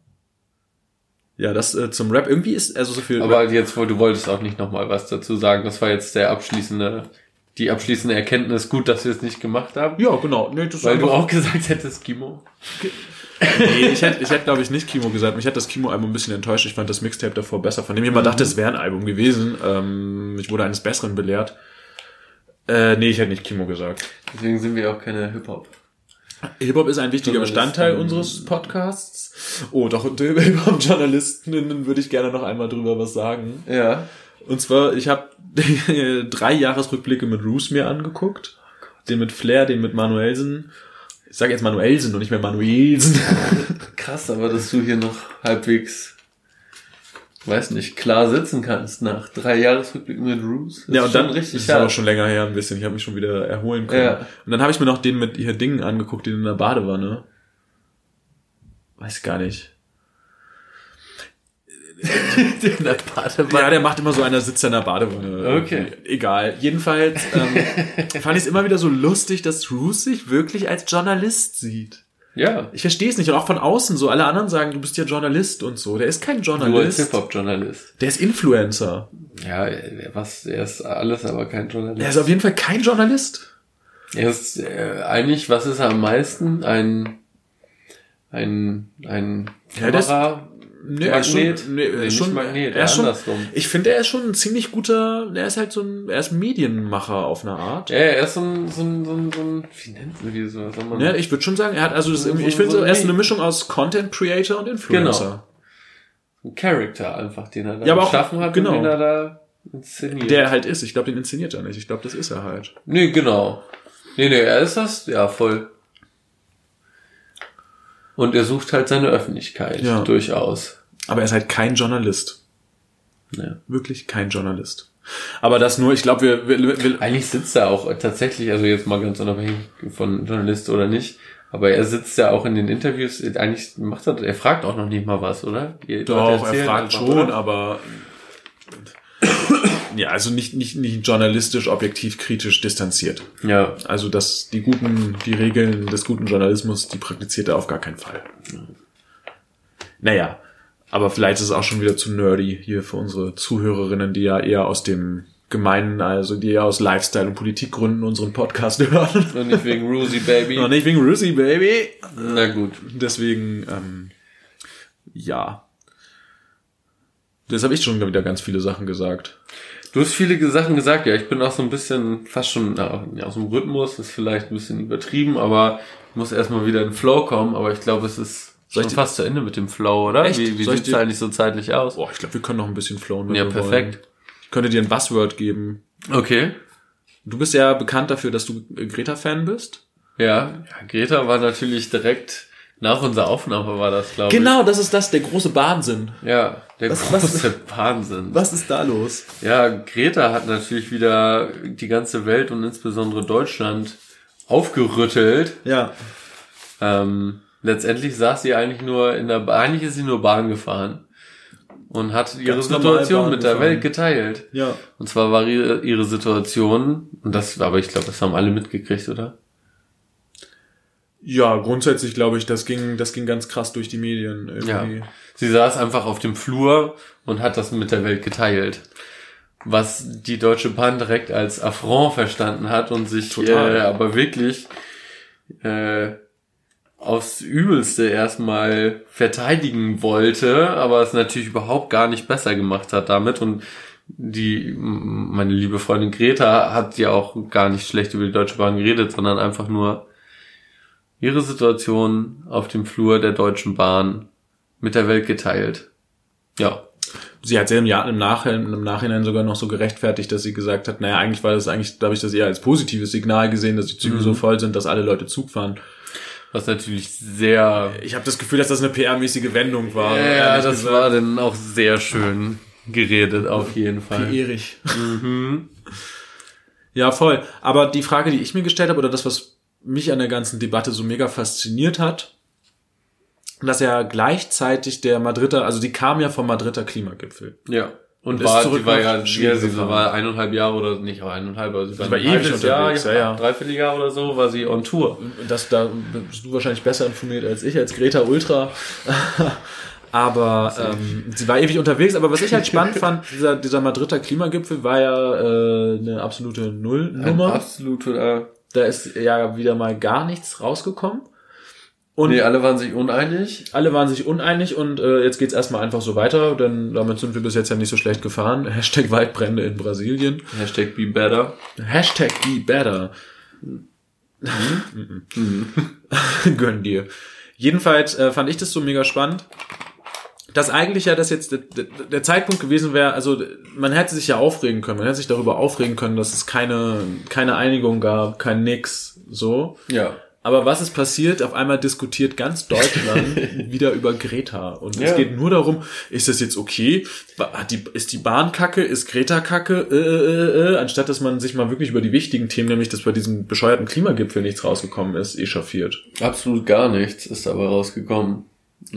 Ja, das äh, zum Rap irgendwie ist, also so viel Aber Rap, jetzt, wo du wolltest auch nicht nochmal was dazu sagen. Das war jetzt der abschließende, die abschließende Erkenntnis. Gut, dass wir es nicht gemacht haben. Ja, genau. Nee, das Weil du auch gesagt hättest, Kimo. Nee, ich hätte, ich hätte glaube ich, nicht Kimo gesagt. Mich hat das Kimo-Album ein bisschen enttäuscht. Ich fand das Mixtape davor besser, von dem ich immer dachte, es wäre ein Album gewesen. Ähm, ich wurde eines Besseren belehrt. Äh, nee, ich hätte nicht Kimo gesagt. Deswegen sind wir auch keine Hip-Hop. Hip-Hop ist ein wichtiger. Bestandteil unseres Podcasts. Oh, doch, Hip-Hop-Journalistinnen [LAUGHS] würde ich gerne noch einmal drüber was sagen. Ja. Und zwar, ich habe [LAUGHS] drei Jahresrückblicke mit Roos mir angeguckt. Den mit Flair, den mit Manuelsen. Ich sage jetzt Manuelsen und nicht mehr Manuelsen. [LAUGHS] Krass, aber dass du hier noch halbwegs, weiß nicht, klar sitzen kannst nach drei Jahresrückblicken mit Roos. Ja, und dann, richtig das ist aber hart. schon länger her ein bisschen. Ich habe mich schon wieder erholen können. Ja. Und dann habe ich mir noch den mit hier Dingen angeguckt, den in der Badewanne. Weiß gar nicht. [LAUGHS] in der Badewanne. Ja, der macht immer so einer sitzt in der Badewanne. Okay. Egal. Jedenfalls ähm, [LAUGHS] fand ich es immer wieder so lustig, dass Roos sich wirklich als Journalist sieht. Ja. Ich verstehe es nicht. Und auch von außen so. Alle anderen sagen, du bist ja Journalist und so. Der ist kein Du als Journalist. Hip-Hop-Journalist. Der ist Influencer. Ja, er- was, er ist alles, aber kein Journalist. Der ist auf jeden Fall kein Journalist. Er ist äh, eigentlich, was ist er am meisten? Ein, ein, ein Ja, Kamera, Nee, er ist Magnet? schon, nee, Nee, schon, Magnet, er ist schon, andersrum. ich finde, er ist schon ein ziemlich guter, er ist halt so ein, er ist Medienmacher auf eine Art. Ja, er ist so ein, so ein, so ein, so ein wie nennt man so? Soll man, Ja, ich würde schon sagen, er hat also das So- ich finde, so er ist wie- eine Mischung aus Content Creator und Influencer. ein Charakter einfach, den er da Ja, aber auch- geschaffen hat genau. und den er da inszeniert. Der er halt ist. Ich glaube, den inszeniert er nicht. Ich glaube, das ist er halt. nee, genau. Nee, nee, er ist das, ja, voll. Und er sucht halt seine Öffentlichkeit, Ja. durchaus. Aber er ist halt kein Journalist. Ja. Wirklich kein Journalist. Aber das nur, ich glaube, wir, wir, wir Eigentlich sitzt er auch tatsächlich, also jetzt mal ganz unabhängig von Journalist oder nicht, aber er sitzt ja auch in den Interviews, eigentlich macht er, er fragt auch noch nicht mal was, oder? Doch, er fragt schon, aber ja, also nicht, nicht, nicht journalistisch, objektiv, kritisch distanziert. Ja, Also dass die guten, die Regeln des guten Journalismus, die praktiziert er auf gar keinen Fall. Naja, aber vielleicht ist es auch schon wieder zu nerdy hier für unsere Zuhörerinnen, die ja eher aus dem gemeinen, also die eher aus Lifestyle- und Politikgründen unseren Podcast [LAUGHS] hören. und nicht wegen Rosie Baby. Und nicht wegen Rusi, Baby. Na gut. Deswegen, ähm, ja. Das habe ich schon wieder ganz viele Sachen gesagt. Du hast viele Sachen gesagt, ja, ich bin auch so ein bisschen fast schon na, aus dem Rhythmus, ist vielleicht ein bisschen übertrieben, aber ich muss erstmal wieder in den Flow kommen, aber ich glaube, es ist Soll schon ich fast zu Ende mit dem Flow, oder? Echt? Wie, wie ich sieht's dir- eigentlich so zeitlich aus? Boah, ich glaube, wir können noch ein bisschen flowen. wenn Ja, wir perfekt. Wollen. Ich könnte dir ein Buzzword geben. Okay. Du bist ja bekannt dafür, dass du Greta-Fan bist. Ja, ja, Greta war natürlich direkt nach unserer Aufnahme war das, glaube Genau, das ist das, der große Wahnsinn. ich. Ja, der Was- große Wahnsinn. Was ist da los? Ja, Greta hat natürlich wieder die ganze Welt und insbesondere Deutschland aufgerüttelt. Ja. Ähm, letztendlich saß sie eigentlich nur in der, Ba- eigentlich ist sie nur Bahn gefahren und hat ihre Ganz Situation Bahn mit der gefahren. Welt geteilt. Ja. Und zwar war ihre, ihre Situation, und das, aber ich glaube, das haben alle mitgekriegt, oder? Ja, grundsätzlich glaube ich, das ging, das ging ganz krass durch die Medien irgendwie. Sie saß einfach auf dem Flur und hat das mit der Welt geteilt. Was die Deutsche Bahn direkt als Affront verstanden hat und sich Total. äh, aber wirklich äh, aufs Übelste erstmal verteidigen wollte, aber es natürlich überhaupt gar nicht besser gemacht hat damit und die, meine liebe Freundin Greta hat ja auch gar nicht schlecht über die Deutsche Bahn geredet, sondern einfach nur ihre Situation auf dem Flur der Deutschen Bahn mit der Welt geteilt. Ja. Sie hat sehr im, Jahr, im, Nachhinein, im Nachhinein sogar noch so gerechtfertigt, dass sie gesagt hat, naja, eigentlich war das eigentlich, da habe ich das eher als positives Signal gesehen, dass die Züge so voll sind, dass alle Leute Zug fahren. Was natürlich sehr, Ich habe das Gefühl, dass das eine PR-mäßige Wendung war. ja, das gesagt. war dann auch sehr schön geredet, auf jeden Fall. Wie Erich. Ja, voll. Aber die Frage, die ich mir gestellt habe, oder das, was mich an der ganzen Debatte so mega fasziniert hat, dass ja gleichzeitig der Madrider, also die kam ja vom Madrider Klimagipfel. Ja. Und Ist war, zurück die war ja, ja, sie war eineinhalb Jahre oder nicht auch eineinhalb, aber sie war, war ewig Jahr, unterwegs, ja, ja. dreiviertel Jahr oder so, war sie on Tour. Das, da bist du wahrscheinlich besser informiert als ich, als Greta Ultra. [LAUGHS] aber ähm, sie war ewig unterwegs. Aber was ich halt spannend [LAUGHS] fand, dieser, dieser Madrider Klimagipfel war ja äh, eine absolute Nullnummer. Absolut, äh, Da ist ja wieder mal gar nichts rausgekommen. Und nee, alle waren sich uneinig. Alle waren sich uneinig und äh, jetzt geht's erstmal einfach so weiter, denn damit sind wir bis jetzt ja nicht so schlecht gefahren. [LAUGHS] Hashtag Waldbrände in Brasilien. Hashtag be better. Hashtag be better. Mhm. [LAUGHS] mhm. [LAUGHS] Gönn dir. Jedenfalls äh, fand ich das so mega spannend dass eigentlich ja das jetzt der, der Zeitpunkt gewesen wäre, also man hätte sich ja aufregen können, man hätte sich darüber aufregen können, dass es keine, keine Einigung gab, kein Nix, so. Ja. Aber was ist passiert? Auf einmal diskutiert ganz Deutschland [LAUGHS] wieder über Greta. Und ja. es geht nur darum, ist das jetzt okay? Die, ist die Bahn kacke? Ist Greta kacke? Äh, äh, äh, äh, anstatt dass man sich mal wirklich über die wichtigen Themen, nämlich dass bei diesem bescheuerten Klimagipfel nichts rausgekommen ist, echauffiert. Absolut gar nichts ist dabei rausgekommen.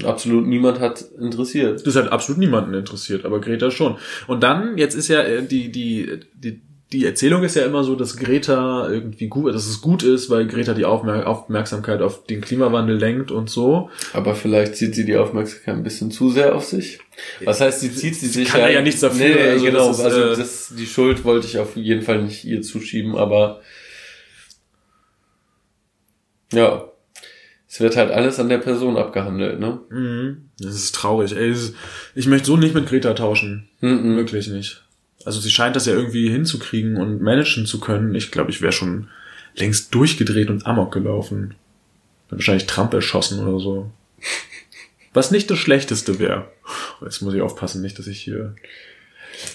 Absolut niemand hat interessiert. Das hat absolut niemanden interessiert, aber Greta schon. Und dann, jetzt ist ja äh, die, die, die, die Erzählung ist ja immer so, dass Greta irgendwie gut, dass es gut ist, weil Greta die Aufmerk Aufmerksamkeit auf den Klimawandel lenkt und so. Aber vielleicht zieht sie die Aufmerksamkeit ein bisschen zu sehr auf sich. Was heißt, sie zieht sie sich kann ja, ja nichts dafür. Nee, also genau. Das ist, also äh, das, die Schuld wollte ich auf jeden Fall nicht ihr zuschieben, aber ja, es wird halt alles an der Person abgehandelt, ne? Mhm. Das ist traurig. Ey, ich möchte so nicht mit Greta tauschen. Mhm. Wirklich nicht. Also sie scheint das ja irgendwie hinzukriegen und managen zu können. Ich glaube, ich wäre schon längst durchgedreht und amok gelaufen. Wahrscheinlich Trump erschossen oder so. [LAUGHS] Was nicht das Schlechteste wäre. Jetzt muss ich aufpassen, nicht, dass ich hier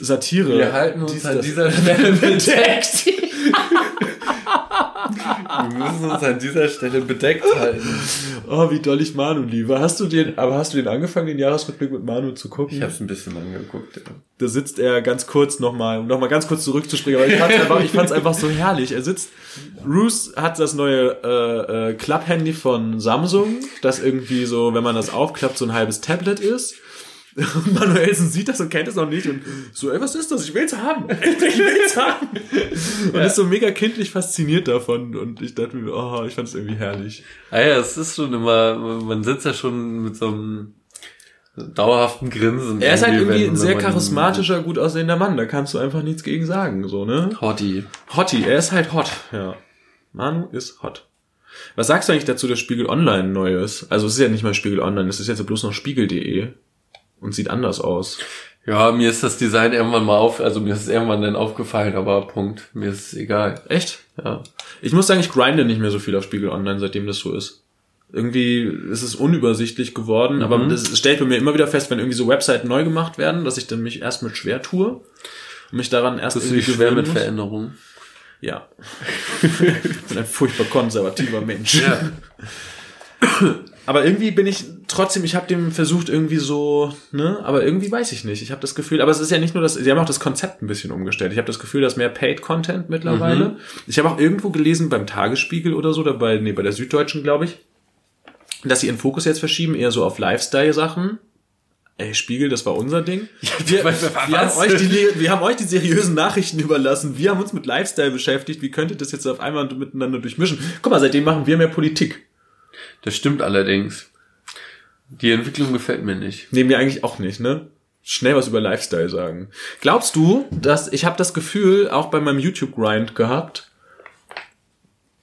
Satire. Wir halten uns an dieser Stelle bedeckt. [LAUGHS] Wir müssen uns an dieser Stelle bedeckt halten. Oh, wie doll ich Manu liebe. Hast du den, aber hast du den angefangen, den Jahresrückblick mit Manu zu gucken? Ich habe es ein bisschen angeguckt, ja. Da sitzt er ganz kurz nochmal, um nochmal ganz kurz zurückzuspringen, aber ich fand's einfach, ich fand's einfach so herrlich. Er sitzt, Bruce hat das neue äh, äh, Club-Handy von Samsung, das irgendwie so, wenn man das aufklappt, so ein halbes Tablet ist. [LAUGHS] Und Manuelsen sieht das und kennt es noch nicht und so, ey, was ist das? Ich will's haben. Ich will's haben. [LAUGHS] Und ja. ist so mega kindlich fasziniert davon. Und ich dachte mir, oh, ich fand es irgendwie herrlich. Ah ja, es ist schon immer, man sitzt ja schon mit so einem dauerhaften Grinsen. Er ist halt irgendwie ein sehr charismatischer, gut aussehender Mann. Da kannst du einfach nichts gegen sagen, so, ne? Hottie. Hottie, er ist halt hot, ja. Manu ist hot. Was sagst du eigentlich dazu, dass Spiegel Online neu ist? Also es ist ja nicht mal Spiegel Online, es ist jetzt bloß noch Spiegel.de und sieht anders aus. Ja, mir ist das Design irgendwann mal auf, also mir ist es irgendwann dann aufgefallen, aber Punkt. Mir ist es egal. Echt? Ja. Ich muss sagen, ich grinde nicht mehr so viel auf Spiegel Online, seitdem das so ist. Irgendwie ist es unübersichtlich geworden, mhm. aber das stelle ich bei mir immer wieder fest, wenn irgendwie so Webseiten neu gemacht werden, dass ich dann mich erst mit schwer tue und mich daran erst das irgendwie schwer mit Veränderungen. Ja. [LAUGHS] ich bin ein furchtbar konservativer Mensch. Ja. [LAUGHS] Aber irgendwie bin ich trotzdem, ich habe dem versucht irgendwie so, ne, aber irgendwie weiß ich nicht. Ich habe das Gefühl, aber es ist ja nicht nur das, sie haben auch das Konzept ein bisschen umgestellt. Ich habe das Gefühl, dass mehr Paid Content mittlerweile. Mhm. Ich habe auch irgendwo gelesen beim Tagesspiegel oder so, oder bei nee, bei der Süddeutschen, glaube ich, dass sie ihren Fokus jetzt verschieben eher so auf Lifestyle Sachen. Ey, Spiegel, das war unser Ding. [LAUGHS] Wir, wir, haben euch die, wir haben euch die seriösen Nachrichten überlassen. Wir haben uns mit Lifestyle beschäftigt. Wie könnte das jetzt auf einmal miteinander durchmischen? Guck mal, seitdem machen wir mehr Politik. Das stimmt allerdings. Die Entwicklung gefällt mir nicht. Nee, mir eigentlich auch nicht, ne? Schnell was über Lifestyle sagen. Glaubst du, dass ich habe das Gefühl auch bei meinem YouTube Grind gehabt?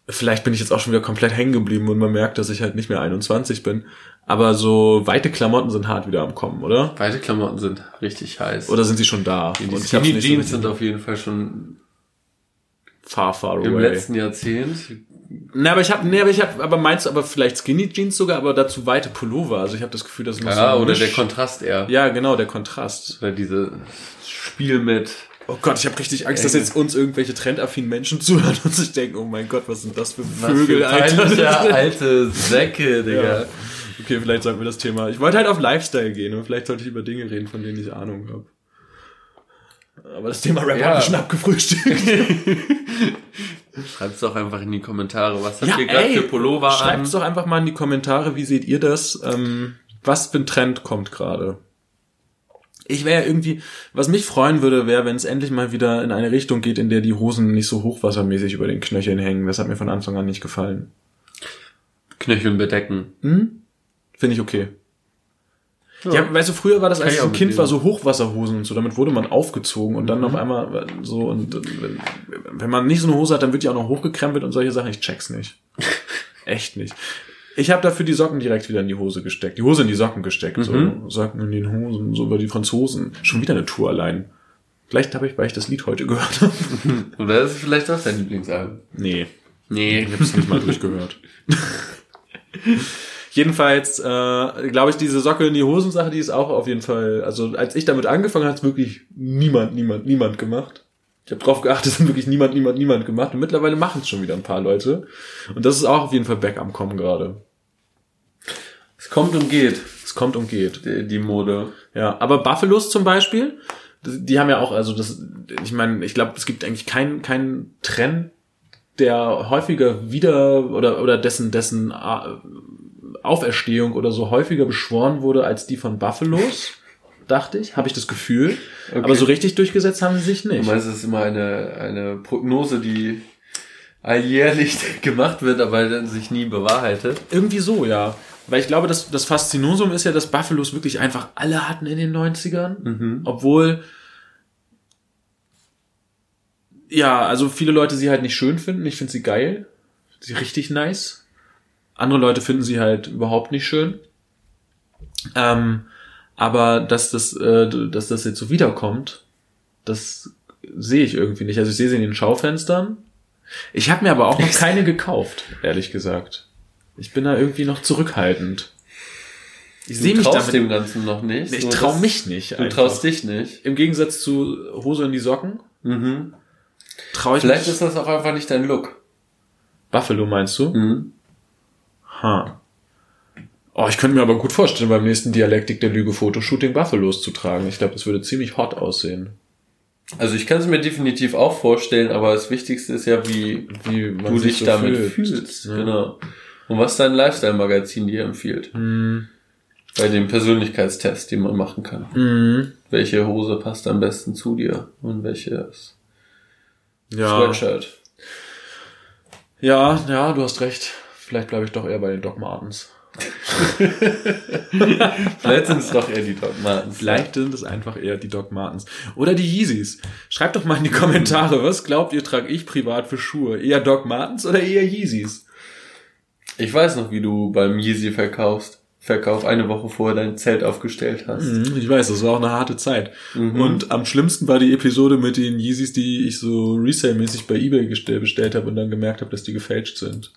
Vielleicht bin ich jetzt auch schon wieder komplett hängen geblieben und man merkt, dass ich halt nicht mehr 21 bin. Aber so weite Klamotten sind hart wieder am Kommen, oder? Weite Klamotten sind richtig heiß. Oder sind sie schon da? Die, die Skinny Jeans so sind auf jeden Fall schon far, far away. Im letzten Jahrzehnt Ne, aber ich habe, ne, aber ich habe, aber meinst du, aber vielleicht Skinny Jeans sogar, aber dazu weite Pullover. Also ich habe das Gefühl, dass man ja, so oder der Kontrast eher. Ja, genau, der Kontrast. Oder diese Spiel mit. Oh Gott, ich habe richtig Angst, dass jetzt uns irgendwelche trendaffinen Menschen [LAUGHS] zuhören und sich denken, oh mein Gott, was sind das für Vögel, für Alter. [LAUGHS] alte Säcke, Digga. Ja. Okay, vielleicht sollten wir das Thema. Ich wollte halt auf Lifestyle gehen und vielleicht sollte ich über Dinge reden, von denen ich Ahnung habe. Aber das Thema Rap ja. haben wir schon abgefrühstückt. [LAUGHS] Schreibt's doch einfach in die Kommentare, was habt ja, ihr gerade für Pullover an? Schreibt's doch einfach mal in die Kommentare, wie seht ihr das? Ähm, was für ein Trend kommt gerade? Ich wäre irgendwie, was mich freuen würde, wäre, wenn es endlich mal wieder in eine Richtung geht, in der die Hosen nicht so hochwassermäßig über den Knöcheln hängen. Das hat mir von Anfang an nicht gefallen. Knöcheln bedecken. Hm? Finde ich okay. Ja. ja, weißt du, früher war das, als ich ein Kind war, so Hochwasserhosen und so, damit wurde man aufgezogen und dann mhm. auf einmal so und wenn man nicht so eine Hose hat, dann wird die auch noch hochgekrempelt und solche Sachen. Ich check's nicht. [LAUGHS] Echt nicht. Ich habe dafür die Socken direkt wieder in die Hose gesteckt. Die Hose in die Socken gesteckt. Mhm. So Socken in den Hosen, so über die Franzosen. Schon wieder eine Tour allein. Vielleicht habe ich, weil ich das Lied heute gehört habe. [LAUGHS] Oder ist es vielleicht auch dein Lieblingsalbum? Nee, Nee. ich habe es nicht mal durchgehört. [LAUGHS] Jedenfalls, äh, glaube ich, diese Socke in die Hosen-Sache, die ist auch auf jeden Fall, also als ich damit angefangen habe, hat wirklich niemand, niemand, niemand gemacht. Ich habe drauf geachtet, [LAUGHS] es hat wirklich niemand, niemand, niemand gemacht. Und mittlerweile machen es schon wieder ein paar Leute. Und das ist auch auf jeden Fall back am Kommen gerade. Es kommt und geht, Es kommt und geht. die, die Mode. Ja, aber Buffalos zum Beispiel, die haben ja auch, also das, ich meine, ich glaube, es gibt eigentlich keinen keinen Trend, der häufiger wieder oder oder dessen dessen äh, Auferstehung oder so häufiger beschworen wurde als die von Buffalos, dachte ich, habe ich das Gefühl. Aber so richtig durchgesetzt haben sie sich Du nicht. meinst, es ist immer eine, eine Prognose, die alljährlich [LAUGHS] gemacht wird, aber dann sich nie bewahrheitet. Irgendwie so, ja. Weil ich glaube, das, das Faszinosum ist ja, dass Buffalos wirklich einfach alle hatten in den 90ern. Obwohl, ja, also viele Leute sie halt nicht schön finden. Ich finde sie geil. Sie richtig nice. Andere Leute finden sie halt überhaupt nicht schön. Ähm, aber dass das, äh, dass das jetzt so wiederkommt, das sehe ich irgendwie nicht. Also ich sehe sie in den Schaufenstern. Ich habe mir aber auch noch keine gekauft, ehrlich gesagt. Ich bin da irgendwie noch zurückhaltend. Ich sehe mich damit. dem Ganzen noch nicht. ich traue mich nicht. Du traust dich nicht. Im Gegensatz zu Hose in die Socken Mhm. traue ich Vielleicht mich. ist das auch einfach nicht dein Look. Buffalo meinst du? Mhm. Ha. Oh, ich könnte mir aber gut vorstellen, beim nächsten Dialektik der Lüge Fotoshooting Buffalos zu tragen. Ich glaube, das würde ziemlich hot aussehen. Also ich kann es mir definitiv auch vorstellen, aber das Wichtigste ist ja, wie Wie man du dich so damit fühlt, fühlst. ne? Genau. Und was dein Lifestyle-Magazin dir empfiehlt. Hm. Bei dem Persönlichkeitstest, den man machen kann. Mhm. Welche Hose passt am besten zu dir und welches Ja. Sweatshirt. ja, ja, du hast recht. Vielleicht bleibe ich doch eher bei den Doc Martens. [LAUGHS] Vielleicht sind es doch eher die Doc Martens. Vielleicht sind es einfach eher die Doc Martens. Oder die Yeezys. Schreibt doch mal in die Kommentare, was glaubt ihr, trage ich privat für Schuhe? Eher Doc Martens oder eher Yeezys? Ich weiß noch, wie du beim Yeezy verkaufst. Verkauf eine Woche vorher dein Zelt aufgestellt hast. Mhm, Ich weiß, das war auch eine harte Zeit. Mhm. Und am schlimmsten war die Episode mit den Yeezys, die ich so Resale-mäßig bei Ebay bestellt habe und dann gemerkt habe, dass die gefälscht sind.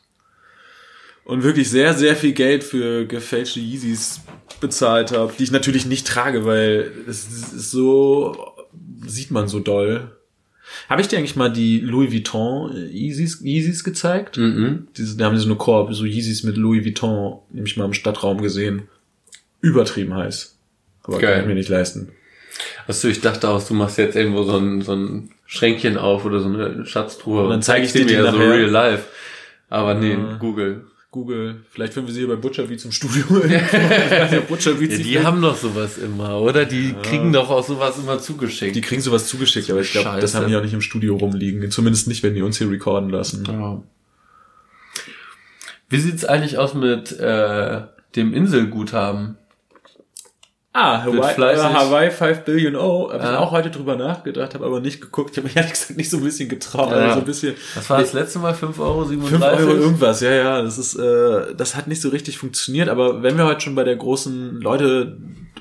Und wirklich sehr, sehr viel Geld für gefälschte Yeezys bezahlt habe, die ich natürlich nicht trage, weil es ist so, sieht man so doll. Habe ich dir eigentlich mal die Louis Vuitton Yeezys, Yeezys gezeigt? Mhm. Diese, da haben die so eine Korb, so Yeezys mit Louis Vuitton, nämlich mal im Stadtraum gesehen. Übertrieben heiß. Aber Geil. kann ich mir nicht leisten. Achso, ich dachte auch, du machst jetzt irgendwo so ein, so ein Schränkchen auf oder so eine Schatztruhe. Und dann zeig ich dir die mir so nachher. real life. Aber nee, Ja. Google. Google, vielleicht finden wir sie hier bei Butcher Beats im Studio. [LAUGHS] Butcher Beats, Ja, die haben doch sowas immer, oder? Die kriegen doch auch sowas immer zugeschickt. die kriegen sowas zugeschickt, aber ich glaube, das haben die auch nicht im Studio rumliegen. Zumindest nicht, wenn die uns hier recorden lassen. Ja. Wie sieht's eigentlich aus mit äh, dem Inselguthaben? Ah, Hawaii, äh. Hawaii 5 Billion O. Habe ich Ja. auch heute drüber nachgedacht, habe aber nicht geguckt. Ich habe mich ehrlich gesagt nicht so ein bisschen getraut. Ja. Also so ein bisschen Was war das letzte Mal? 5,37 Euro? 5 Euro irgendwas, ja, ja. Das ist, äh, das hat nicht so richtig funktioniert. Aber wenn wir heute schon bei der großen Leute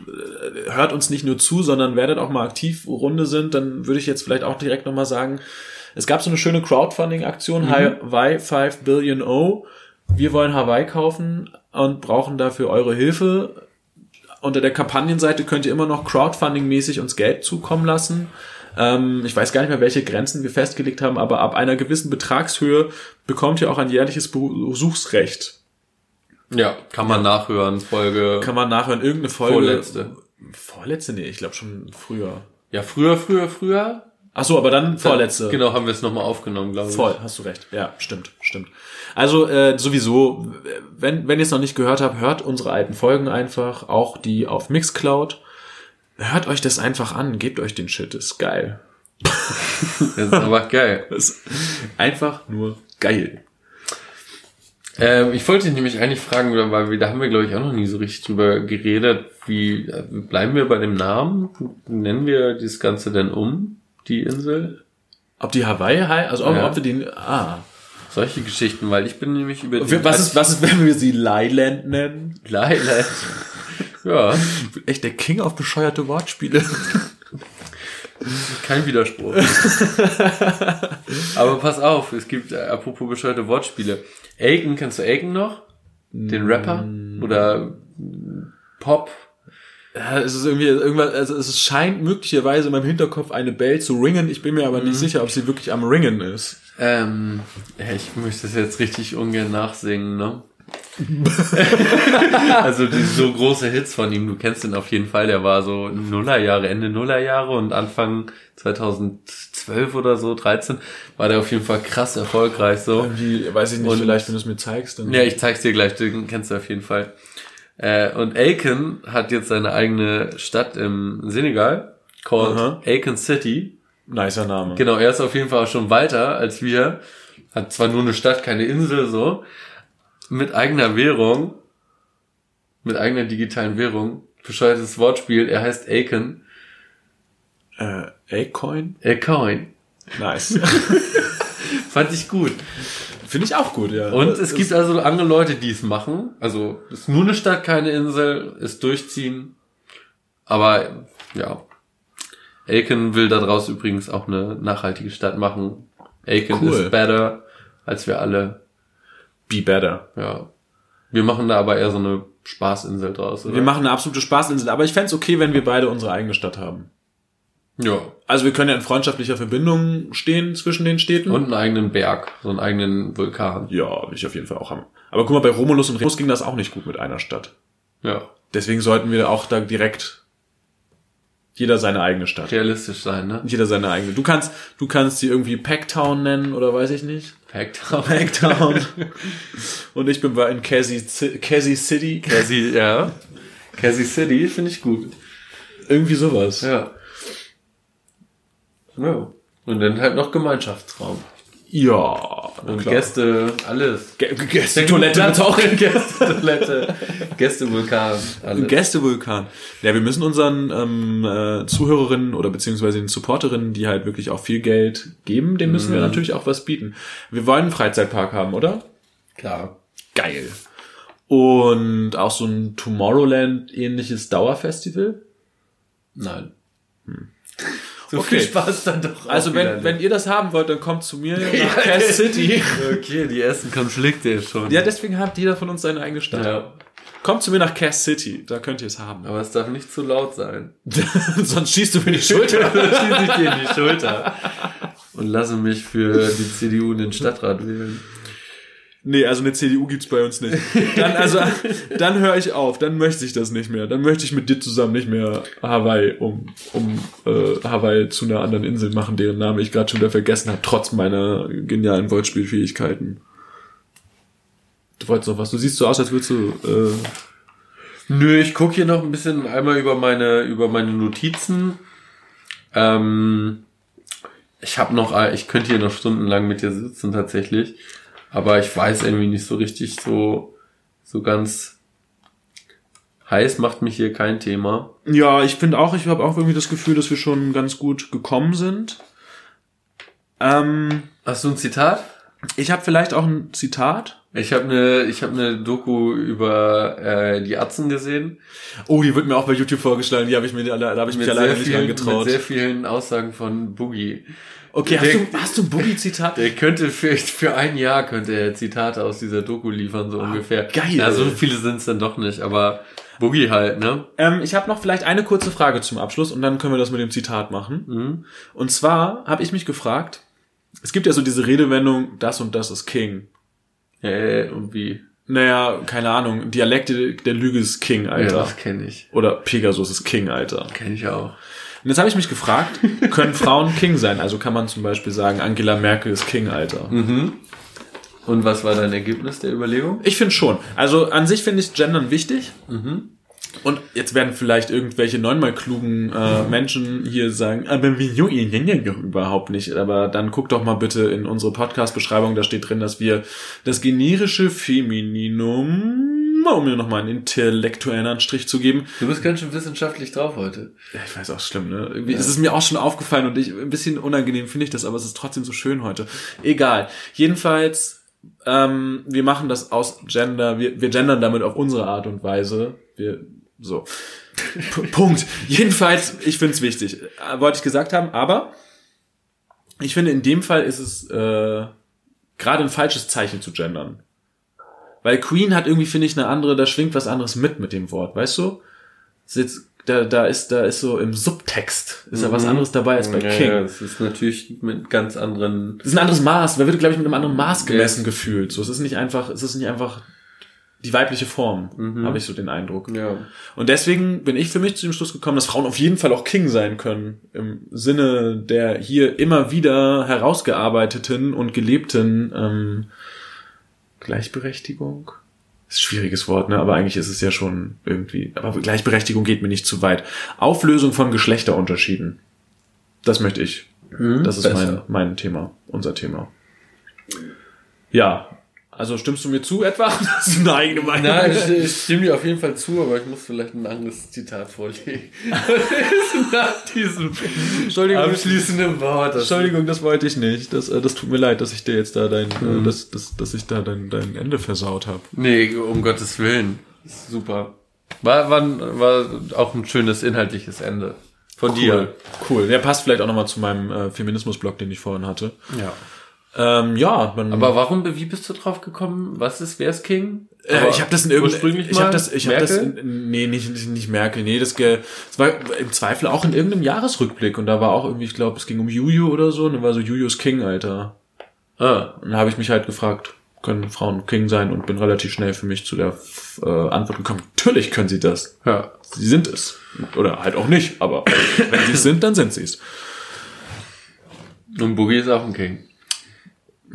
äh, hört uns nicht nur zu, sondern werdet auch mal aktiv Runde sind, dann würde ich jetzt vielleicht auch direkt nochmal sagen, es gab so eine schöne Crowdfunding-Aktion, Hawaii 5 Billion O. Wir wollen Hawaii kaufen und brauchen dafür eure Hilfe. Unter der Kampagnenseite könnt ihr immer noch Crowdfunding-mäßig uns Geld zukommen lassen. Ähm, ich weiß gar nicht mehr, welche Grenzen wir festgelegt haben, aber ab einer gewissen Betragshöhe bekommt ihr auch ein jährliches Besuchsrecht. Ja, kann man nachhören, Folge. Kann man nachhören, irgendeine Folge. Vorletzte. Vorletzte? Nee, ich glaube schon früher. Ja, früher, früher, früher. Ach so, aber dann vorletzte. Genau, haben wir es nochmal aufgenommen, glaube ich. Voll, hast du recht. Ja, stimmt, stimmt. Also äh, sowieso, wenn, wenn ihr es noch nicht gehört habt, hört unsere alten Folgen einfach, auch die auf Mixcloud. Hört euch das einfach an, gebt euch den Shit, ist geil. [LAUGHS] Das ist aber geil. [LAUGHS] Das ist einfach nur geil. Ähm, ich wollte dich nämlich eigentlich fragen, weil wir, da haben wir, glaube ich, auch noch nie so richtig drüber geredet. Wie äh, bleiben wir bei dem Namen? Nennen wir das Ganze denn um, die Insel? Ob die Hawaii heißt, also ob, Ja. ob wir den, ah, Solche Geschichten, weil ich bin nämlich über die... Was ist, was ist, wenn wir sie Lyland nennen? Lyland. [LAUGHS] ja. Echt der King auf bescheuerte Wortspiele. Kein Widerspruch. Aber pass auf, es gibt, äh, apropos bescheuerte Wortspiele. Aiken, kennst du Aiken noch? Den Rapper? Oder Pop? Ja, es ist irgendwie irgendwas, also es scheint möglicherweise in meinem Hinterkopf eine Bell zu ringen. Ich bin mir aber nicht mhm. sicher, ob sie wirklich am Ringen ist. Ähm, ich möchte das jetzt richtig ungern nachsingen, ne? [LAUGHS] also die so große Hits von ihm, du kennst ihn auf jeden Fall, der war so Nullerjahre, Ende Nullerjahre und Anfang 2012 oder so, 13, war der auf jeden Fall krass erfolgreich so. Irgendwie, weiß ich nicht, und, vielleicht, wenn du es mir zeigst. Dann ja, ich zeig's dir gleich, den kennst du auf jeden Fall. Äh, und Aiken hat jetzt seine eigene Stadt im Senegal, called Aha. Aiken City. Nicer Name. Genau, er ist auf jeden Fall schon weiter als wir. Hat zwar nur eine Stadt, keine Insel so, mit eigener Währung, mit eigener digitalen Währung, bescheuertes Wortspiel, er heißt Aiken. Äh, A-Coin? A-Coin. Nice. [LAUGHS] Fand ich gut. Finde ich auch gut, ja. Und es gibt also andere Leute, die es machen. Also ist nur eine Stadt, keine Insel, ist durchziehen. Aber ja. Aiken will daraus übrigens auch eine nachhaltige Stadt machen. Aiken cool. is better als wir alle. Be better. Ja. Wir machen da aber eher so eine Spaßinsel draus. Oder? Wir machen eine absolute Spaßinsel, aber ich fände okay, wenn wir beide unsere eigene Stadt haben. Ja. Also wir können ja in freundschaftlicher Verbindung stehen zwischen den Städten. Und einen eigenen Berg, so einen eigenen Vulkan. Ja, will ich auf jeden Fall auch haben. Aber guck mal, bei Romulus und Remus ging das auch nicht gut mit einer Stadt. Ja. Deswegen sollten wir auch da direkt jeder seine eigene Stadt. Realistisch sein, ne? Jeder seine eigene. Du kannst, du kannst sie irgendwie Packtown nennen oder weiß ich nicht. Packtown. [LAUGHS] Packtown. Und ich bin in Cassie, Cassie City. Cassie, ja. Cassie City finde ich gut. Irgendwie sowas. Ja. Ja. Und dann halt noch Gemeinschaftsraum. Ja. Und klar. Gäste, alles. G Gäste-Toilette wird auch in Gäste-Toilette. Gäste-Vulkan, alles. Gäste-Vulkan. Ja, wir müssen unseren ähm, äh, Zuhörerinnen oder beziehungsweise den Supporterinnen, die halt wirklich auch viel Geld geben, denen müssen mhm. wir natürlich auch was bieten. Wir wollen einen Freizeitpark haben, oder? Klar. Geil. Und auch so ein Tomorrowland-ähnliches Dauerfestival? Nein. Hm. So okay. viel Spaß dann doch. Also wenn, wenn ihr das haben wollt, dann kommt zu mir [LAUGHS] nach Cass City. Okay, die ersten Konflikte schon. Ja, deswegen hat jeder von uns seine eigene Stadt. Ja. Kommt zu mir nach Cass City, da könnt ihr es haben. Aber es darf nicht zu laut sein. [LAUGHS] Sonst schießt du mir die Schulter. [LAUGHS] Dann schieße ich dir in die Schulter. Und lasse mich für die CDU in den Stadtrat wählen. Nee, also eine CDU gibt's bei uns nicht. Dann, also, dann höre ich auf, dann möchte ich das nicht mehr. Dann möchte ich mit dir zusammen nicht mehr Hawaii um, um äh, Hawaii zu einer anderen Insel machen, deren Name ich gerade schon wieder vergessen habe, trotz meiner genialen Wortspielfähigkeiten. Du wolltest noch was, du siehst so aus, als würdest du. Äh Nö, ich gucke hier noch ein bisschen einmal über meine, über meine Notizen. Ähm, ich habe noch, ich könnte hier noch stundenlang mit dir sitzen tatsächlich. Aber ich weiß irgendwie nicht so richtig so, so ganz heiß macht mich hier kein Thema. Ja, ich finde auch, ich habe auch irgendwie das Gefühl, dass wir schon ganz gut gekommen sind. Ähm, Hast du ein Zitat? Ich habe vielleicht auch ein Zitat. Ich habe eine, ich habe eine Doku über äh, die Atzen gesehen. Oh, die wird mir auch bei YouTube vorgeschlagen. Die habe ich mir, da habe ich mit mich alleine nicht angetraut. Mit sehr vielen Aussagen von Boogie. Okay, hast, der, du, hast du ein Boogie-Zitat? Der könnte für, für ein Jahr könnte er Zitate aus dieser Doku liefern, so ah, ungefähr. Geil. Ja, so viele sind es dann doch nicht, aber Boogie halt, ne? Ähm, ich habe noch vielleicht eine kurze Frage zum Abschluss und dann können wir das mit dem Zitat machen. Mhm. Und zwar habe ich mich gefragt, es gibt ja so diese Redewendung, das und das ist King. Äh, und wie? Naja, keine Ahnung. Dialekte der Lüge ist King, Alter. Ja, das kenne ich. Oder Pegasus ist King, Alter. Kenne ich auch. Und jetzt habe ich mich gefragt, können Frauen King sein? Also kann man zum Beispiel sagen, Angela Merkel ist King, Alter. Mhm. Und was war dein Ergebnis der Überlegung? Ich finde schon. Also an sich finde ich Gendern wichtig. Mhm. Und jetzt werden vielleicht irgendwelche neunmal klugen äh, Menschen hier sagen, aber wieso, ihr nennt ja doch überhaupt nicht. Aber dann guck doch mal bitte in unsere Podcast-Beschreibung, da steht drin, dass wir das generische Femininum um mir nochmal einen intellektuellen Anstrich zu geben. Du bist ganz schön wissenschaftlich drauf heute. Ja, ich weiß auch, schlimm, ne? Irgendwie ja. ist es mir auch schon aufgefallen und ich, ein bisschen unangenehm finde ich das, aber es ist trotzdem so schön heute. Egal. Jedenfalls ähm, wir machen das aus Gender, wir, wir gendern damit auf unsere Art und Weise. Wir, so. [LAUGHS] Punkt. Jedenfalls, ich finde es wichtig. Äh, wollte ich gesagt haben, aber ich finde, in dem Fall ist es äh, gerade ein falsches Zeichen zu gendern. Weil Queen hat irgendwie, finde ich, eine andere, da schwingt was anderes mit mit dem Wort, weißt du? Ist jetzt, da, da ist, da ist so im Subtext, ist da was anderes dabei als bei Mhm. ja, King. Ja, das ist natürlich mit ganz anderen. Das ist ein anderes Maß. Man wird, glaube ich, mit einem anderen Maß gemessen Ja. gefühlt. So, es ist nicht einfach, es ist nicht einfach die weibliche Form, Mhm. habe ich so den Eindruck. Ja. Und deswegen bin ich für mich zu dem Schluss gekommen, dass Frauen auf jeden Fall auch King sein können. Im Sinne der hier immer wieder herausgearbeiteten und gelebten ähm, Gleichberechtigung. Ist ein schwieriges Wort, ne? Aber eigentlich ist es ja schon irgendwie. Aber Gleichberechtigung geht mir nicht zu weit. Auflösung von Geschlechterunterschieden. Das möchte ich. Das ist mein, mein Thema, unser Thema. Ja. Also stimmst du mir zu etwa? [LAUGHS] Das ist eine eigene Meinung. Nein, ich, ich stimme dir auf jeden Fall zu, aber ich muss vielleicht ein anderes Zitat vorlegen. [LAUGHS] Nach diesem Entschuldigung, abschließenden Wort. Das Entschuldigung, das wollte ich nicht. Das, äh, das tut mir leid, dass ich dir jetzt da dein, Mhm. äh, dass, dass, ich da dein, dein Ende versaut habe. Nee, um Gottes Willen. Super. War, war, war auch ein schönes inhaltliches Ende. Von dir. Cool. Der passt vielleicht auch nochmal zu meinem äh, Feminismus-Blog, den ich vorhin hatte. Ja. Ähm, ja, man, Aber warum, wie bist du drauf gekommen? Was ist, wer ist King? äh, ich habe das in irgendeinem, ich habe das, ich habe das, in, nee, nicht, nicht, nicht Merkel, nee, das, das war im Zweifel auch in irgendeinem Jahresrückblick und da war auch irgendwie, ich glaube, es ging um Juju oder so, und dann war so Jujus King, Alter. Ah, Und dann habe ich mich halt gefragt, können Frauen King sein und bin relativ schnell für mich zu der äh, Antwort gekommen. Natürlich können sie das. ja. Sie sind es. Oder halt auch nicht, aber wenn sie es sind, dann sind sie es. Und Boogie ist auch ein King.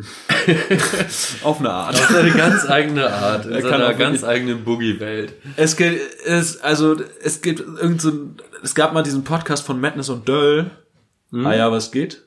[LAUGHS] Auf eine Art. Auf seine ganz eigene Art. In Er seiner ganz eigenen Boogie-Welt. Es geht, es, also, es geht irgend so, ein- es gab mal diesen Podcast von Madness und Döll. Ah ja, was geht?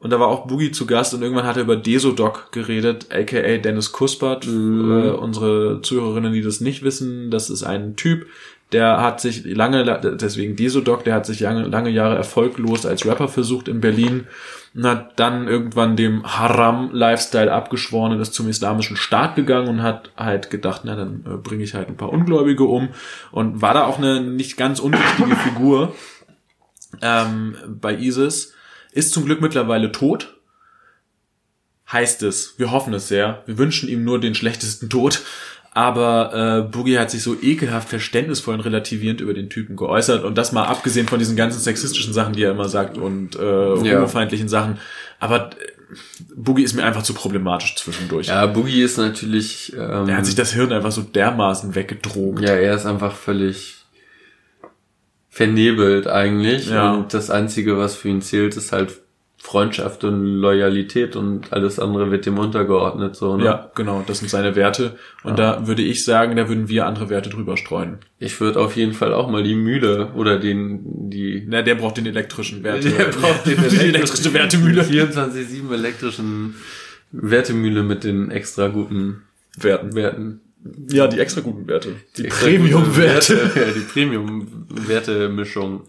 Und da war auch Boogie zu Gast und irgendwann hat er über Desodoc geredet, aka Dennis Kuspert. Äh, unsere Zuhörerinnen, die das nicht wissen, das ist ein Typ, der hat sich lange, deswegen Desodoc, der hat sich lange, lange Jahre erfolglos als Rapper versucht in Berlin und hat dann irgendwann dem Haram-Lifestyle abgeschworen und ist zum islamischen Staat gegangen und hat halt gedacht, na dann äh, bringe ich halt ein paar Ungläubige um und war da auch eine nicht ganz unwichtige Figur ähm, bei ISIS, ist zum Glück mittlerweile tot. Heißt es, wir hoffen es sehr, wir wünschen ihm nur den schlechtesten Tod. Aber äh, Boogie hat sich so ekelhaft verständnisvoll und relativierend über den Typen geäußert und das mal abgesehen von diesen ganzen sexistischen Sachen, die er immer sagt und äh, Ja. homofeindlichen Sachen. Aber äh, Boogie ist mir einfach zu problematisch zwischendurch. Ja, Boogie ist natürlich. Ähm, Er hat sich das Hirn einfach so dermaßen weggedrogt. ja, er ist einfach völlig vernebelt eigentlich. Ja. Und das Einzige, was für ihn zählt, ist halt Freundschaft und Loyalität und alles andere wird dem untergeordnet. So, ne? Ja, genau, das sind seine Werte. Und da würde ich sagen, da würden wir andere Werte drüber streuen. Ich würde auf jeden Fall auch mal die Mühle oder den die Na, der braucht den elektrischen Werte. [LAUGHS] Der braucht den [LAUGHS] die elektrische Wertemühle. 24-7 elektrischen Wertemühle mit den extra guten Werten. Werten. Ja, die extra guten Werte. Die Premium-Werte. Werte. [LAUGHS] Ja, die Premium-Werte-Mischung.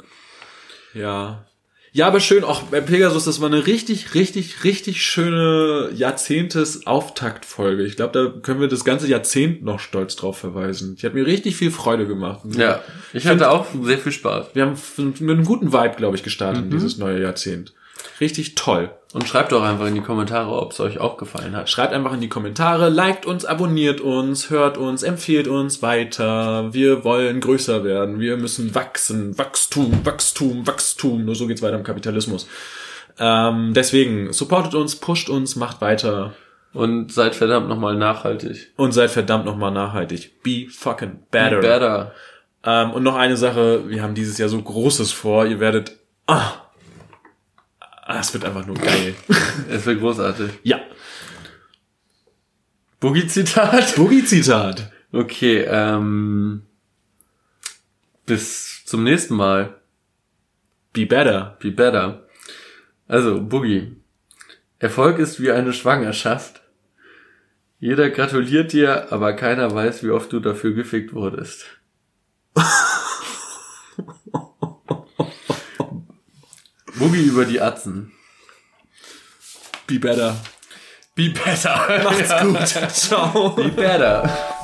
Ja. Ja, aber schön, auch bei Pegasus, das war eine richtig, richtig, richtig schöne Jahrzehntes-Auftakt-Folge. Ich glaube, da können wir das ganze Jahrzehnt noch stolz drauf verweisen. Die hat mir richtig viel Freude gemacht. Ja, ich hatte auch sehr viel Spaß. Wir haben mit einem guten Vibe, glaube ich, gestartet in dieses neue Jahrzehnt. Richtig toll. Und schreibt doch einfach in die Kommentare, ob es euch auch gefallen hat. Schreibt einfach in die Kommentare, liked uns, abonniert uns, hört uns, empfiehlt uns weiter. Wir wollen größer werden. Wir müssen wachsen. Wachstum, Wachstum, Wachstum. Nur so geht's weiter im Kapitalismus. Ähm, deswegen, supportet uns, pusht uns, macht weiter Und seid verdammt nochmal nachhaltig. und seid verdammt nochmal nachhaltig. Be fucking better. Better. Ähm, und noch eine Sache, wir haben dieses Jahr so Großes vor. Ihr werdet... Ah, ah, es wird einfach nur geil. [LAUGHS] Es wird großartig. ja. Boogie-Zitat? Boogie-Zitat. Okay, ähm. Bis zum nächsten Mal. Be better. Be better. Also, Boogie. Erfolg ist wie eine Schwangerschaft. Jeder gratuliert dir, aber keiner weiß, wie oft du dafür gefickt wurdest. [LAUGHS] Boogie über die Atzen. Be better. Be better. Macht's [LAUGHS] gut. Ciao. Be better.